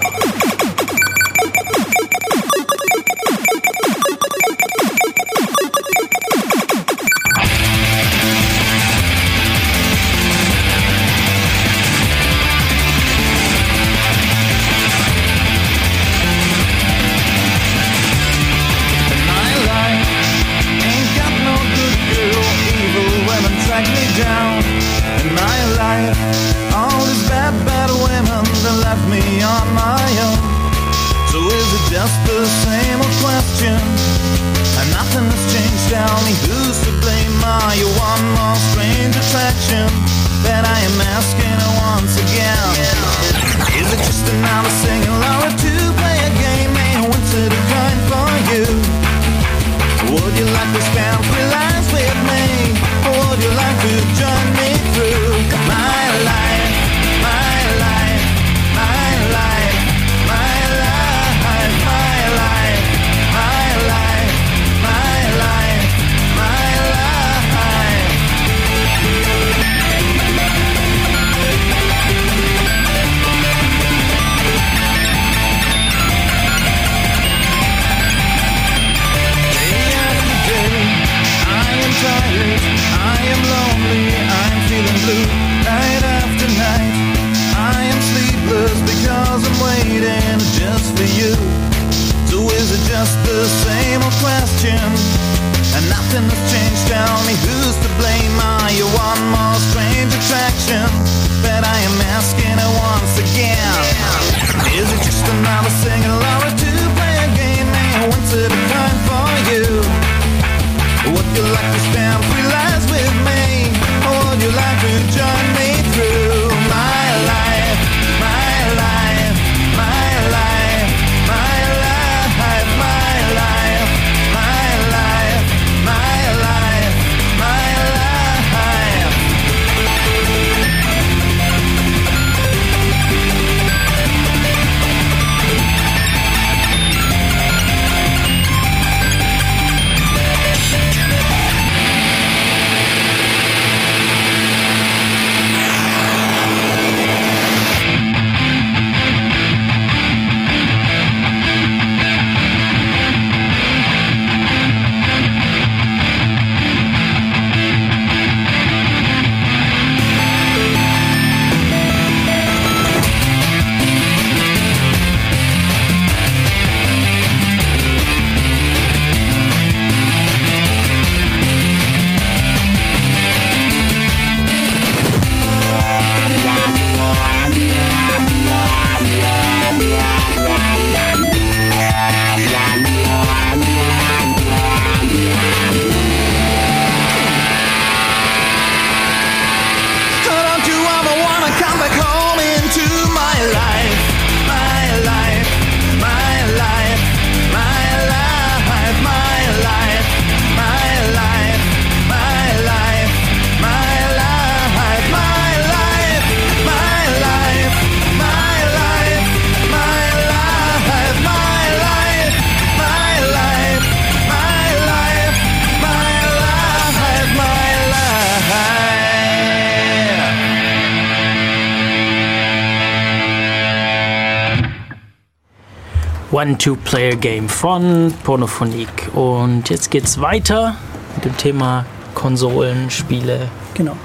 One-Two-Player-Game von Pornophonik. Und jetzt geht's weiter mit dem Thema Konsolen, Spiele. Genau.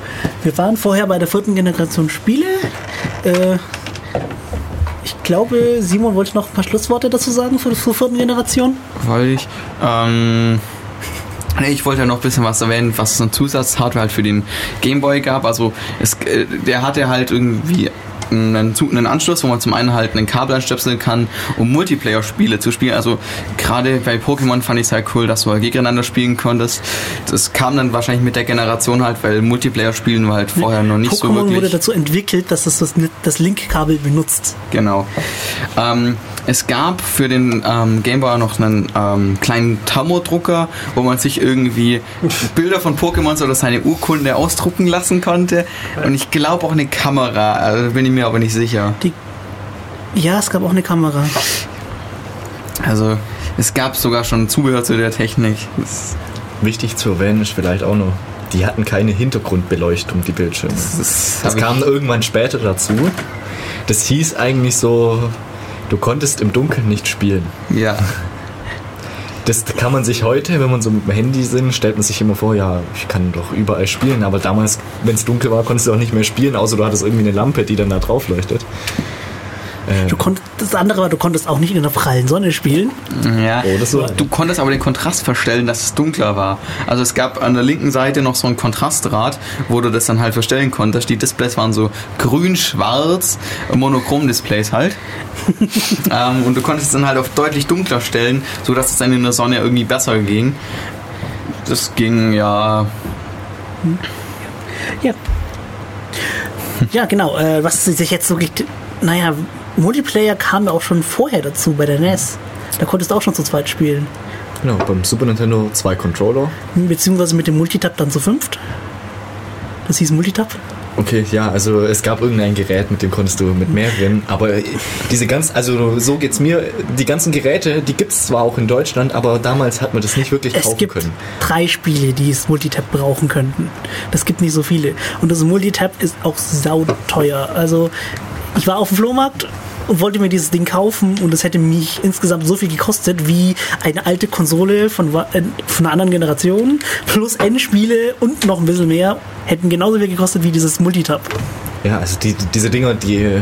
Wir waren vorher bei der vierten Generation Spiele. Äh, ich glaube, Simon wollte noch ein paar Schlussworte dazu sagen für zur vierten Generation. Wollte ich. Ähm, nee, ich wollte ja noch ein bisschen was erwähnen, was es an Zusatzhardware halt für den Gameboy gab. Also es, äh, der hatte halt irgendwie einen, einen Anschluss, wo man zum einen halt einen Kabel anstöpseln kann, um Multiplayer-Spiele zu spielen. Also gerade bei Pokémon fand ich es halt cool, dass du halt gegeneinander spielen konntest. Das kam dann wahrscheinlich mit der Generation halt, weil Multiplayer-Spielen war halt vorher noch nicht so Pokémon wirklich. wurde dazu entwickelt, dass es das, das Link-Kabel benutzt. Genau. Ähm, es gab für den ähm, Gameboy noch einen ähm, kleinen Thermodrucker, wo man sich irgendwie (laughs) Bilder von Pokémons oder seine Urkunde ausdrucken lassen konnte. Und ich glaube auch eine Kamera, also bin ich mir aber nicht sicher. Ja, es gab auch eine Kamera. Also es gab sogar schon Zubehör zu der Technik. Das, Wichtig zu erwähnen ist vielleicht auch noch, die hatten keine Hintergrundbeleuchtung, die Bildschirme. das, Das ich- kam irgendwann später dazu. Das hieß eigentlich so, du konntest im Dunkeln nicht spielen. ja. Das kann man sich heute, wenn man so mit dem Handy sind, stellt man sich immer vor, ja, ich kann doch überall spielen, aber damals, wenn es dunkel war, konntest du auch nicht mehr spielen, außer du hattest irgendwie eine Lampe, die dann da drauf leuchtet. Äh, Du konntest, das andere war, du konntest auch nicht in der prallen Sonne spielen. Ja, Oh, das so. du konntest aber den Kontrast verstellen, dass es dunkler war. Also es gab an der linken Seite noch so ein Kontrastrad, wo du das dann halt verstellen konntest. Die Displays waren so grün-schwarz, Monochrom-Displays halt. (laughs) ähm, und du konntest es dann halt auf deutlich dunkler stellen, sodass es dann in der Sonne irgendwie besser ging. Das ging ja. Ja. Ja, genau. Äh, was sich jetzt so gibt. Naja, Multiplayer kam ja auch schon vorher dazu bei der NES. Da konntest du auch schon zu zweit spielen. genau, beim Super Nintendo zwei Controller. Beziehungsweise mit dem Multitap dann zu fünft. Das hieß Multitap. Okay, ja, also es gab irgendein Gerät, mit dem konntest du mit mehreren, aber diese ganz, also so geht's mir, die ganzen Geräte, die gibt's zwar auch in Deutschland, aber damals hat man das nicht wirklich Es kaufen gibt können. drei Spiele, die es Multitap brauchen könnten. Das gibt nicht so viele. Und das Multitap ist auch sauteuer. Also ich war auf dem Flohmarkt und wollte mir dieses Ding kaufen und es hätte mich insgesamt so viel gekostet wie eine alte Konsole von, äh, von einer anderen Generation plus Endspiele und noch ein bisschen mehr hätten genauso viel gekostet wie dieses Multitap. Ja, also die, die- diese Dinger, die äh,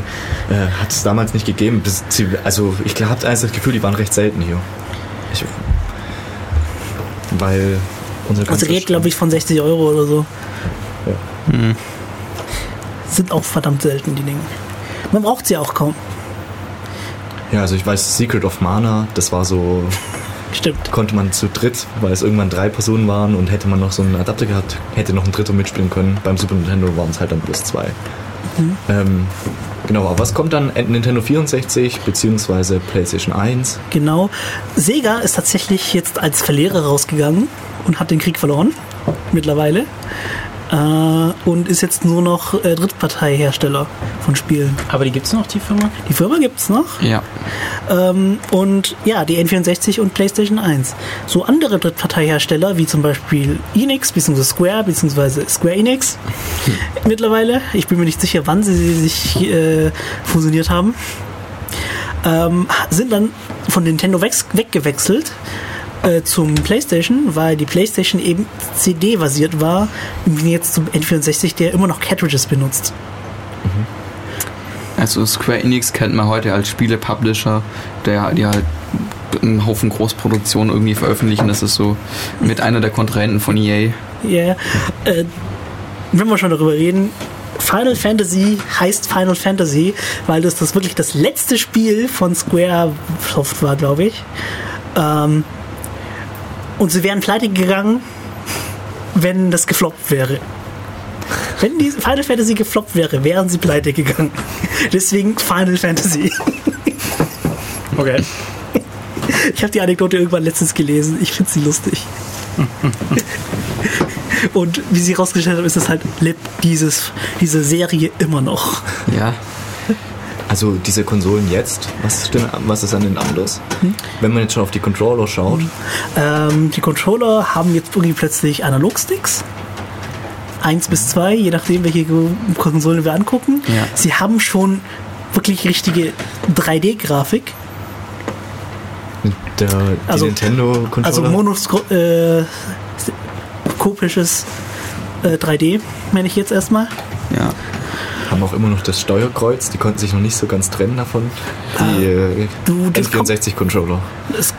hat es damals nicht gegeben. Das, also ich habe einfach das Gefühl, die waren recht selten hier. Ich, weil unsere Also redet, glaube ich, von 60 Euro oder so. Ja. Sind auch verdammt selten, die Dinge. Man braucht sie auch kaum. Ja, also ich weiß, Secret of Mana, das war so, (laughs) Stimmt. konnte man zu dritt, weil es irgendwann drei Personen waren und hätte man noch so einen Adapter gehabt, hätte noch ein dritter mitspielen können. Beim Super Nintendo waren es halt dann bloß zwei. Ähm, genau, aber was kommt dann? Nintendo 64 beziehungsweise PlayStation 1? Genau. Sega ist tatsächlich jetzt als Verlierer rausgegangen und hat den Krieg verloren. Mittlerweile. Äh, und ist jetzt nur noch äh, Drittparteihersteller von Spielen. Aber die gibt's noch, die Firma? Die Firma gibt's noch. Ja. Ähm, und ja, die N64 und PlayStation 1. So andere Drittparteihersteller, wie zum Beispiel Enix, bzw. Square, bzw. Square Enix mittlerweile. Ich bin mir nicht sicher, wann sie sich äh, fusioniert haben. Ähm, sind dann von Nintendo weggewechselt äh, zum PlayStation, weil die PlayStation eben CD-basiert war, im Gegensatz zum N64, der immer noch Cartridges benutzt. Also Square Enix kennt man heute als Spiele-Publisher, der die halt einen Haufen Großproduktionen irgendwie veröffentlichen. Das ist so mit einer der Kontrahenten von EA. Ja, äh, wenn wir schon darüber reden, Final Fantasy heißt Final Fantasy, weil das, das wirklich das letzte Spiel von Square Soft war, glaube ich. Ähm, und sie wären pleite gegangen, wenn das gefloppt wäre. Wenn die Final Fantasy gefloppt wäre, wären sie pleite gegangen. Deswegen Final Fantasy. Okay. Ich habe die Anekdote irgendwann letztens gelesen. Ich finde sie lustig. Und wie sie rausgestellt haben, ist es halt, lebt dieses, diese Serie immer noch. Ja. Also diese Konsolen jetzt, was ist, denn, was ist an den anders? Wenn man jetzt schon auf die Controller schaut, Ähm, die Controller haben jetzt irgendwie plötzlich Analogsticks. Eins bis zwei, je nachdem, welche Konsolen wir angucken. Ja. Sie haben schon wirklich richtige 3D-Grafik. Der, die Also- Nintendo-Controller. Also monoskopisches äh, 3D, meine ich jetzt erstmal. Ja. Haben auch immer noch das Steuerkreuz. Die konnten sich noch nicht so ganz trennen davon. Die äh, Ah. Du, das kommt- N64-Controller. es,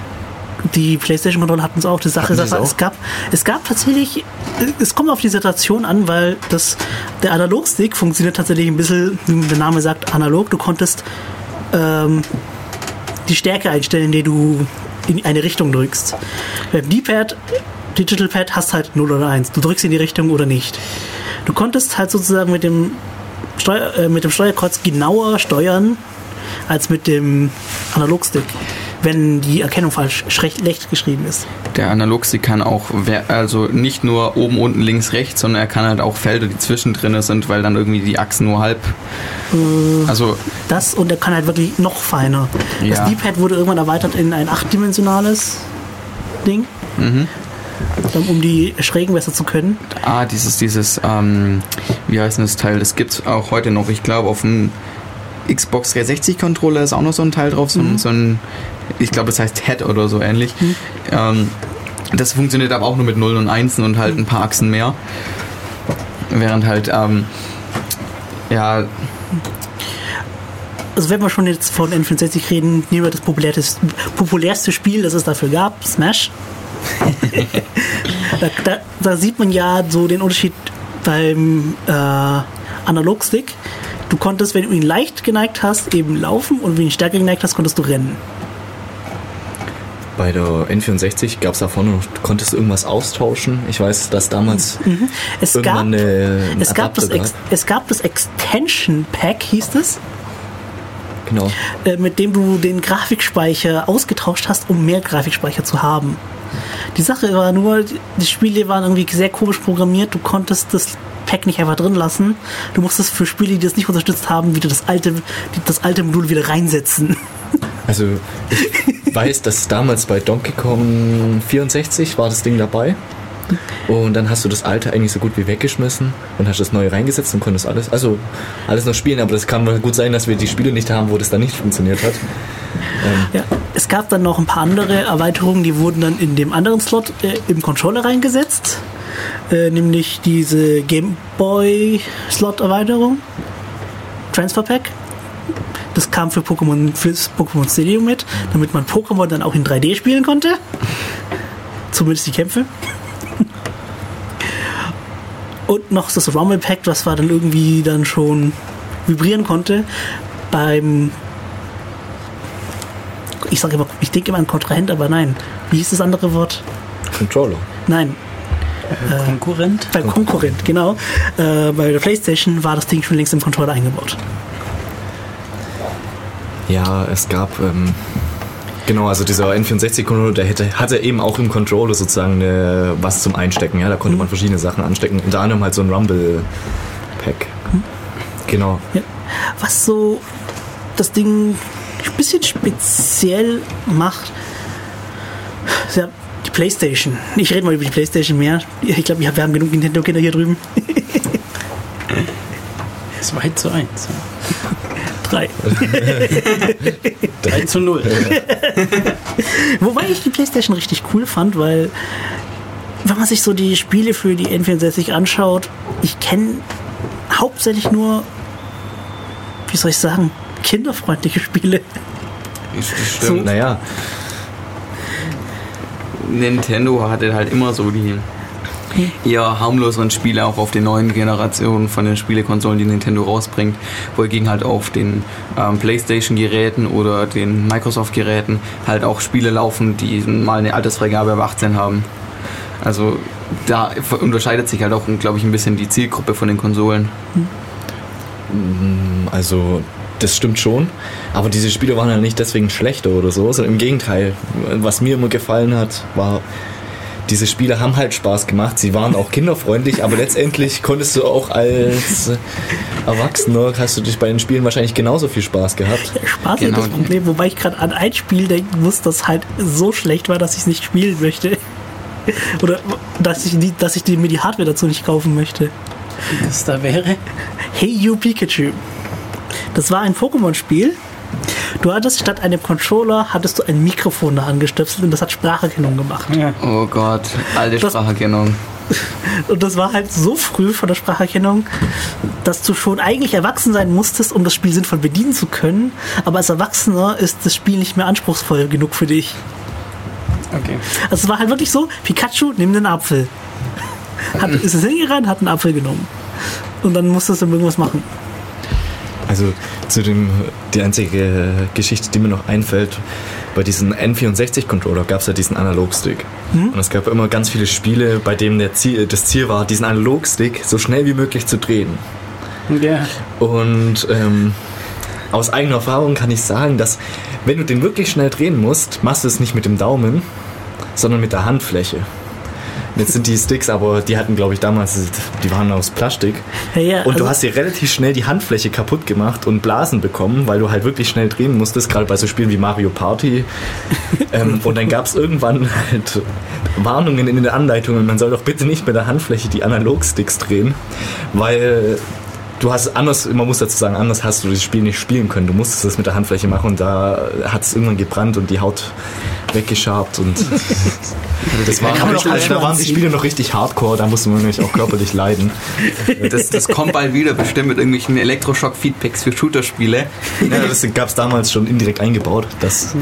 die PlayStation-Kontrolle hatten es auch. Die Sache ist es gab, es gab tatsächlich, es kommt auf die Situation an, weil das, der Analogstick funktioniert tatsächlich ein bisschen, wie der Name sagt, analog. Du konntest ähm, die Stärke einstellen, die du in eine Richtung drückst. Beim D-Pad, Digital Pad, hast halt 0 oder 1. Du drückst in die Richtung oder nicht. Du konntest halt sozusagen mit dem, Steuer, äh, mit dem Steuerkreuz genauer steuern als mit dem Analogstick, wenn die Erkennung falsch schlecht geschrieben ist. Der Analogstick kann auch, also nicht nur oben, unten, links, rechts, sondern er kann halt auch Felder, die zwischendrin sind, weil dann irgendwie die Achsen nur halb. Also, Das und er kann halt wirklich noch feiner. Ja. Das D-Pad wurde irgendwann erweitert in ein achtdimensionales Ding, mhm. Um- um die Schrägen besser zu können. ah, dieses, dieses, ähm, wie heißt denn das Teil? Das gibt's auch heute noch. Ich glaube, auf dem Xbox 360 Controller ist auch noch so ein Teil drauf, so, ein- so ein, ich glaube, das heißt Head oder so ähnlich. Ähm, das funktioniert aber auch nur mit Nullen und Einsen und halt ein paar Achsen mehr. Während halt, ähm, ja, Also wenn wir schon jetzt von N64 reden, nehmen wir das populärste, populärste Spiel, das es dafür gab, Smash. Da, da, da sieht man ja so den Unterschied beim äh, Analogstick. Du konntest, wenn du ihn leicht geneigt hast, eben laufen und wenn du ihn stärker geneigt hast, konntest du rennen. Bei der N64 gab es da vorne noch, du konntest irgendwas austauschen. Ich weiß, dass damals Es gab, es, gab das Ex, es gab das Extension Pack, hieß es, Genau. äh, mit dem du den Grafikspeicher ausgetauscht hast, um mehr Grafikspeicher zu haben. Die Sache war nur, die Spiele waren irgendwie sehr komisch programmiert. Du konntest das Pack nicht einfach drin lassen. Du musstest für Spiele, die das nicht unterstützt haben, wieder das alte, das alte Modul wieder reinsetzen. (laughs) Also ich weiß, dass damals bei Donkey Kong 64 war das Ding dabei. Und dann hast du das alte eigentlich so gut wie weggeschmissen und hast das neue reingesetzt und konntest alles, also alles noch spielen, aber das kann gut sein, dass wir die Spiele nicht haben, wo das dann nicht funktioniert hat. Ja, es gab dann noch ein paar andere Erweiterungen, die wurden dann in dem anderen Slot äh, im Controller reingesetzt. Äh, nämlich diese Game Boy Slot Erweiterung. Transfer Pack. Das kam für Pokémon, fürs Pokémon Stadium mit, damit man Pokémon dann auch in 3D spielen konnte. Zumindest die Kämpfe. Und noch das Rumble Pack, was war dann irgendwie dann schon vibrieren konnte. Beim ich sage immer, ich denke immer an Kontrahent, aber nein. Wie hieß das andere Wort? Controller. Nein, Konkurrent? beim Konkurrent, genau. Äh, bei der Playstation war das Ding schon längst im Controller eingebaut. Ja, es gab, ähm, genau, also dieser N64-Controller, der hätte, hatte eben auch im Controller sozusagen eine, was zum Einstecken. Ja, da konnte man verschiedene Sachen anstecken. Unter anderem halt so ein Rumble-Pack. Genau. Ja. Was so das Ding bisschen speziell macht, ja die Playstation. Ich rede mal über die Playstation mehr. Ich glaube, wir haben genug Nintendo-Kinder hier drüben. 2 zu 1. (laughs) Drei. 3 zu 0. (laughs) Wobei ich die Playstation richtig cool fand, weil wenn man sich so die Spiele für die N64 anschaut, ich kenne hauptsächlich nur, wie soll ich sagen, kinderfreundliche Spiele. das (laughs) stimmt. Naja, Nintendo hatte halt immer so die eher harmloseren Spiele auch auf den neuen Generationen von den Spielekonsolen, die Nintendo rausbringt, wohingegen halt auf den ähm, Playstation-Geräten oder den Microsoft-Geräten halt auch Spiele laufen, die mal eine Altersfreigabe ab 18 haben. Also da unterscheidet sich halt auch, glaube ich, ein bisschen die Zielgruppe von den Konsolen. also das stimmt schon. Aber diese Spiele waren ja nicht deswegen schlechter oder so, sondern im Gegenteil. Was mir immer gefallen hat, war, diese Spiele haben halt Spaß gemacht. Sie waren auch kinderfreundlich, aber letztendlich konntest du auch als Erwachsener, hast du dich bei den Spielen wahrscheinlich genauso viel Spaß gehabt. Spaß Genau. ist das Problem, wobei ich gerade an ein Spiel denken muss, das halt so schlecht war, dass ich es nicht spielen möchte. (laughs) Oder dass ich, die, dass ich die, mir die Hardware dazu nicht kaufen möchte. Was da wäre? Hey You Pikachu. Das war ein Pokémon-Spiel Du hattest statt einem Controller, hattest du ein Mikrofon da angestöpselt und das hat Spracherkennung gemacht. Oh Gott, alte Das- Spracherkennung. (laughs) Und das war halt so früh von der Spracherkennung, dass du schon eigentlich erwachsen sein musstest, um das Spiel sinnvoll bedienen zu können. Aber als Erwachsener ist das Spiel nicht mehr anspruchsvoll genug für dich. Okay. Also es war halt wirklich so, Pikachu, nimm den Apfel. Hat, ist es hingerannt, hat einen Apfel genommen. Und dann musstest du irgendwas machen. Also zu dem, die einzige Geschichte, die mir noch einfällt, bei diesem N64-Controller gab es ja diesen Analogstick. Und es gab immer ganz viele Spiele, bei denen der Ziel, das Ziel war, diesen Analogstick so schnell wie möglich zu drehen. Ja. Und ähm, aus eigener Erfahrung kann ich sagen, dass wenn du den wirklich schnell drehen musst, machst du es nicht mit dem Daumen, sondern mit der Handfläche. Jetzt sind die Sticks, aber die hatten, glaube ich, damals, die waren aus Plastik. Ja, ja, Und du also- hast dir relativ schnell die Handfläche kaputt gemacht und Blasen bekommen, weil du halt wirklich schnell drehen musstest, gerade bei so Spielen wie Mario Party. (laughs) ähm, und dann gab es irgendwann halt Warnungen in den Anleitungen, man soll doch bitte nicht mit der Handfläche die Analogsticks drehen, weil du hast anders, man muss dazu sagen, anders hast du das Spiel nicht spielen können. Du musstest das mit der Handfläche machen und da hat es irgendwann gebrannt und die Haut weggeschabt und (laughs) das war man richtig, also da waren die. Spiele noch richtig hardcore, da musste man nämlich auch körperlich leiden. Das, das kommt bald wieder bestimmt mit irgendwelchen Elektroschock-Feedbacks für Shooter-Spiele. Ja, das gab es damals schon indirekt eingebaut, das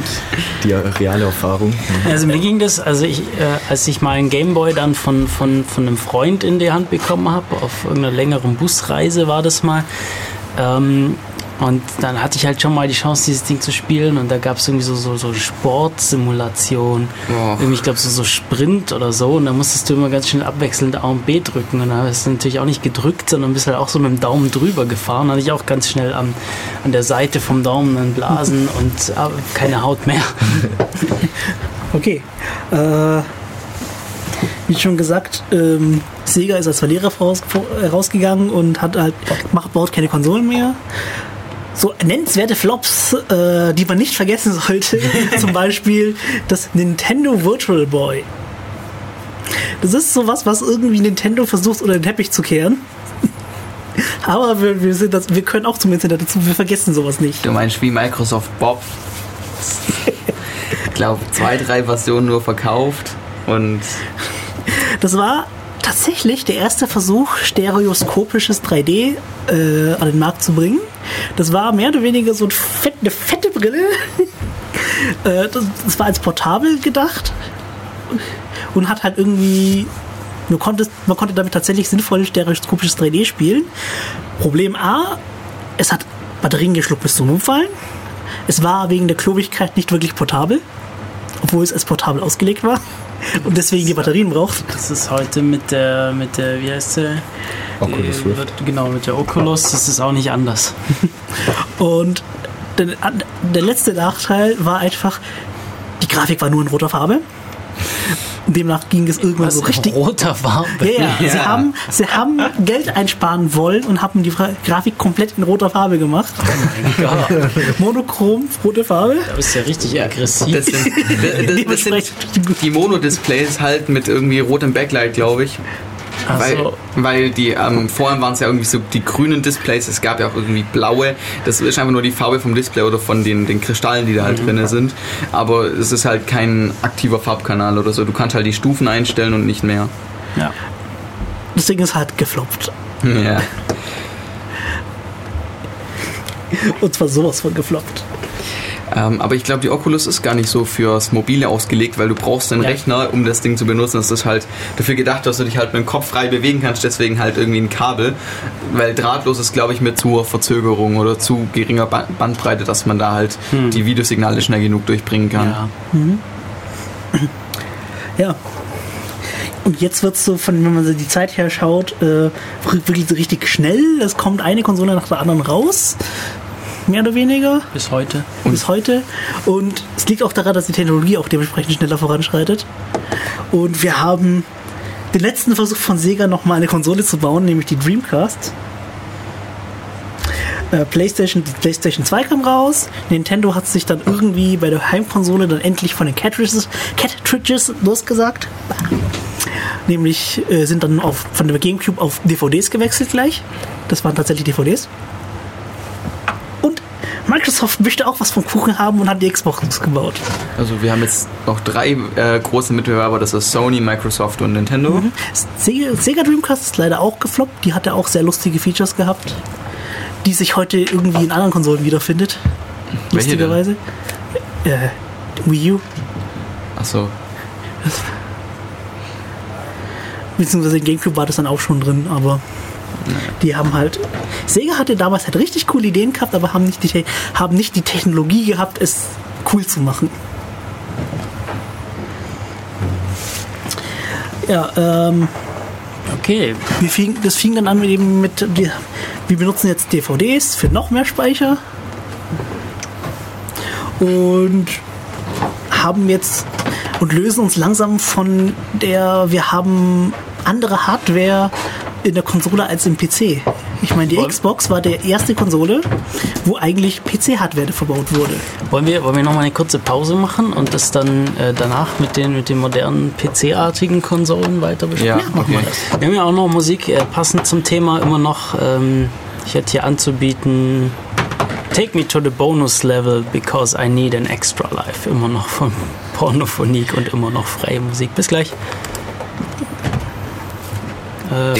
die reale Erfahrung. Also mir ging das, also ich, äh, als ich mal einen Gameboy dann von, von, von einem Freund in die Hand bekommen habe, auf irgendeiner längeren Busreise war das mal, ähm, und dann hatte ich halt schon mal die Chance, dieses Ding zu spielen und da gab es irgendwie so, so, so Sportsimulation, Oh. irgendwie, ich glaube so, so Sprint oder so und da musstest du immer ganz schnell abwechselnd A und B drücken und da hast du natürlich auch nicht gedrückt, sondern bist halt auch so mit dem Daumen drüber gefahren, da hatte ich auch ganz schnell an, an der Seite vom Daumen dann Blasen (laughs) und äh, keine Haut mehr. (laughs) Okay. Äh, wie schon gesagt, ähm, Sega ist als Verlierer voraus, vor- äh, rausgegangen und hat halt macht, baut keine Konsolen mehr. So nennenswerte Flops, äh, die man nicht vergessen sollte, (laughs) zum Beispiel das Nintendo Virtual Boy. Das ist sowas, was irgendwie Nintendo versucht unter den Teppich zu kehren. (laughs) Aber wir, wir, sind das, wir können auch zum Internet dazu, wir vergessen sowas nicht. Du meinst wie Microsoft Bob? Ich glaube, zwei, drei Versionen nur verkauft und Das war tatsächlich der erste Versuch, stereoskopisches 3D äh, an den Markt zu bringen. Das war mehr oder weniger so ein fett, eine fette Brille. (laughs) äh, das, das war als portabel gedacht und hat halt irgendwie. Man konnte, man konnte damit tatsächlich sinnvoll stereoskopisches 3D spielen. Problem A, es hat Batterien geschluckt bis zum Umfallen. Es war wegen der Klobigkeit nicht wirklich portabel, obwohl es als portabel ausgelegt war und deswegen die Batterien braucht. Das ist heute mit der, mit der, wie heißt der? Oculus Die- Rift. Genau, mit der Oculus, das ist auch nicht anders. (laughs) Und der, der letzte Nachteil war einfach, die Grafik war nur in roter Farbe. Demnach ging es irgendwann so richtig. roter Farbe. Ja, ja. Sie, haben, sie haben Geld einsparen wollen und haben die Grafik komplett in roter Farbe gemacht. Monochrom, rote Farbe. Du bist ja richtig aggressiv. das sind, das, das, das sind die Mono-Displays halt mit irgendwie rotem Backlight, glaube ich. Ach Weil, so. weil die, ähm, vorher waren es ja irgendwie so die grünen Displays, es gab ja auch irgendwie blaue. Das ist einfach nur die Farbe vom Display oder von den, den Kristallen, die da halt drin sind. Aber es ist halt kein aktiver Farbkanal oder so. Du kannst halt die Stufen einstellen und nicht mehr. Ja. Das Ding ist halt gefloppt. Ja. (laughs) Und zwar sowas von gefloppt. Ähm, aber ich glaube, die Oculus ist gar nicht so fürs Mobile ausgelegt, weil du brauchst einen Ja. Rechner, um das Ding zu benutzen. Das ist halt dafür gedacht, dass du dich halt mit dem Kopf frei bewegen kannst, deswegen halt irgendwie ein Kabel. Weil drahtlos ist, glaube ich, mit zu hoher Verzögerung oder zu geringer Ba- Bandbreite, dass man da halt die Videosignale schnell genug durchbringen kann. ja. Ja. Und jetzt wird es so, von, wenn man so die Zeit her schaut, äh, wirklich so richtig schnell. Es kommt eine Konsole nach der anderen raus. Mehr oder weniger. Bis heute. bis heute. Und es liegt auch daran, dass die Technologie auch dementsprechend schneller voranschreitet. Und wir haben den letzten Versuch von Sega nochmal eine Konsole zu bauen, nämlich die Dreamcast. Äh, PlayStation, die PlayStation 2 kam raus. Nintendo hat sich dann irgendwie bei der Heimkonsole dann endlich von den Cartridges, Cartridges losgesagt. Nämlich äh, sind dann auf, von der Gamecube auf DVDs gewechselt gleich. Das waren tatsächlich DVDs. Microsoft möchte auch was vom Kuchen haben und hat die Xbox gebaut. Also wir haben jetzt noch drei äh, große Mitbewerber, das ist Sony, Microsoft und Nintendo. Sega, Sega Dreamcast ist leider auch gefloppt. Die hatte auch sehr lustige Features gehabt, die sich heute irgendwie in anderen Konsolen wiederfindet. Welche denn? Lustigerweise. Äh, Wii U, Achso. beziehungsweise in GameCube war das dann auch schon drin, aber die haben halt. Sega hatte damals halt richtig coole Ideen gehabt, aber haben nicht die, haben nicht die Technologie gehabt, es cool zu machen. Ja, ähm, Okay, wir fing, das fing dann an mit eben mit, wir, wir benutzen jetzt DVDs für noch mehr Speicher und haben jetzt und lösen uns langsam von der, wir haben andere Hardware in der Konsole als im PC. Ich meine, die Xbox war der erste Konsole, wo eigentlich PC-Hardware verbaut wurde. wollen wir, wollen wir noch mal eine kurze Pause machen und das dann äh, danach mit den, mit den modernen PC-artigen Konsolen weiter besprechen? Ja, okay. Wir haben ja auch noch Musik äh, passend zum Thema immer noch. Ähm, ich hätte hier anzubieten Take Me to the Bonus Level because I need an extra life. Immer noch von Pornophonik und immer noch freie Musik. Bis gleich. Äh,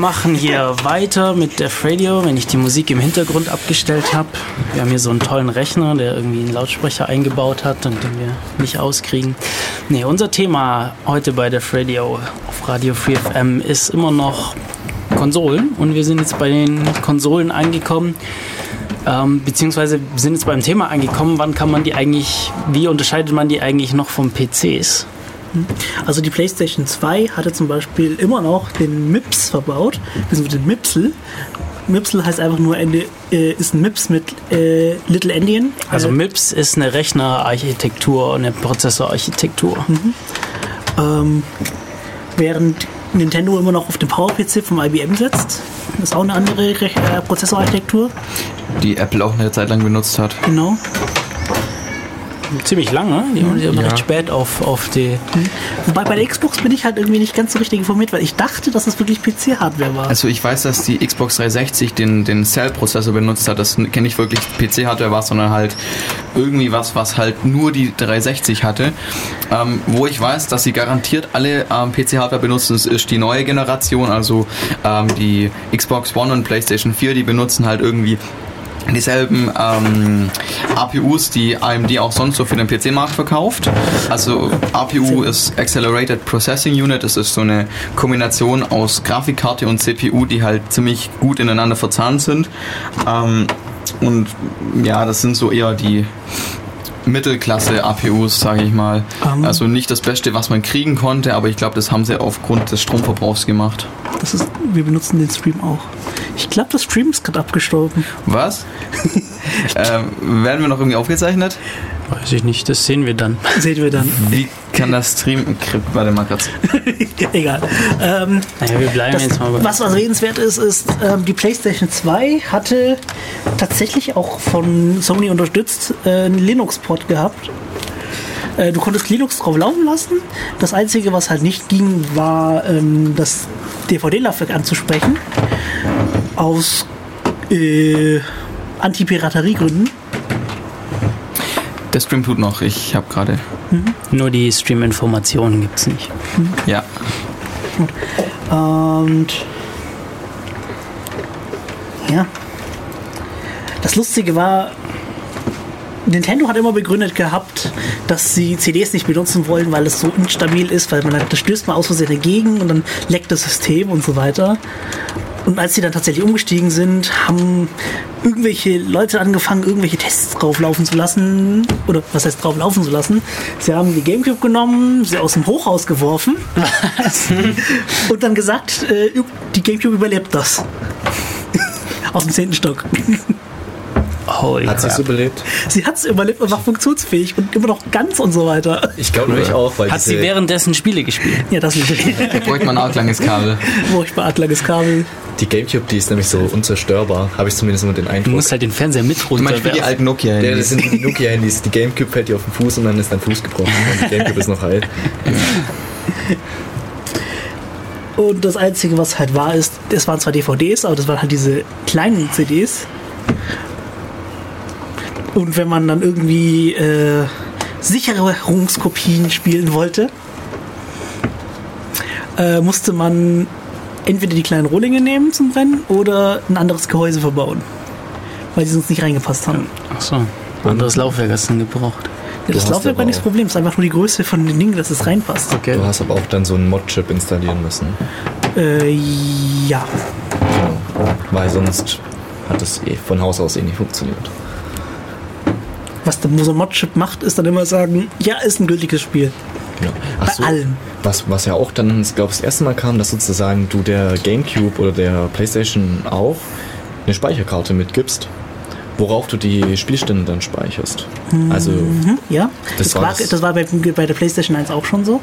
machen hier weiter mit Def Radio, wenn ich die Musik im Hintergrund abgestellt habe. Wir haben hier so einen tollen Rechner, der irgendwie einen Lautsprecher eingebaut hat und den wir nicht auskriegen. Nee, unser Thema heute bei Def Radio auf Radio Free FM ist immer noch Konsolen und wir sind jetzt bei den Konsolen angekommen. Ähm, beziehungsweise sind jetzt beim Thema angekommen, wann kann man die eigentlich, wie unterscheidet man die eigentlich noch von PCs? Also die PlayStation 2 hatte zum Beispiel immer noch den MIPS verbaut, beziehungsweise den MIPSel. MIPSel heißt einfach nur Ende, äh, ist ein MIPS mit äh, Little Endian. Also äh, MIPS ist eine Rechnerarchitektur, eine Prozessorarchitektur. Ähm, während Nintendo immer noch auf den Power-PC vom IBM setzt. Das ist auch eine andere Rech- äh, Prozessorarchitektur. Die Apple auch eine Zeit lang benutzt hat. Genau. Ziemlich lange, die haben die haben recht spät auf, auf die. Wobei bei der Xbox bin ich halt irgendwie nicht ganz so richtig informiert, weil ich dachte, dass es wirklich PC-Hardware war. Also ich weiß, dass die Xbox 360 den, den Cell-Prozessor benutzt hat. Das kenne ich wirklich PC-Hardware war, sondern halt irgendwie was, was halt nur die 360 hatte. Ähm, wo ich weiß, dass sie garantiert alle ähm, PC-Hardware benutzen, das ist die neue Generation, also ähm, die Xbox One und PlayStation 4, die benutzen halt irgendwie dieselben ähm, APUs, die AMD auch sonst so für den PC-Markt verkauft. Also APU ist Accelerated Processing Unit, das ist so eine Kombination aus Grafikkarte und CPU, die halt ziemlich gut ineinander verzahnt sind. Ähm, und ja, das sind so eher die Mittelklasse APUs, sage ich mal. Ähm. also nicht das Beste, was man kriegen konnte, aber ich glaube, das haben sie aufgrund des Stromverbrauchs gemacht. Das ist, wir benutzen den Stream auch. Ich glaube, das Stream ist gerade abgestorben. Was? (laughs) ähm, werden wir noch irgendwie aufgezeichnet? Weiß ich nicht, das sehen wir dann. Sehen wir dann. Wie kann das Stream... Warte mal kurz. (laughs) Egal. Ähm, Naja, wir bleiben das, jetzt mal bei. was was redenswert ist, ist, ähm, die PlayStation 2 hatte tatsächlich auch von Sony unterstützt äh, einen Linux-Port gehabt. Äh, du konntest Linux drauf laufen lassen. Das Einzige, was halt nicht ging, war ähm, das DVD-Laufwerk anzusprechen. Aus äh, Anti-Piraterie-Gründen. Der Stream tut noch. Ich habe gerade... Nur die Stream-Informationen gibt es nicht. Ja. Und ja. Das Lustige war, Nintendo hat immer begründet gehabt, dass sie CDs nicht benutzen wollen, weil es so instabil ist, weil man das stößt mal aus Versehen dagegen und dann leckt das System und so weiter. Und als sie dann tatsächlich umgestiegen sind, haben irgendwelche Leute angefangen, irgendwelche Tests drauflaufen zu lassen. Oder was heißt drauflaufen zu lassen? Sie haben die Gamecube genommen, sie aus dem Hochhaus geworfen (laughs) und dann gesagt, äh, die Gamecube überlebt das. (laughs) Aus dem zehnten Stock. Holy Hat sie es überlebt? Sie hat es überlebt und war funktionsfähig und immer noch ganz und so weiter. Ich glaube nämlich auch, weil Hat sie währenddessen Spiele gespielt? Ja, das ist Da (laughs) bräuchte man auch langes Kabel. furchtbar langes Kabel. die Gamecube, die ist nämlich so unzerstörbar, habe ich zumindest immer den Du Eindruck. musst halt den Fernseher mit Zum Beispiel die runterwerfen. alten nokia ja, das sind die Nokia-Handys. Die Gamecube fällt dir auf den Fuß und dann ist dein Fuß gebrochen. Und die Gamecube ist noch heil. (laughs) Und das Einzige, was halt war, ist, es waren zwar DVDs, aber das waren halt diese kleinen CDs. Und wenn man dann irgendwie äh, Sicherungskopien spielen wollte, äh, musste man entweder die kleinen Rohlinge nehmen zum Brennen oder ein anderes Gehäuse verbauen. Weil die sonst nicht reingepasst haben. Achso. Anderes Laufwerk hast du dann gebraucht. Ja, das Laufwerk war nicht das Problem, es ist einfach nur die Größe von den Dingen, dass es reinpasst. Okay. Du hast aber auch dann so einen Mod-Chip installieren müssen. Äh, ja. Weil sonst hat es eh von Haus aus eh nicht funktioniert. Was der so Mod-Chip macht, ist dann immer sagen, ja, ist ein gültiges Spiel. Genau. Bei allem. Was, was ja auch dann, ich glaube das erste Mal kam, dass sozusagen du der Gamecube oder der Playstation auch eine Speicherkarte mitgibst, worauf du die Spielstände dann speicherst. Also Ja, Das das, war war, das- das war bei, bei der PlayStation 1 auch schon so.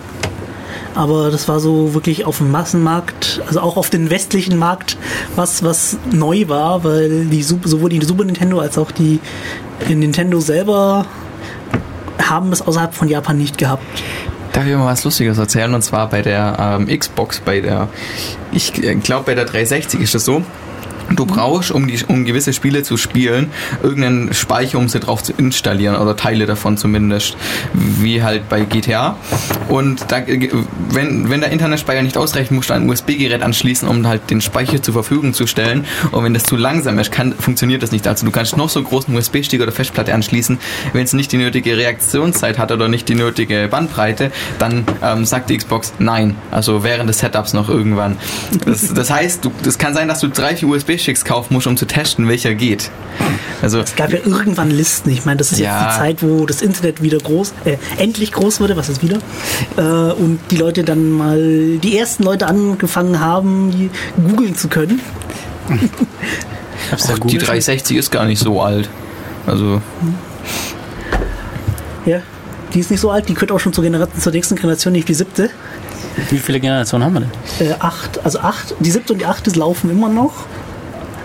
Aber das war so wirklich auf dem Massenmarkt, also auch auf den westlichen Markt, was, was neu war, weil die, sowohl die Super Nintendo als auch die Nintendo selber haben es außerhalb von Japan nicht gehabt. Darf ich mal was Lustiges erzählen? Und zwar bei der ähm, Xbox, bei der, ich glaube bei der 360 ist das so. Du brauchst, um, die, um gewisse Spiele zu spielen, irgendeinen Speicher, um sie drauf zu installieren oder Teile davon zumindest, wie halt bei GTA. Und da, wenn, wenn der Internetspeicher nicht ausreicht, musst du ein USB-Gerät anschließen, um halt den Speicher zur Verfügung zu stellen. Und wenn das zu langsam ist, kann, funktioniert das nicht. Also du kannst noch so großen USB-Stick oder Festplatte anschließen, wenn es nicht die nötige Reaktionszeit hat oder nicht die nötige Bandbreite, dann ähm, sagt die Xbox nein. Also während des Setups noch irgendwann. Das, das heißt, das kann sein, dass du drei, vier USB-Sticks kaufen musst, um zu testen, welcher geht. Also Es gab ja irgendwann Listen. Ich meine, das ist Ja. jetzt die Zeit, wo das Internet wieder groß, äh, endlich groß wurde, was ist wieder? Äh, und die Leute dann mal, die ersten Leute angefangen haben, die googeln zu können. Hab's da die Google 360 ist gar nicht so alt. Also Ja. Die ist nicht so alt, die gehört auch schon zur, Generation, zur nächsten Generation, nicht die siebte. Wie viele Generationen haben wir denn? Äh, acht, also acht, die siebte und die achte laufen immer noch.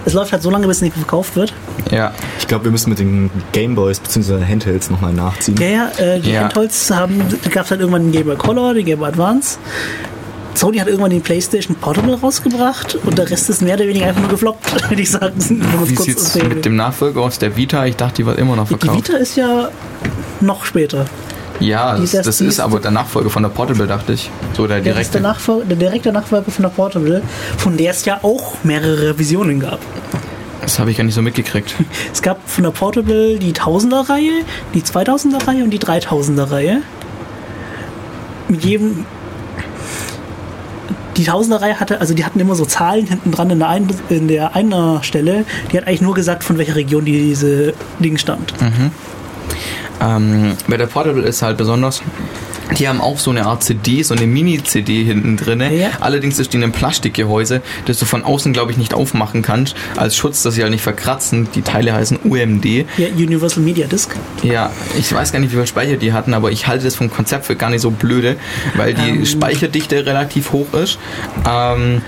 Es läuft halt so lange, bis es nicht verkauft wird. Ja. Ich glaube, wir müssen mit den Gameboys bzw. Handhelds nochmal nachziehen. Ja, ja, äh, die Ja. Handholz haben, gab es halt irgendwann den Game Boy Color, den Game Boy Advance. Sony hat irgendwann den PlayStation Portable rausgebracht und der Rest ist mehr oder weniger einfach nur gefloppt, (laughs) würde ich sagen. Um es Wie zu sehen. mit dem Nachfolger aus der Vita? Ich dachte, die wird immer noch Die verkauft. Vita ist ja noch später. Ja, das, das ist aber der Nachfolger von der Portable, dachte ich. So der Der ist der, direkte. Nachfolger, der direkte Nachfolger von der Portable, von der es ja auch mehrere Visionen gab. Das habe ich gar nicht so mitgekriegt. (laughs) Es gab von der Portable die 1000er-Reihe, die 2000er-Reihe und die 3000er-Reihe. Mit jedem. Die 1000er-Reihe hatte, also die hatten immer so Zahlen hinten dran in der, Ein in der Einer-Stelle. Die hat eigentlich nur gesagt, von welcher Region diese Ding stammt. Ähm, bei der Portable ist halt besonders, die haben auch so eine Art CD, so eine Mini-CD hinten drin. Ja. Allerdings ist die in einem Plastikgehäuse, das du von außen, glaube ich, nicht aufmachen kannst, als Schutz, dass sie halt nicht verkratzen. Die Teile heißen UMD. Ja, Universal Media Disc. Ja, ich weiß gar nicht, wie viel Speicher die hatten, aber ich halte das vom Konzept für gar nicht so blöde, weil die Ähm. Speicherdichte relativ hoch ist. Ähm,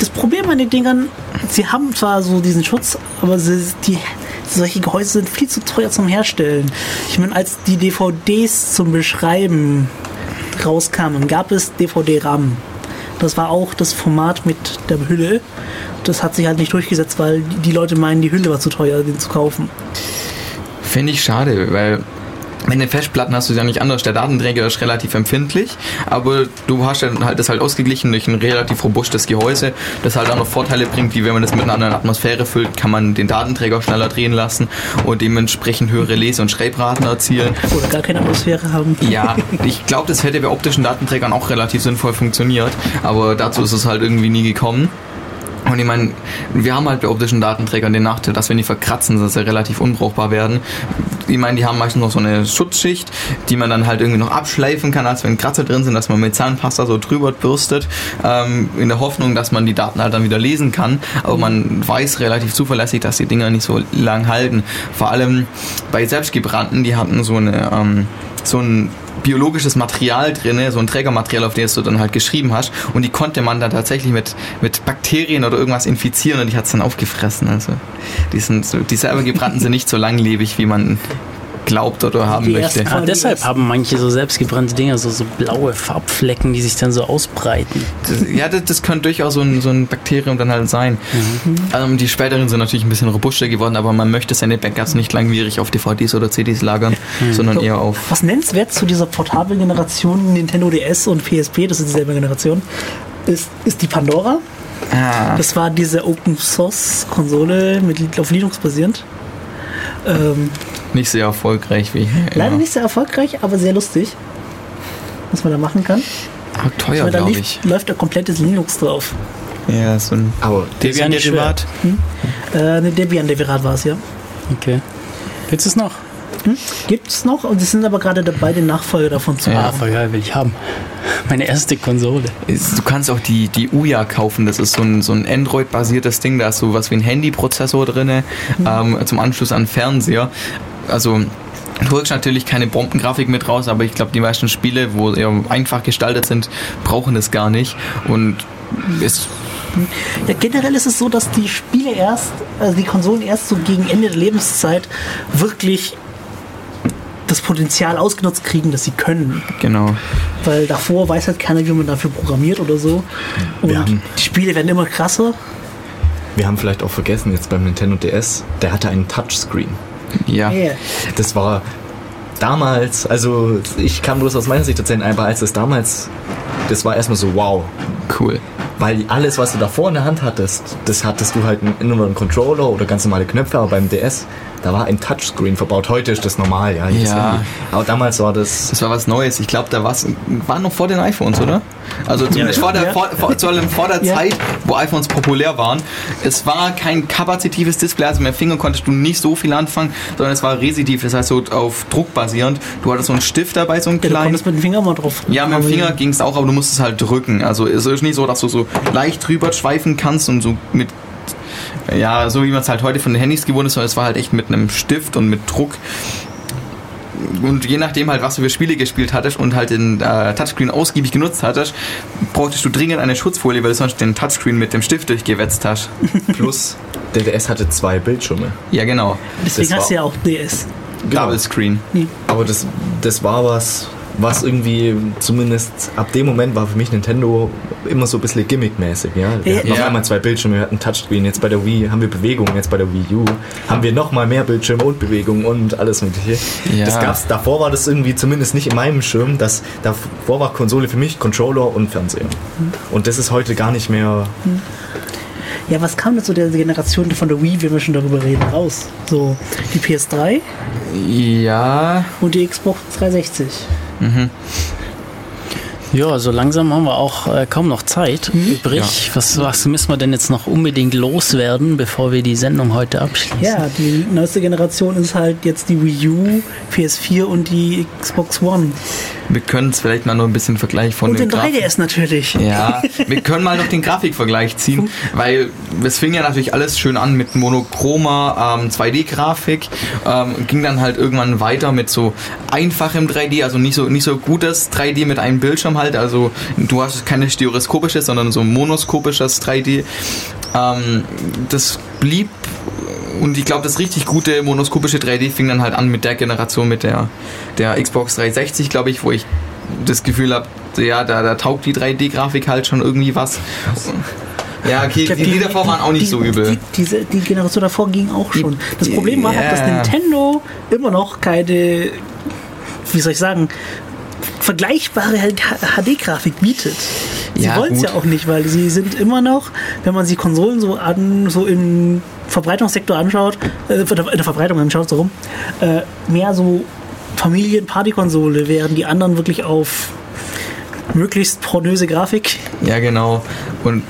Das Problem an den Dingern, sie haben zwar so diesen Schutz, aber sie, die, solche Gehäuse sind viel zu teuer zum Herstellen. Ich meine, als die DVDs zum Beschreiben rauskamen, gab es DVD-RAM. Das war auch das Format mit der Hülle. Das hat sich halt nicht durchgesetzt, weil die Leute meinen, die Hülle war zu teuer, den zu kaufen. Finde ich schade, weil mit den Festplatten hast du es ja nicht anders. Der Datenträger ist relativ empfindlich, aber du hast dann halt das halt ausgeglichen durch ein relativ robustes Gehäuse, das halt auch noch Vorteile bringt, wie wenn man das mit einer anderen Atmosphäre füllt, kann man den Datenträger schneller drehen lassen und dementsprechend höhere Lese- und Schreibraten erzielen. Oder gar keine Atmosphäre haben. Ja, ich glaube, das hätte bei optischen Datenträgern auch relativ sinnvoll funktioniert, aber dazu ist es halt irgendwie nie gekommen. Und ich meine, wir haben halt bei optischen Datenträgern den Nachteil, dass wenn die verkratzen, dass sie relativ unbrauchbar werden. Ich meine, die haben meistens noch so eine Schutzschicht, die man dann halt irgendwie noch abschleifen kann, als wenn Kratzer drin sind, dass man mit Zahnpasta so drüber bürstet, ähm, in der Hoffnung, dass man die Daten halt dann wieder lesen kann. Aber man weiß relativ zuverlässig, dass die Dinger nicht so lang halten. Vor allem bei selbstgebrannten, die hatten so eine, ähm, so ein biologisches Material drin, so ein Trägermaterial, auf das du dann halt geschrieben hast. Und die konnte man dann tatsächlich mit, mit Bakterien oder irgendwas infizieren und die hat es dann aufgefressen. Also die, sind die selber gebrannten sind nicht so langlebig, wie man glaubt oder haben Die möchte. ersten- Ah, deshalb haben manche so selbstgebrannte Dinger so, so blaue Farbflecken, die sich dann so ausbreiten. Das, ja, das, das könnte durchaus so ein, so ein Bakterium dann halt sein. Ähm, die späteren sind natürlich ein bisschen robuster geworden, aber man möchte seine Backups nicht langwierig auf DVDs oder CDs lagern, sondern eher auf Was nennenswert zu dieser portablen Generation Nintendo DS und PSP, das ist dieselbe Generation, ist, ist die Pandora. Ah, Das war diese Open Source Konsole mit auf Linux basierend. Ähm, nicht sehr erfolgreich wie leider immer. nicht sehr erfolgreich, aber sehr lustig, was man da machen kann. Ah, teuer, glaube lief- ich. läuft da komplettes Linux drauf. Ja, so ein Aber Das ist ja nicht schwer. Derivat. Äh, eine Debian-Derivat war es, ja. Okay. Willst du es noch? Gibt es noch und sie sind aber gerade dabei, den Nachfolger davon zu Ja, machen. voll geil, will ich haben. Meine erste Konsole. Du kannst auch die, die Uya kaufen, das ist so ein, so ein Android-basiertes Ding, da ist so was wie ein Handyprozessor drin, ähm, zum Anschluss an Fernseher. Also du holst natürlich keine Bombengrafik mit raus, aber ich glaube, die meisten Spiele, wo eher einfach gestaltet sind, brauchen das gar nicht. Und es Ja, generell ist es so, dass die Spiele erst, also die Konsolen erst so gegen Ende der Lebenszeit wirklich das Potenzial ausgenutzt kriegen, das sie können. genau. Weil davor weiß halt keiner, wie man dafür programmiert oder so. Und die Spiele werden immer krasser. wir haben vielleicht auch vergessen, jetzt beim Nintendo DS, der hatte einen Touchscreen. Ja. Yeah. Das war damals, also ich kann bloß aus meiner Sicht erzählen, aber als das damals, das war erstmal so wow. Cool. Weil alles, was du davor in der Hand hattest, das hattest du halt nur noch einen Controller oder ganz normale Knöpfe, aber beim DS, da war ein Touchscreen verbaut. Heute ist das normal, ja. Ja. Aber damals war das. Das war was Neues. Ich glaube, da war's, war noch vor den iPhones, oder? Also zumindest vor der, Ja. vor, vor, vor, vor der Ja. Zeit, wo iPhones populär waren. Es war kein kapazitives Display, also mit dem Finger konntest du nicht so viel anfangen, sondern es war residiv, das heißt so auf Druck basierend. Du hattest so einen Stift dabei, so einen Ja, du kleinen. konntest mit dem Finger mal drauf. Ja, mit dem Finger ging es auch, aber du musstest halt drücken. Also es ist nicht so, dass du so leicht drüber schweifen kannst und so mit ja, so wie man es halt heute von den Handys gewohnt ist, sondern es war halt echt mit einem Stift und mit Druck. und je nachdem halt, was du für Spiele gespielt hattest und halt den äh, Touchscreen ausgiebig genutzt hattest, brauchtest du dringend eine Schutzfolie, weil du sonst den Touchscreen mit dem Stift durchgewetzt hast. (laughs) Plus, der DS hatte zwei Bildschirme. Ja, genau. Deswegen Das hast du ja auch DS. Double Screen. Aber das, das war was, was irgendwie zumindest ab dem Moment war für mich Nintendo immer so ein bisschen gimmickmäßig. Ja? Wir hatten Ja. einmal zwei Bildschirme, wir hatten Touchscreen, jetzt bei der Wii haben wir Bewegung, jetzt bei der Wii U haben wir nochmal mehr Bildschirme und Bewegung und alles mögliche. Ja. Das gab's, davor war das irgendwie zumindest nicht in meinem Schirm, das, davor war Konsole für mich Controller und Fernseher. Und das ist heute gar nicht mehr Ja, was kam denn zu der Generation von der Wii, wenn wir schon darüber reden, raus? So, die PS3 Ja. und die Xbox 360. Ja, so langsam haben wir auch äh, kaum noch Zeit übrig. Was, was müssen wir denn jetzt noch unbedingt loswerden, bevor wir die Sendung heute abschließen? Ja, die neueste Generation ist halt jetzt die Wii U, PS4 und die Xbox One. Wir können es vielleicht mal nur ein bisschen Vergleich von Und den Grafik- 3DS natürlich. Ja, (laughs) wir können mal noch den Grafikvergleich ziehen, weil es fing ja natürlich alles schön an mit monochromer ähm, 2D-Grafik, ähm, ging dann halt irgendwann weiter mit so einfachem 3D, also nicht so nicht so gutes 3D mit einem Bildschirm halt, also du hast keine stereoskopisches, sondern so monoskopisches 3D. Ähm, das blieb und ich glaube, das richtig gute monoskopische 3D fing dann halt an mit der Generation, mit der, der Xbox 360, glaube ich, wo ich das Gefühl habe, ja, da, da taugt die 3D-Grafik halt schon irgendwie was. Ja, okay, glaub, die, die davor waren auch nicht die, so übel. Die, diese, die Generation davor ging auch schon. Das Problem war halt, dass. Nintendo immer noch keine, wie soll ich sagen, vergleichbare HD-Grafik bietet. Sie Ja, wollen es ja auch nicht, weil sie sind immer noch, wenn man sich Konsolen so an, so im Verbreitungssektor anschaut, äh, in der Verbreitung anschaut, so rum, äh, mehr so Familien-Party-Konsole, während die anderen wirklich auf möglichst pornöse Grafik. Ja, genau. Und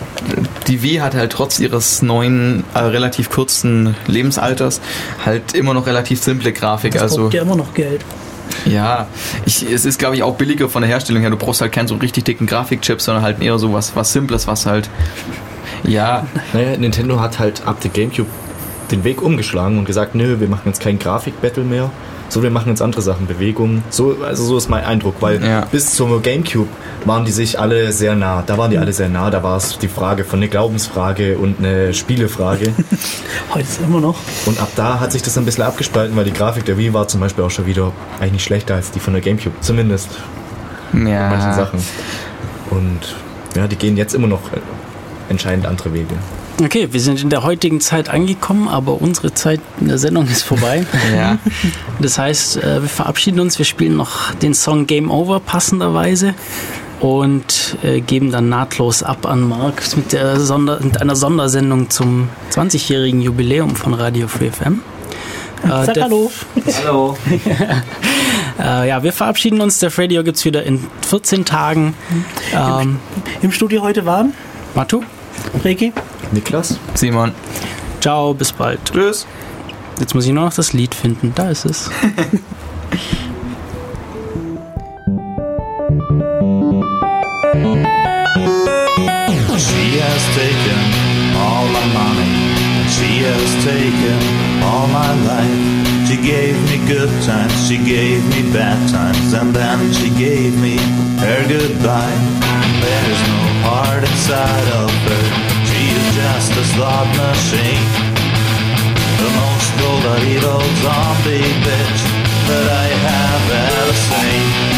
die Wii hat halt trotz ihres neuen, äh, relativ kurzen Lebensalters halt immer noch relativ simple Grafik. Das also ja immer noch Geld. Ja, ich, es ist glaube ich auch billiger von der Herstellung her. Du brauchst halt keinen so richtig dicken Grafikchip, sondern halt eher so was, was Simples, was halt. Ja, Naja, Nintendo hat halt ab der Gamecube den Weg umgeschlagen und gesagt, nö, wir machen jetzt kein Grafik-Battle mehr, so wir machen jetzt andere Sachen, Bewegung. So, also so ist mein Eindruck, weil Ja. bis zur Gamecube waren die sich alle sehr nah. Da waren die alle sehr nah. Da war es die Frage von eine Glaubensfrage und eine Spielefrage. (laughs) Heute ist immer noch. und ab da hat sich das ein bisschen abgespalten, weil die Grafik der Wii war zum Beispiel auch schon wieder eigentlich nicht schlechter als die von der Gamecube. Zumindest in manchen ja. Sachen. Und ja, die gehen jetzt immer noch entscheidend andere Wege. Okay, wir sind in der heutigen Zeit angekommen, aber unsere Zeit in der Sendung ist vorbei. (laughs) Ja. Das heißt, äh, wir verabschieden uns. Wir spielen noch den Song Game Over passenderweise und äh, geben dann nahtlos ab an Marc mit, der Sonder mit einer Sondersendung zum 20-jährigen Jubiläum von Radio Free FM. Äh, Sag Hallo. Hallo. (laughs) Äh, ja, wir verabschieden uns. Der Radio gibt es wieder in 14 Tagen. Ähm, Im Studio heute waren Matu, Reiki. Niklas? Simon. ciao, bis bald. Tschüss. Jetzt muss ich nur noch das Lied finden. Da ist es. She has taken all my money. She has taken all my life. She gave me good times, she gave me bad times, and then she gave me her goodbye. There's no heart inside of her. Just a slot machine. The most golden evil zombie bitch that I have ever seen.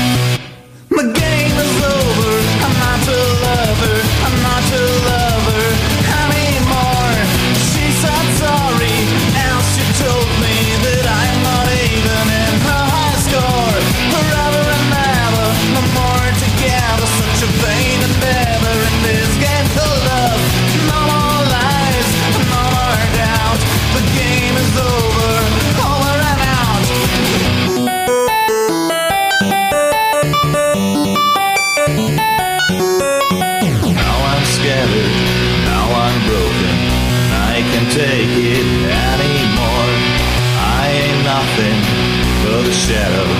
Shadow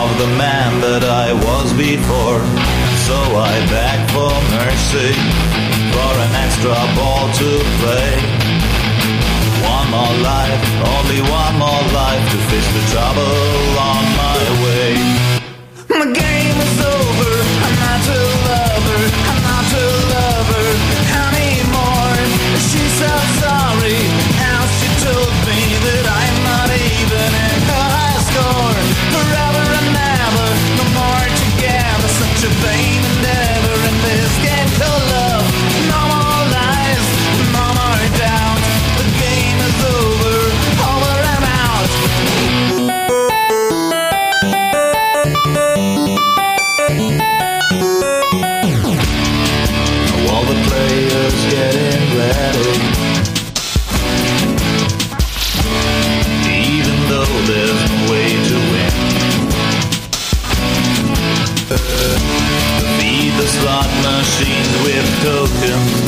of the man that I was before. So I beg for mercy, for an extra ball to play. One more life, only one more life to face the trouble on my highway. Feed the